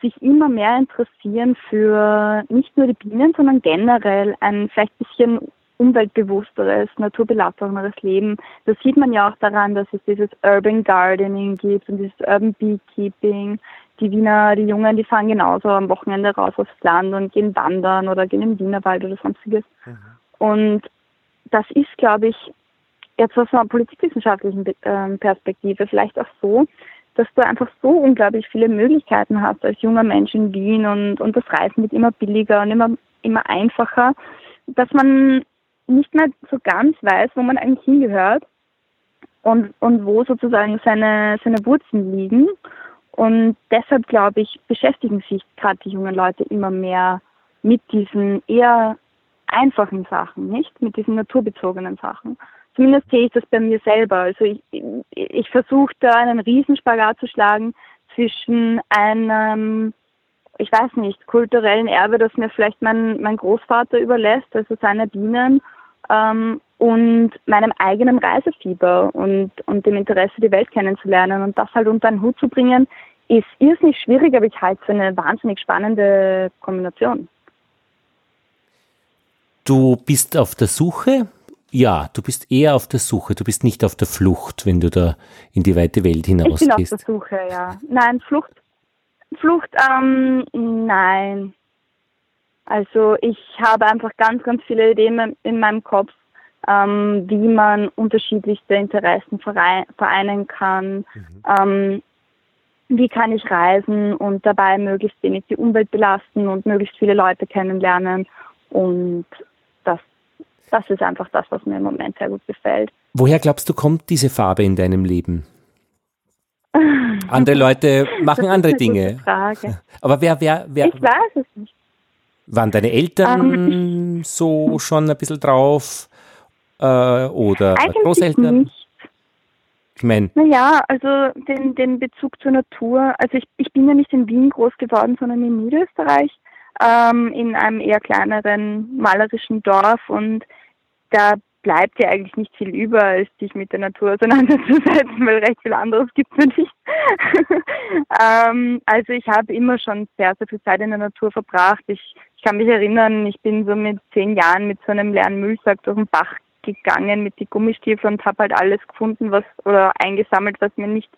sich immer mehr interessieren für nicht nur die Bienen, sondern generell ein vielleicht bisschen umweltbewussteres, naturbelasseneres Leben. Das sieht man ja auch daran, dass es dieses Urban Gardening gibt und dieses Urban Beekeeping. Die Wiener, die Jungen, die fahren genauso am Wochenende raus aufs Land und gehen wandern oder gehen im Wienerwald oder sonstiges. Mhm. Und das ist, glaube ich, jetzt aus einer politikwissenschaftlichen ähm, Perspektive vielleicht auch so, dass du einfach so unglaublich viele Möglichkeiten hast als junger Mensch in Wien und, und das Reisen wird immer billiger und immer, immer einfacher, dass man nicht mehr so ganz weiß, wo man eigentlich hingehört und, und wo sozusagen seine, seine Wurzeln liegen. Und deshalb, glaube ich, beschäftigen sich gerade die jungen Leute immer mehr mit diesen eher einfachen Sachen, nicht? Mit diesen naturbezogenen Sachen. Zumindest sehe ich das bei mir selber. Also ich, ich versuche da einen Riesenspagat zu schlagen zwischen einem ich weiß nicht, kulturellen Erbe, das mir vielleicht mein, mein Großvater überlässt, also seine Bienen, ähm, und meinem eigenen Reisefieber und, und dem Interesse, die Welt kennenzulernen und das halt unter einen Hut zu bringen, ist irrsinnig schwierig, aber ich halte es für eine wahnsinnig spannende Kombination. Du bist auf der Suche? Ja, du bist eher auf der Suche. Du bist nicht auf der Flucht, wenn du da in die weite Welt hinausgehst. Ich bin auf der Suche, ja. Nein, Flucht, Flucht, ähm, nein. Also ich habe einfach ganz, ganz viele Ideen in meinem Kopf, ähm, wie man unterschiedlichste Interessen vereinen kann. Mhm. Ähm, wie kann ich reisen und dabei möglichst wenig die Umwelt belasten und möglichst viele Leute kennenlernen. Und das, das ist einfach das, was mir im Moment sehr gut gefällt. Woher glaubst du, kommt diese Farbe in deinem Leben? <laughs> Andere Leute machen andere Dinge. Frage. <laughs> Aber wer, wer, wer? Ich weiß es nicht. Waren deine Eltern um, ähm, so schon ein bisschen drauf? Äh, oder Großeltern? Nicht. Ich meine. Naja, also den, den Bezug zur Natur. Also ich, ich bin ja nicht in Wien groß geworden, sondern in Niederösterreich, ähm, in einem eher kleineren malerischen Dorf und da bleibt ja eigentlich nicht viel über, als sich mit der Natur auseinanderzusetzen, <laughs> weil recht viel anderes gibt es nicht. <laughs> ähm, also ich habe immer schon sehr, sehr viel Zeit in der Natur verbracht. Ich, ich kann mich erinnern, ich bin so mit zehn Jahren mit so einem leeren Müllsack durch den Bach gegangen mit den Gummistiefeln und habe halt alles gefunden, was oder eingesammelt, was mir nicht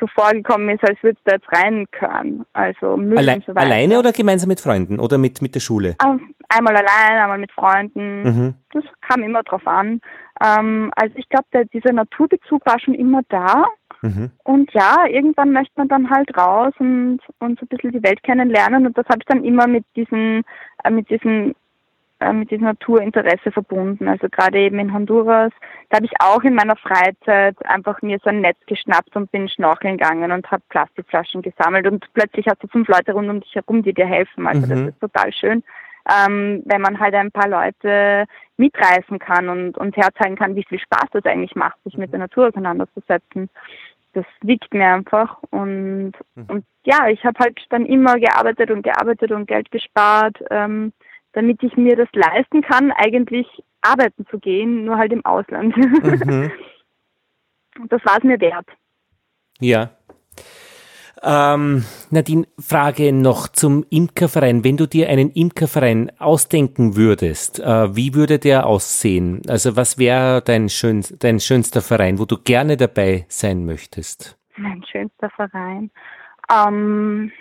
so vorgekommen ist, als würde es da jetzt rein können. Also Müll Alle und so weiter. Alleine oder gemeinsam mit Freunden oder mit, mit der Schule? Ähm, einmal allein, einmal mit Freunden. Mhm. Das kam immer drauf an. Ähm, also ich glaube, dieser Naturbezug war schon immer da. Mhm. Und ja, irgendwann möchte man dann halt raus und, und so ein bisschen die Welt kennenlernen. Und das habe ich dann immer mit diesen, äh, mit diesen äh, mit diesem Naturinteresse verbunden. Also gerade eben in Honduras, da habe ich auch in meiner Freizeit einfach mir so ein Netz geschnappt und bin schnorcheln gegangen und habe Plastikflaschen gesammelt und plötzlich hast du fünf Leute rund um dich herum, die dir helfen. Also mhm. das ist total schön. ähm, wenn man halt ein paar Leute mitreißen kann und, und herzeigen kann, wie viel Spaß das eigentlich macht, sich mit der Natur auseinanderzusetzen. Das liegt mir einfach und, mhm. und ja, ich habe halt dann immer gearbeitet und gearbeitet und Geld gespart, ähm, damit ich mir das leisten kann, eigentlich arbeiten zu gehen, nur halt im Ausland. Mhm. <laughs> Das war es mir wert. Ja. Ähm, Nadine, Frage noch zum Imkerverein. Wenn du dir einen Imkerverein ausdenken würdest, äh, wie würde der aussehen? Also was wäre dein, schön, dein schönster Verein, wo du gerne dabei sein möchtest? Mein schönster Verein. Ähm,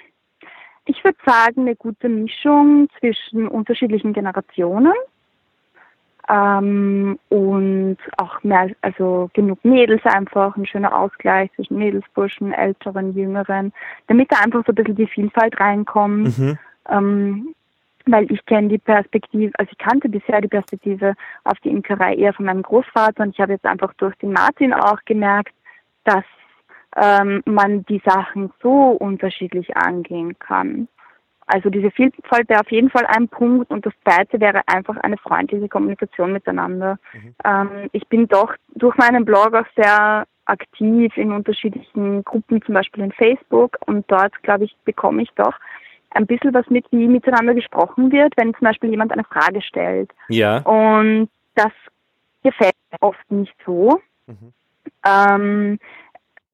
ich würde sagen, eine gute Mischung zwischen unterschiedlichen Generationen ähm, und auch mehr, also genug Mädels einfach, ein schöner Ausgleich zwischen Mädels, Burschen, Älteren, Jüngeren, damit da einfach so ein bisschen die Vielfalt reinkommt. Mhm. Ähm, weil ich kenne die Perspektive, also ich kannte bisher die Perspektive auf die Imkerei eher von meinem Großvater und ich habe jetzt einfach durch den Martin auch gemerkt, dass ähm, man die Sachen so unterschiedlich angehen kann. Also diese Vielfalt wäre auf jeden Fall ein Punkt und das zweite wäre einfach eine freundliche Kommunikation miteinander. Mhm. Ähm, ich bin doch durch meinen Blog auch sehr aktiv in unterschiedlichen Gruppen, zum Beispiel in Facebook und dort, glaube ich, bekomme ich doch ein bisschen was mit, wie miteinander gesprochen wird, wenn zum Beispiel jemand eine Frage stellt. Ja. Und das gefällt mir oft nicht so. Mhm. Ähm,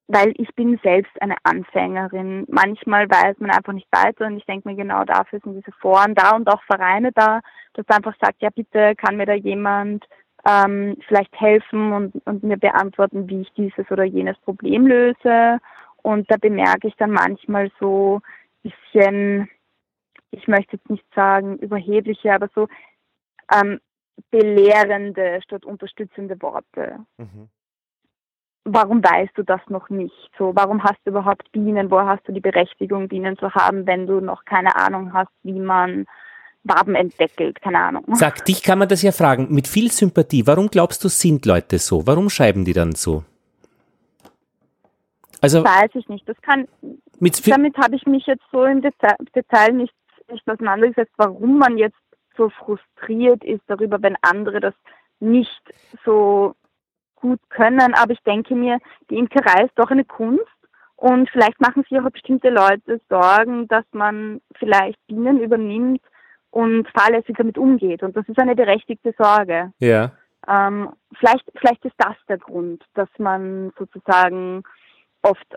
weil ich bin selbst eine Anfängerin. Manchmal weiß man einfach nicht weiter und ich denke mir genau dafür sind diese Foren da und auch Vereine da, dass einfach sagt, ja bitte kann mir da jemand ähm, vielleicht helfen und, und mir beantworten, wie ich dieses oder jenes Problem löse. Und da bemerke ich dann manchmal so ein bisschen, ich möchte jetzt nicht sagen überhebliche, aber so ähm, belehrende statt unterstützende Worte. Mhm warum weißt du das noch nicht? So, warum hast du überhaupt Bienen? Woher hast du die Berechtigung, Bienen zu haben, wenn du noch keine Ahnung hast, wie man Waben entdeckelt? Keine Ahnung. Sag, dich kann man das ja fragen, mit viel Sympathie. Warum glaubst du, sind Leute so? Warum schreiben die dann so? Also, weiß ich nicht. Das kann, damit habe ich mich jetzt so im Detail, Detail nicht, nicht auseinandergesetzt, warum man jetzt so frustriert ist darüber, wenn andere das nicht so gut können, aber ich denke mir, die Imkerei ist doch eine Kunst und vielleicht machen sich auch bestimmte Leute Sorgen, dass man vielleicht Bienen übernimmt und fahrlässig damit umgeht. Und das ist eine berechtigte Sorge. Ja. Ähm, vielleicht, vielleicht ist das der Grund, dass man sozusagen oft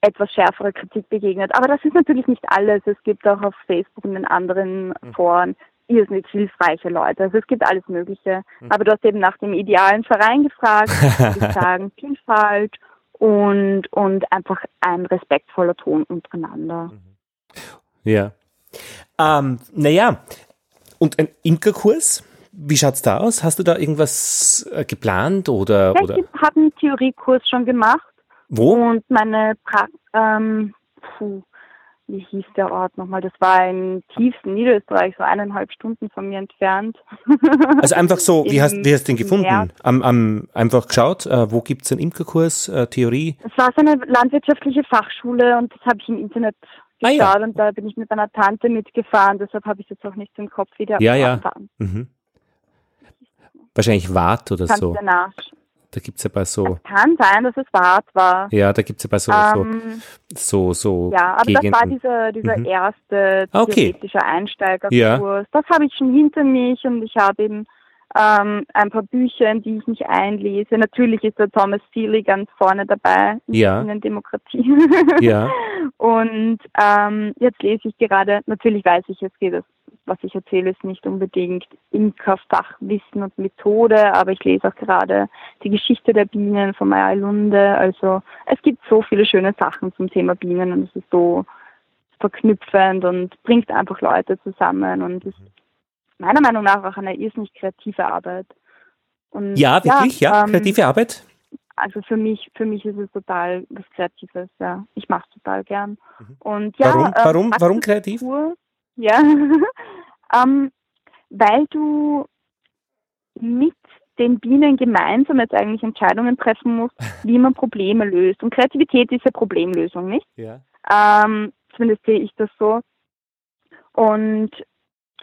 etwas schärfere Kritik begegnet. Aber das ist natürlich nicht alles. Es gibt auch auf Facebook und in anderen mhm. Foren irrsinnig hilfreiche Leute. Also es gibt alles Mögliche. Mhm. Aber du hast eben nach dem idealen Verein gefragt, <laughs> würde ich sagen, Vielfalt und, und einfach ein respektvoller Ton untereinander. Mhm. Ja. Ähm, naja, und ein Imkerkurs? Wie schaut's da aus? Hast du da irgendwas äh, geplant oder? Ja, oder? ich habe einen Theoriekurs schon gemacht. Wo? Und meine pra ähm, puh, wie hieß der Ort nochmal? Das war im tiefsten Niederösterreich, so eineinhalb Stunden von mir entfernt. <laughs> Also einfach so, wie hast, wie hast du den gefunden? Am, am, einfach geschaut, äh, wo gibt es einen Imkerkurs, äh, Theorie? Es war so eine landwirtschaftliche Fachschule und das habe ich im Internet geschaut ah, ja. und da bin ich mit meiner Tante mitgefahren, deshalb habe ich jetzt auch nicht im Kopf, wie der ja, ja. Mhm. Wahrscheinlich Wart oder Kannst so. Danach. Da gibt es ja bei so. Es kann sein, dass es Wart war. Ja, da gibt es ja bei so, ähm, so, so. Ja, aber Gegenden. das war dieser, dieser mhm. erste ah, okay. theoretische Einsteigerkurs. Ja. Das habe ich schon hinter mich und ich habe eben ähm, ein paar Bücher, in die ich mich einlese. Natürlich ist der Thomas Seeley ganz vorne dabei ja. in der Demokratie. <laughs> ja. Und ähm, jetzt lese ich gerade, natürlich weiß ich, jetzt geht es was ich erzähle, ist nicht unbedingt Imkerfachwissen und Methode, aber ich lese auch gerade die Geschichte der Bienen von Maya Lunde. Also es gibt so viele schöne Sachen zum Thema Bienen und es ist so verknüpfend und bringt einfach Leute zusammen und ist meiner Meinung nach auch eine irrsinnig kreative Arbeit. Und ja, wirklich, ja, ja ähm, kreative Arbeit. Also für mich, für mich ist es total was Kreatives, ja. Ich mache es total gern. Mhm. Und ja, warum, warum, äh, warum kreativ? Ja, <laughs> ähm, weil du mit den Bienen gemeinsam jetzt eigentlich Entscheidungen treffen musst, <laughs> wie man Probleme löst. Und Kreativität ist ja Problemlösung, nicht? Ja. Ähm, zumindest sehe ich das so. Und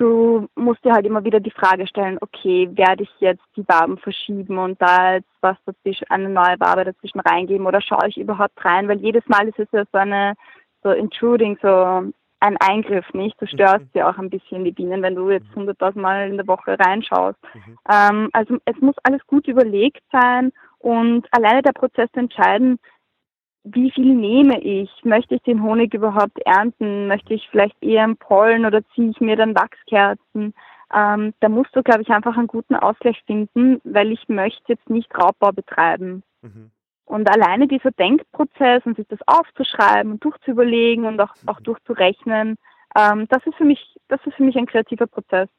du musst dir halt immer wieder die Frage stellen, okay, werde ich jetzt die Waben verschieben und da jetzt was dazwischen, eine neue Wabe dazwischen reingeben oder schaue ich überhaupt rein? Weil jedes Mal ist es ja so eine, so intruding, so ein Eingriff, nicht? Du störst mhm. ja auch ein bisschen die Bienen, wenn du jetzt mhm. hunderttausend Mal in der Woche reinschaust. Mhm. Ähm, also es muss alles gut überlegt sein und alleine der Prozess zu entscheiden, wie viel nehme ich? Möchte ich den Honig überhaupt ernten? Möchte ich vielleicht eher einen Pollen oder ziehe ich mir dann Wachskerzen? Ähm, da musst du, glaube ich, einfach einen guten Ausgleich finden, weil ich möchte jetzt nicht Raubbau betreiben. Mhm. Und alleine dieser Denkprozess und sich das aufzuschreiben und durchzuüberlegen und auch, auch durchzurechnen, ähm, das ist für mich, das ist für mich ein kreativer Prozess.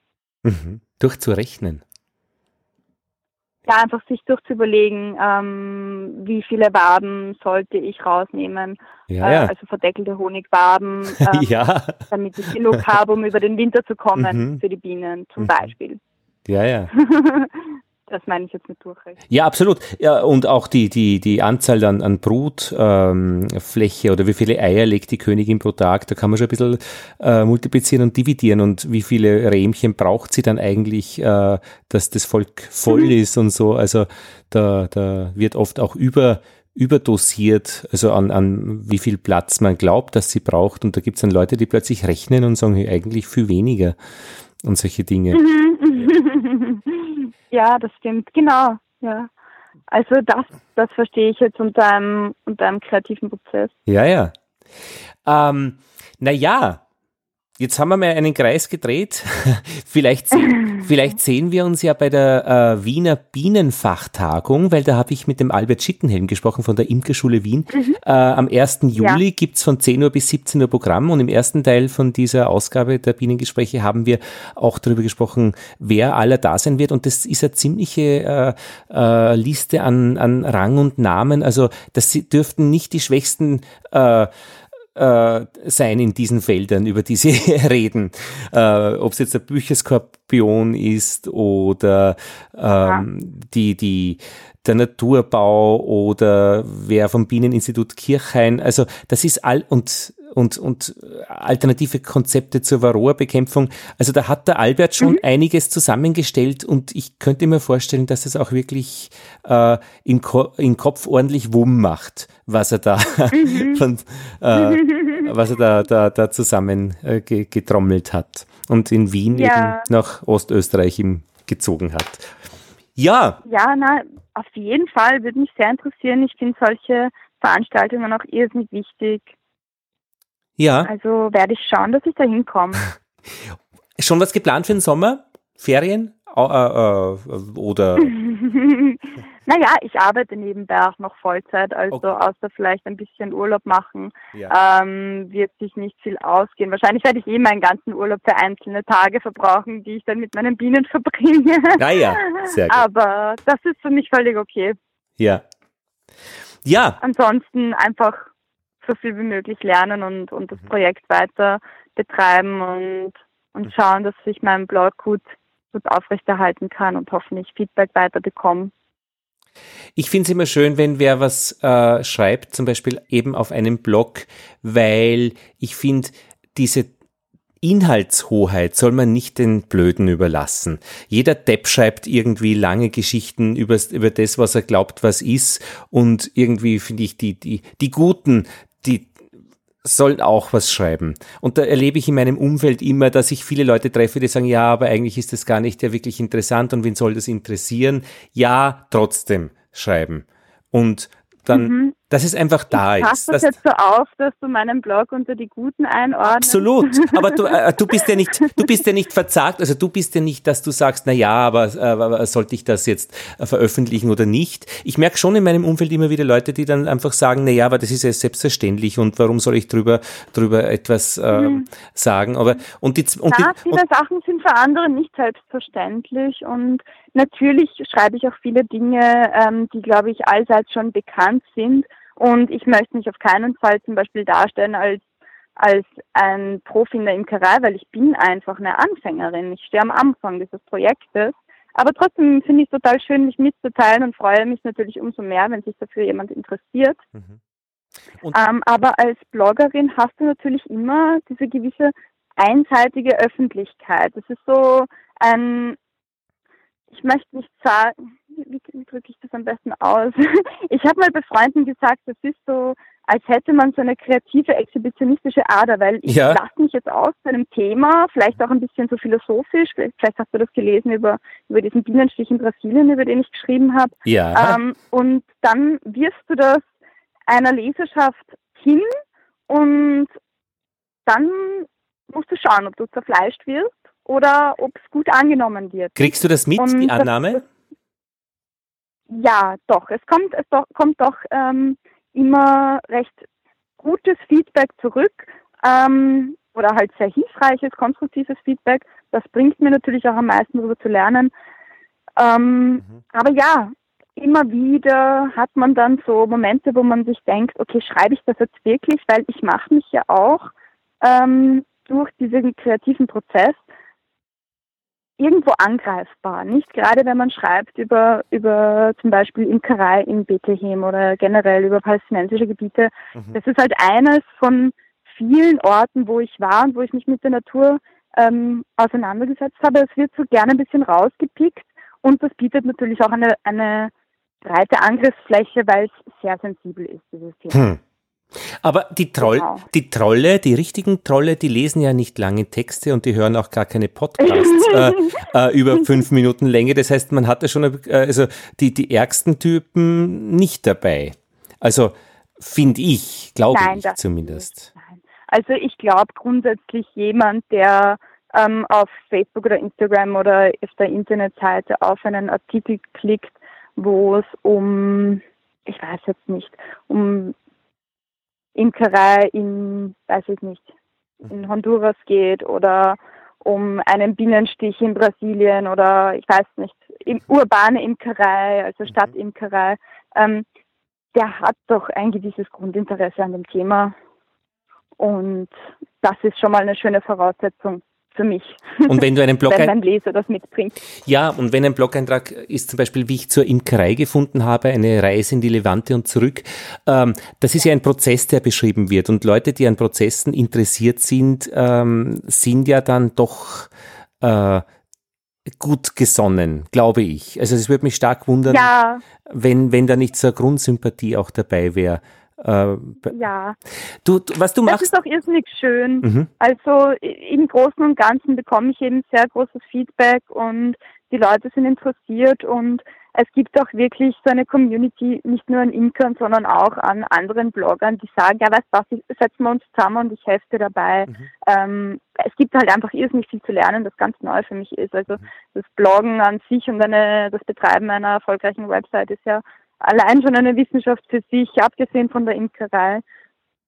Mhm. Durchzurechnen ja, einfach sich durchzuüberlegen, ähm, wie viele Waben sollte ich rausnehmen. Ja, ja. Äh, also verdeckelte Honigwaben, <laughs> ähm, ja. damit ich genug habe, um über den Winter zu kommen mhm. für die Bienen zum mhm. Beispiel. Ja, ja. <laughs> Das meine ich jetzt mit Durchrecht. Ja, absolut. Ja, und auch die, die, die Anzahl an, an Brutfläche ähm, oder wie viele Eier legt die Königin pro Tag, da kann man schon ein bisschen äh, multiplizieren und dividieren. Und wie viele Rähmchen braucht sie dann eigentlich, äh, dass das Volk voll mhm. ist und so. Also da, da wird oft auch über überdosiert, also an, an wie viel Platz man glaubt, dass sie braucht. Und da gibt es dann Leute, die plötzlich rechnen und sagen, eigentlich viel weniger und solche Dinge. <laughs> Ja, das stimmt, genau. Ja. Also das, das verstehe ich jetzt unter einem, unter einem kreativen Prozess. Ja, ja. Ähm, naja, Jetzt haben wir mal einen Kreis gedreht. <laughs> vielleicht, <laughs> vielleicht sehen wir uns ja bei der äh, Wiener Bienenfachtagung, weil da habe ich mit dem Albert Schittenhelm gesprochen von der Imkerschule Wien. Mhm. Äh, am 1. Juli ja. es von 10 Uhr bis 17 Uhr Programm und im ersten Teil von dieser Ausgabe der Bienengespräche haben wir auch darüber gesprochen, wer aller da sein wird. Und das ist eine ziemliche äh, äh, Liste an, an Rang und Namen. Also das dürften nicht die schwächsten äh, äh, sein in diesen Feldern, über die <laughs> sie reden. Äh, Ob es jetzt der Bücherskorpion ist oder ähm, ja. die, die, der Naturbau oder wer vom Bieneninstitut Kirchhain. Also das ist all und und, und alternative Konzepte zur Varroa-Bekämpfung. Also da hat der Albert schon mhm. einiges zusammengestellt und ich könnte mir vorstellen, dass es auch wirklich äh, im, Ko im Kopf ordentlich Wumm macht, was er da, mhm. <laughs> von, äh, was er da, da, da zusammen äh, getrommelt hat und in Wien ja. eben nach Ostösterreich ihm gezogen hat. Ja. Ja, na, auf jeden Fall würde mich sehr interessieren. Ich finde solche Veranstaltungen auch irrsinnig wichtig. Ja. Also werde ich schauen, dass ich da hinkomme. <laughs> Schon was geplant für den Sommer? Ferien? Äh, äh, oder? <laughs> naja, ich arbeite nebenbei auch noch Vollzeit, also okay. außer vielleicht ein bisschen Urlaub machen, ja. ähm, wird sich nicht viel ausgehen. Wahrscheinlich werde ich eh meinen ganzen Urlaub für einzelne Tage verbrauchen, die ich dann mit meinen Bienen <laughs> verbringe. Naja, sehr gut. Aber das ist für mich völlig okay. Ja. Ja. Ansonsten einfach so viel wie möglich lernen und, und das mhm. Projekt weiter betreiben und, und schauen, dass ich meinen Blog gut, gut aufrechterhalten kann und hoffentlich Feedback weiter bekomme. Ich finde es immer schön, wenn wer was äh, schreibt, zum Beispiel eben auf einem Blog, weil ich finde, diese Inhaltshoheit soll man nicht den Blöden überlassen. Jeder Depp schreibt irgendwie lange Geschichten über, über das, was er glaubt, was ist. Und irgendwie finde ich, die, die, die Guten, die sollen auch was schreiben. Und da erlebe ich in meinem Umfeld immer, dass ich viele Leute treffe, die sagen, ja, aber eigentlich ist das gar nicht ja wirklich interessant und wen soll das interessieren? Ja, trotzdem schreiben. Und dann mhm dass es einfach da ich ist. Ich das jetzt so auf, dass du meinen Blog unter die Guten einordnest. Absolut, <laughs> aber du, äh, du bist ja nicht, du bist ja nicht verzagt, also du bist ja nicht, dass du sagst, na ja, aber, äh, sollte ich das jetzt äh, veröffentlichen oder nicht? Ich merke schon in meinem Umfeld immer wieder Leute, die dann einfach sagen, na ja, aber das ist ja selbstverständlich und warum soll ich drüber, drüber etwas äh, mhm. sagen? Aber und die, und ja, die, viele und, Sachen sind für andere nicht selbstverständlich und natürlich schreibe ich auch viele Dinge, ähm, die glaube ich allseits schon bekannt sind und ich möchte mich auf keinen Fall zum Beispiel darstellen als als ein Profi in der Imkerei, weil ich bin einfach eine Anfängerin. Ich stehe am Anfang dieses Projektes. Aber trotzdem finde ich es total schön, mich mitzuteilen und freue mich natürlich umso mehr, wenn sich dafür jemand interessiert. Mhm. Ähm, aber als Bloggerin hast du natürlich immer diese gewisse einseitige Öffentlichkeit. Das ist so ein, ich möchte nicht sagen, wie, wie drücke ich das am besten aus? <laughs> Ich habe mal bei Freunden gesagt, das ist so, als hätte man so eine kreative, exhibitionistische Ader, weil ich ja. lasse mich jetzt aus zu einem Thema, vielleicht auch ein bisschen so philosophisch, vielleicht hast du das gelesen über, über diesen Bienenstich in Brasilien, über den ich geschrieben habe. Ja. Ähm, und dann wirfst du das einer Leserschaft hin und dann musst du schauen, ob du zerfleischt wirst oder ob es gut angenommen wird. Kriegst du das mit, und die Annahme? Das, ja, doch. Es kommt, es doch, kommt doch ähm, immer recht gutes Feedback zurück ähm, oder halt sehr hilfreiches, konstruktives Feedback. Das bringt mir natürlich auch am meisten darüber zu lernen. Ähm, mhm. Aber ja, immer wieder hat man dann so Momente, wo man sich denkt, okay, schreibe ich das jetzt wirklich, weil ich mache mich ja auch ähm, durch diesen kreativen Prozess irgendwo angreifbar. Nicht gerade, wenn man schreibt über, über zum Beispiel Imkerei in Bethlehem oder generell über palästinensische Gebiete. Mhm. Das ist halt eines von vielen Orten, wo ich war und wo ich mich mit der Natur ähm, auseinandergesetzt habe. Es wird so gerne ein bisschen rausgepickt und das bietet natürlich auch eine, eine breite Angriffsfläche, weil es sehr sensibel ist, dieses Thema. Hm. Aber die, Troll, genau. die Trolle, die richtigen Trolle, die lesen ja nicht lange Texte und die hören auch gar keine Podcasts <laughs> äh, äh, über fünf Minuten Länge. Das heißt, man hatte schon äh, also die, die ärgsten Typen nicht dabei. Also finde ich, glaube ich zumindest. Also ich glaube grundsätzlich jemand, der ähm, auf Facebook oder Instagram oder auf der Internetseite auf einen Artikel klickt, wo es um, ich weiß jetzt nicht, um Imkerei in, weiß ich nicht, in Honduras geht oder um einen Bienenstich in Brasilien oder ich weiß nicht, im, urbane Imkerei, also mhm. Stadtimkerei, ähm, der hat doch ein gewisses Grundinteresse an dem Thema. Und das ist schon mal eine schöne Voraussetzung für mich. Und wenn du einen <laughs> Blog wenn mein Leser das mitbringt. Ja, und wenn ein Blog-Eintrag ist zum Beispiel, wie ich zur Imkerei gefunden habe, eine Reise in die Levante und zurück, ähm, das ist ja ein Prozess, der beschrieben wird. Und Leute, die an Prozessen interessiert sind, ähm, sind ja dann doch äh, gut gesonnen, glaube ich. Also es würde mich stark wundern, ja. wenn, wenn da nicht so eine Grundsympathie auch dabei wäre. Äh, ja. Du, was du machst. Das ist auch irrsinnig schön. Mhm. Also im Großen und Ganzen bekomme ich eben sehr großes Feedback und die Leute sind interessiert und es gibt auch wirklich so eine Community, nicht nur an Imkern, sondern auch an anderen Bloggern, die sagen, ja, weißt du was, setzen wir uns zusammen und ich helfe dir dabei. Mhm. Ähm, es gibt halt einfach irrsinnig viel zu lernen, das ganz neu für mich ist. Also mhm. das Bloggen an sich und eine, das Betreiben einer erfolgreichen Website ist ja allein schon eine Wissenschaft für sich, abgesehen von der Imkerei.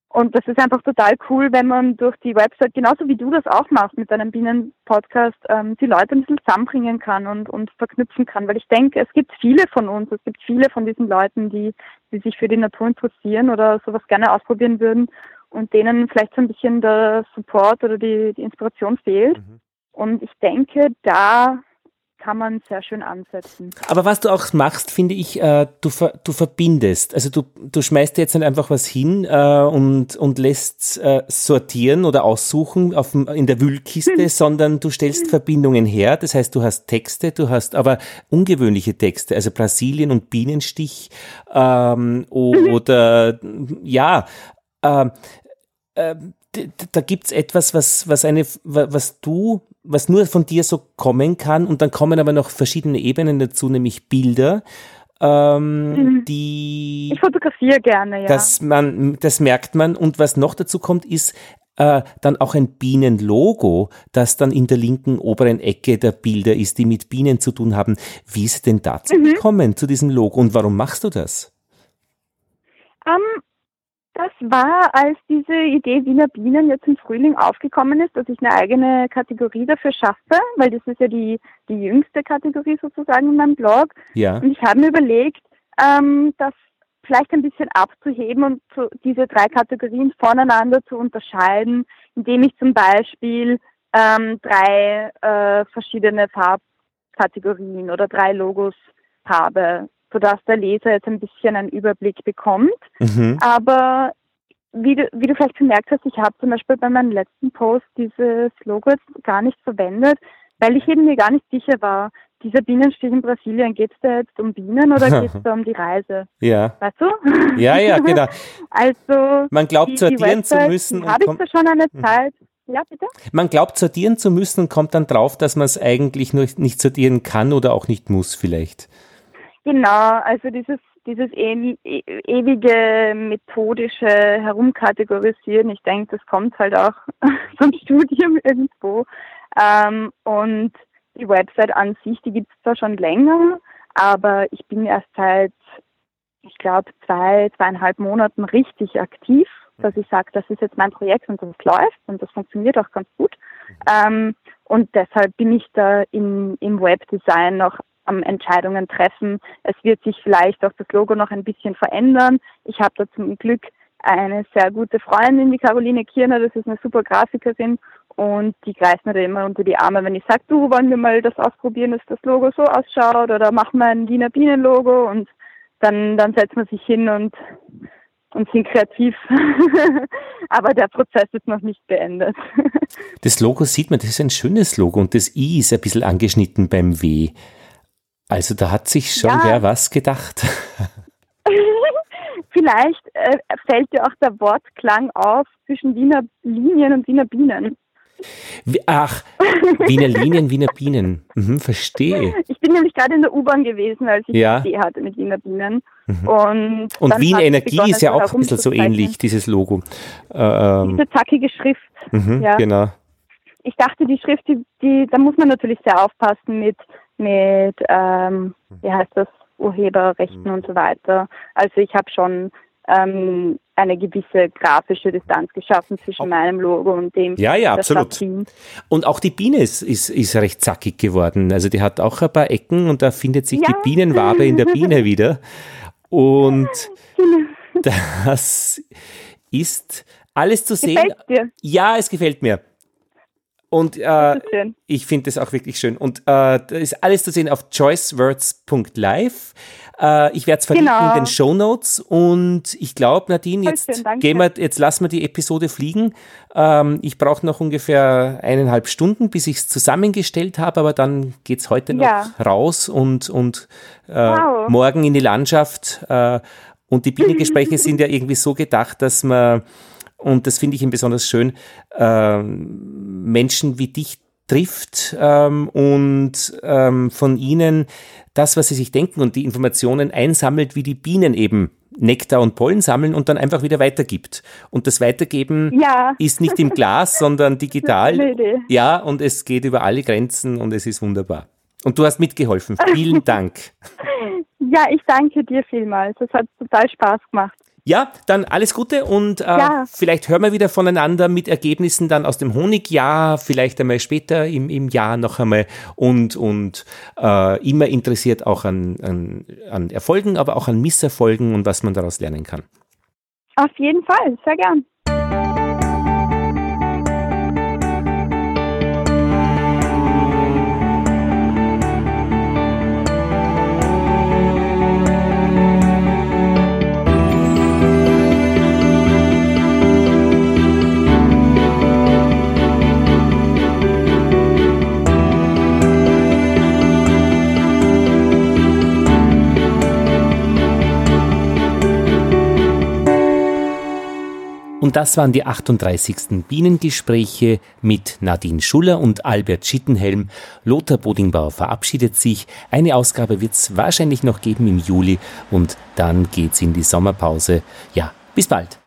Und das ist einfach total cool, wenn man durch die Website, genauso wie du das auch machst mit deinem Bienen-Podcast, ähm, die Leute ein bisschen zusammenbringen kann und, und verknüpfen kann. Weil ich denke, es gibt viele von uns, es gibt viele von diesen Leuten, die, die sich für die Natur interessieren oder sowas gerne ausprobieren würden und denen vielleicht so ein bisschen der Support oder die, die Inspiration fehlt. Mhm. Und ich denke, da kann man sehr schön ansetzen. Aber was du auch machst, finde ich, äh, du, ver, du verbindest. Also du, du schmeißt jetzt nicht einfach was hin äh, und, und lässt äh, sortieren oder aussuchen auf, in der Wühlkiste, hm. sondern du stellst Verbindungen her. Das heißt, du hast Texte, du hast aber ungewöhnliche Texte, also Brasilien und Bienenstich ähm, oder ja, äh, äh, da gibt's etwas, was, was eine, was du was nur von dir so kommen kann. Und dann kommen aber noch verschiedene Ebenen dazu, nämlich Bilder. Ähm, mhm. die ich fotografiere gerne, ja. Dass man, das merkt man. Und was noch dazu kommt, ist äh, dann auch ein Bienenlogo, das dann in der linken oberen Ecke der Bilder ist, die mit Bienen zu tun haben. Wie ist denn dazu mhm. gekommen, zu diesem Logo? Und warum machst du das? Um, ähm, das war, als diese Idee Wiener Bienen jetzt im Frühling aufgekommen ist, dass ich eine eigene Kategorie dafür schaffe, weil das ist ja die, die jüngste Kategorie sozusagen in meinem Blog. Ja. Und ich habe mir überlegt, ähm, das vielleicht ein bisschen abzuheben und zu, diese drei Kategorien voneinander zu unterscheiden, indem ich zum Beispiel ähm, drei äh, verschiedene Farbkategorien oder drei Logos habe sodass der Leser jetzt ein bisschen einen Überblick bekommt. Mhm. Aber wie du, wie du vielleicht gemerkt hast, ich habe zum Beispiel bei meinem letzten Post dieses Logo jetzt gar nicht verwendet, weil ich eben mir gar nicht sicher war, dieser Bienenstich in Brasilien, geht es da jetzt um Bienen oder <laughs> geht es da um die Reise? Ja. Weißt du? Ja, ja, <laughs> genau. also man glaubt sortieren zu müssen. Habe ich da schon eine mhm. Zeit. Ja, bitte? Man glaubt sortieren zu müssen und kommt dann drauf, dass man es eigentlich nur nicht sortieren kann oder auch nicht muss vielleicht. Genau, also dieses dieses e ewige methodische Herumkategorisieren, ich denke, das kommt halt auch <laughs> vom Studium irgendwo. Ähm, und die Website an sich, die gibt es zwar schon länger, aber ich bin erst seit, ich glaube, zwei, zweieinhalb Monaten richtig aktiv, dass ich sage, das ist jetzt mein Projekt und das läuft und das funktioniert auch ganz gut. Ähm, und deshalb bin ich da in, im Webdesign noch am Entscheidungen treffen. Es wird sich vielleicht auch das Logo noch ein bisschen verändern. Ich habe da zum Glück eine sehr gute Freundin, die Caroline Kirner, das ist eine super Grafikerin und die greift mir da immer unter die Arme, wenn ich sage, du, wollen wir mal das ausprobieren, dass das Logo so ausschaut oder machen wir ein Wiener Bienen-Logo und dann, dann setzt man sich hin und, und sind kreativ. <laughs> Aber der Prozess ist noch nicht beendet. <laughs> das Logo sieht man, das ist ein schönes Logo und das I ist ein bisschen angeschnitten beim W. Also da hat sich schon ja. wer was gedacht. <laughs> Vielleicht äh, fällt dir auch der Wortklang auf zwischen Wiener Linien und Wiener Bienen. Ach, Wiener Linien, Wiener Bienen. Mhm, verstehe. Ich bin nämlich gerade in der U-Bahn gewesen, als ich ja. Idee hatte mit Wiener Bienen. Mhm. Und, und Wien Energie ist ja auch ein bisschen so ähnlich, dieses Logo. Ähm, Diese zackige Schrift. Mhm, ja. Genau. Ich dachte, die Schrift, die, die, da muss man natürlich sehr aufpassen mit mit, ähm, wie heißt das, Urheberrechten mhm. und so weiter. Also ich habe schon ähm, eine gewisse grafische Distanz geschaffen zwischen meinem Logo und dem. Ja, ja, absolut. Und auch die Biene ist, ist, ist recht zackig geworden. Also die hat auch ein paar Ecken und da findet sich ja. die Bienenwabe in der Biene <laughs> wieder. Und das ist alles zu sehen. Gefällt dir? Ja, es gefällt mir. Und äh, ich finde das auch wirklich schön. Und äh, da ist alles zu sehen auf choicewords.live. Äh, ich werde es verlinken genau. in den Show Notes. Und ich glaube, Nadine, jetzt, gehen wir, jetzt lassen wir die Episode fliegen. Ähm, ich brauche noch ungefähr eineinhalb Stunden, bis ich es zusammengestellt habe. Aber dann geht es heute noch ja. raus und, und äh, wow. morgen in die Landschaft. Äh, und die Bienengespräche <laughs> sind ja irgendwie so gedacht, dass man und das finde ich eben besonders schön, äh, Menschen wie dich trifft ähm, und ähm, von ihnen das, was sie sich denken und die Informationen einsammelt, wie die Bienen eben Nektar und Pollen sammeln und dann einfach wieder weitergibt. Und das Weitergeben ja. ist nicht im Glas, <laughs> sondern digital. Ja, und es geht über alle Grenzen und es ist wunderbar. Und du hast mitgeholfen. Vielen <laughs> Dank. Ja, ich danke dir vielmals. Es hat total Spaß gemacht. Ja, dann alles Gute und äh, ja. vielleicht hören wir wieder voneinander mit Ergebnissen dann aus dem Honigjahr, vielleicht einmal später im, im Jahr noch einmal und, und äh, immer interessiert auch an, an, an Erfolgen, aber auch an Misserfolgen und was man daraus lernen kann. Auf jeden Fall, sehr gern. Und das waren die 38. Bienengespräche mit Nadine Schuller und Albert Schittenhelm. Lothar Bodingbauer verabschiedet sich. Eine Ausgabe wird es wahrscheinlich noch geben im Juli und dann geht's in die Sommerpause. Ja, bis bald.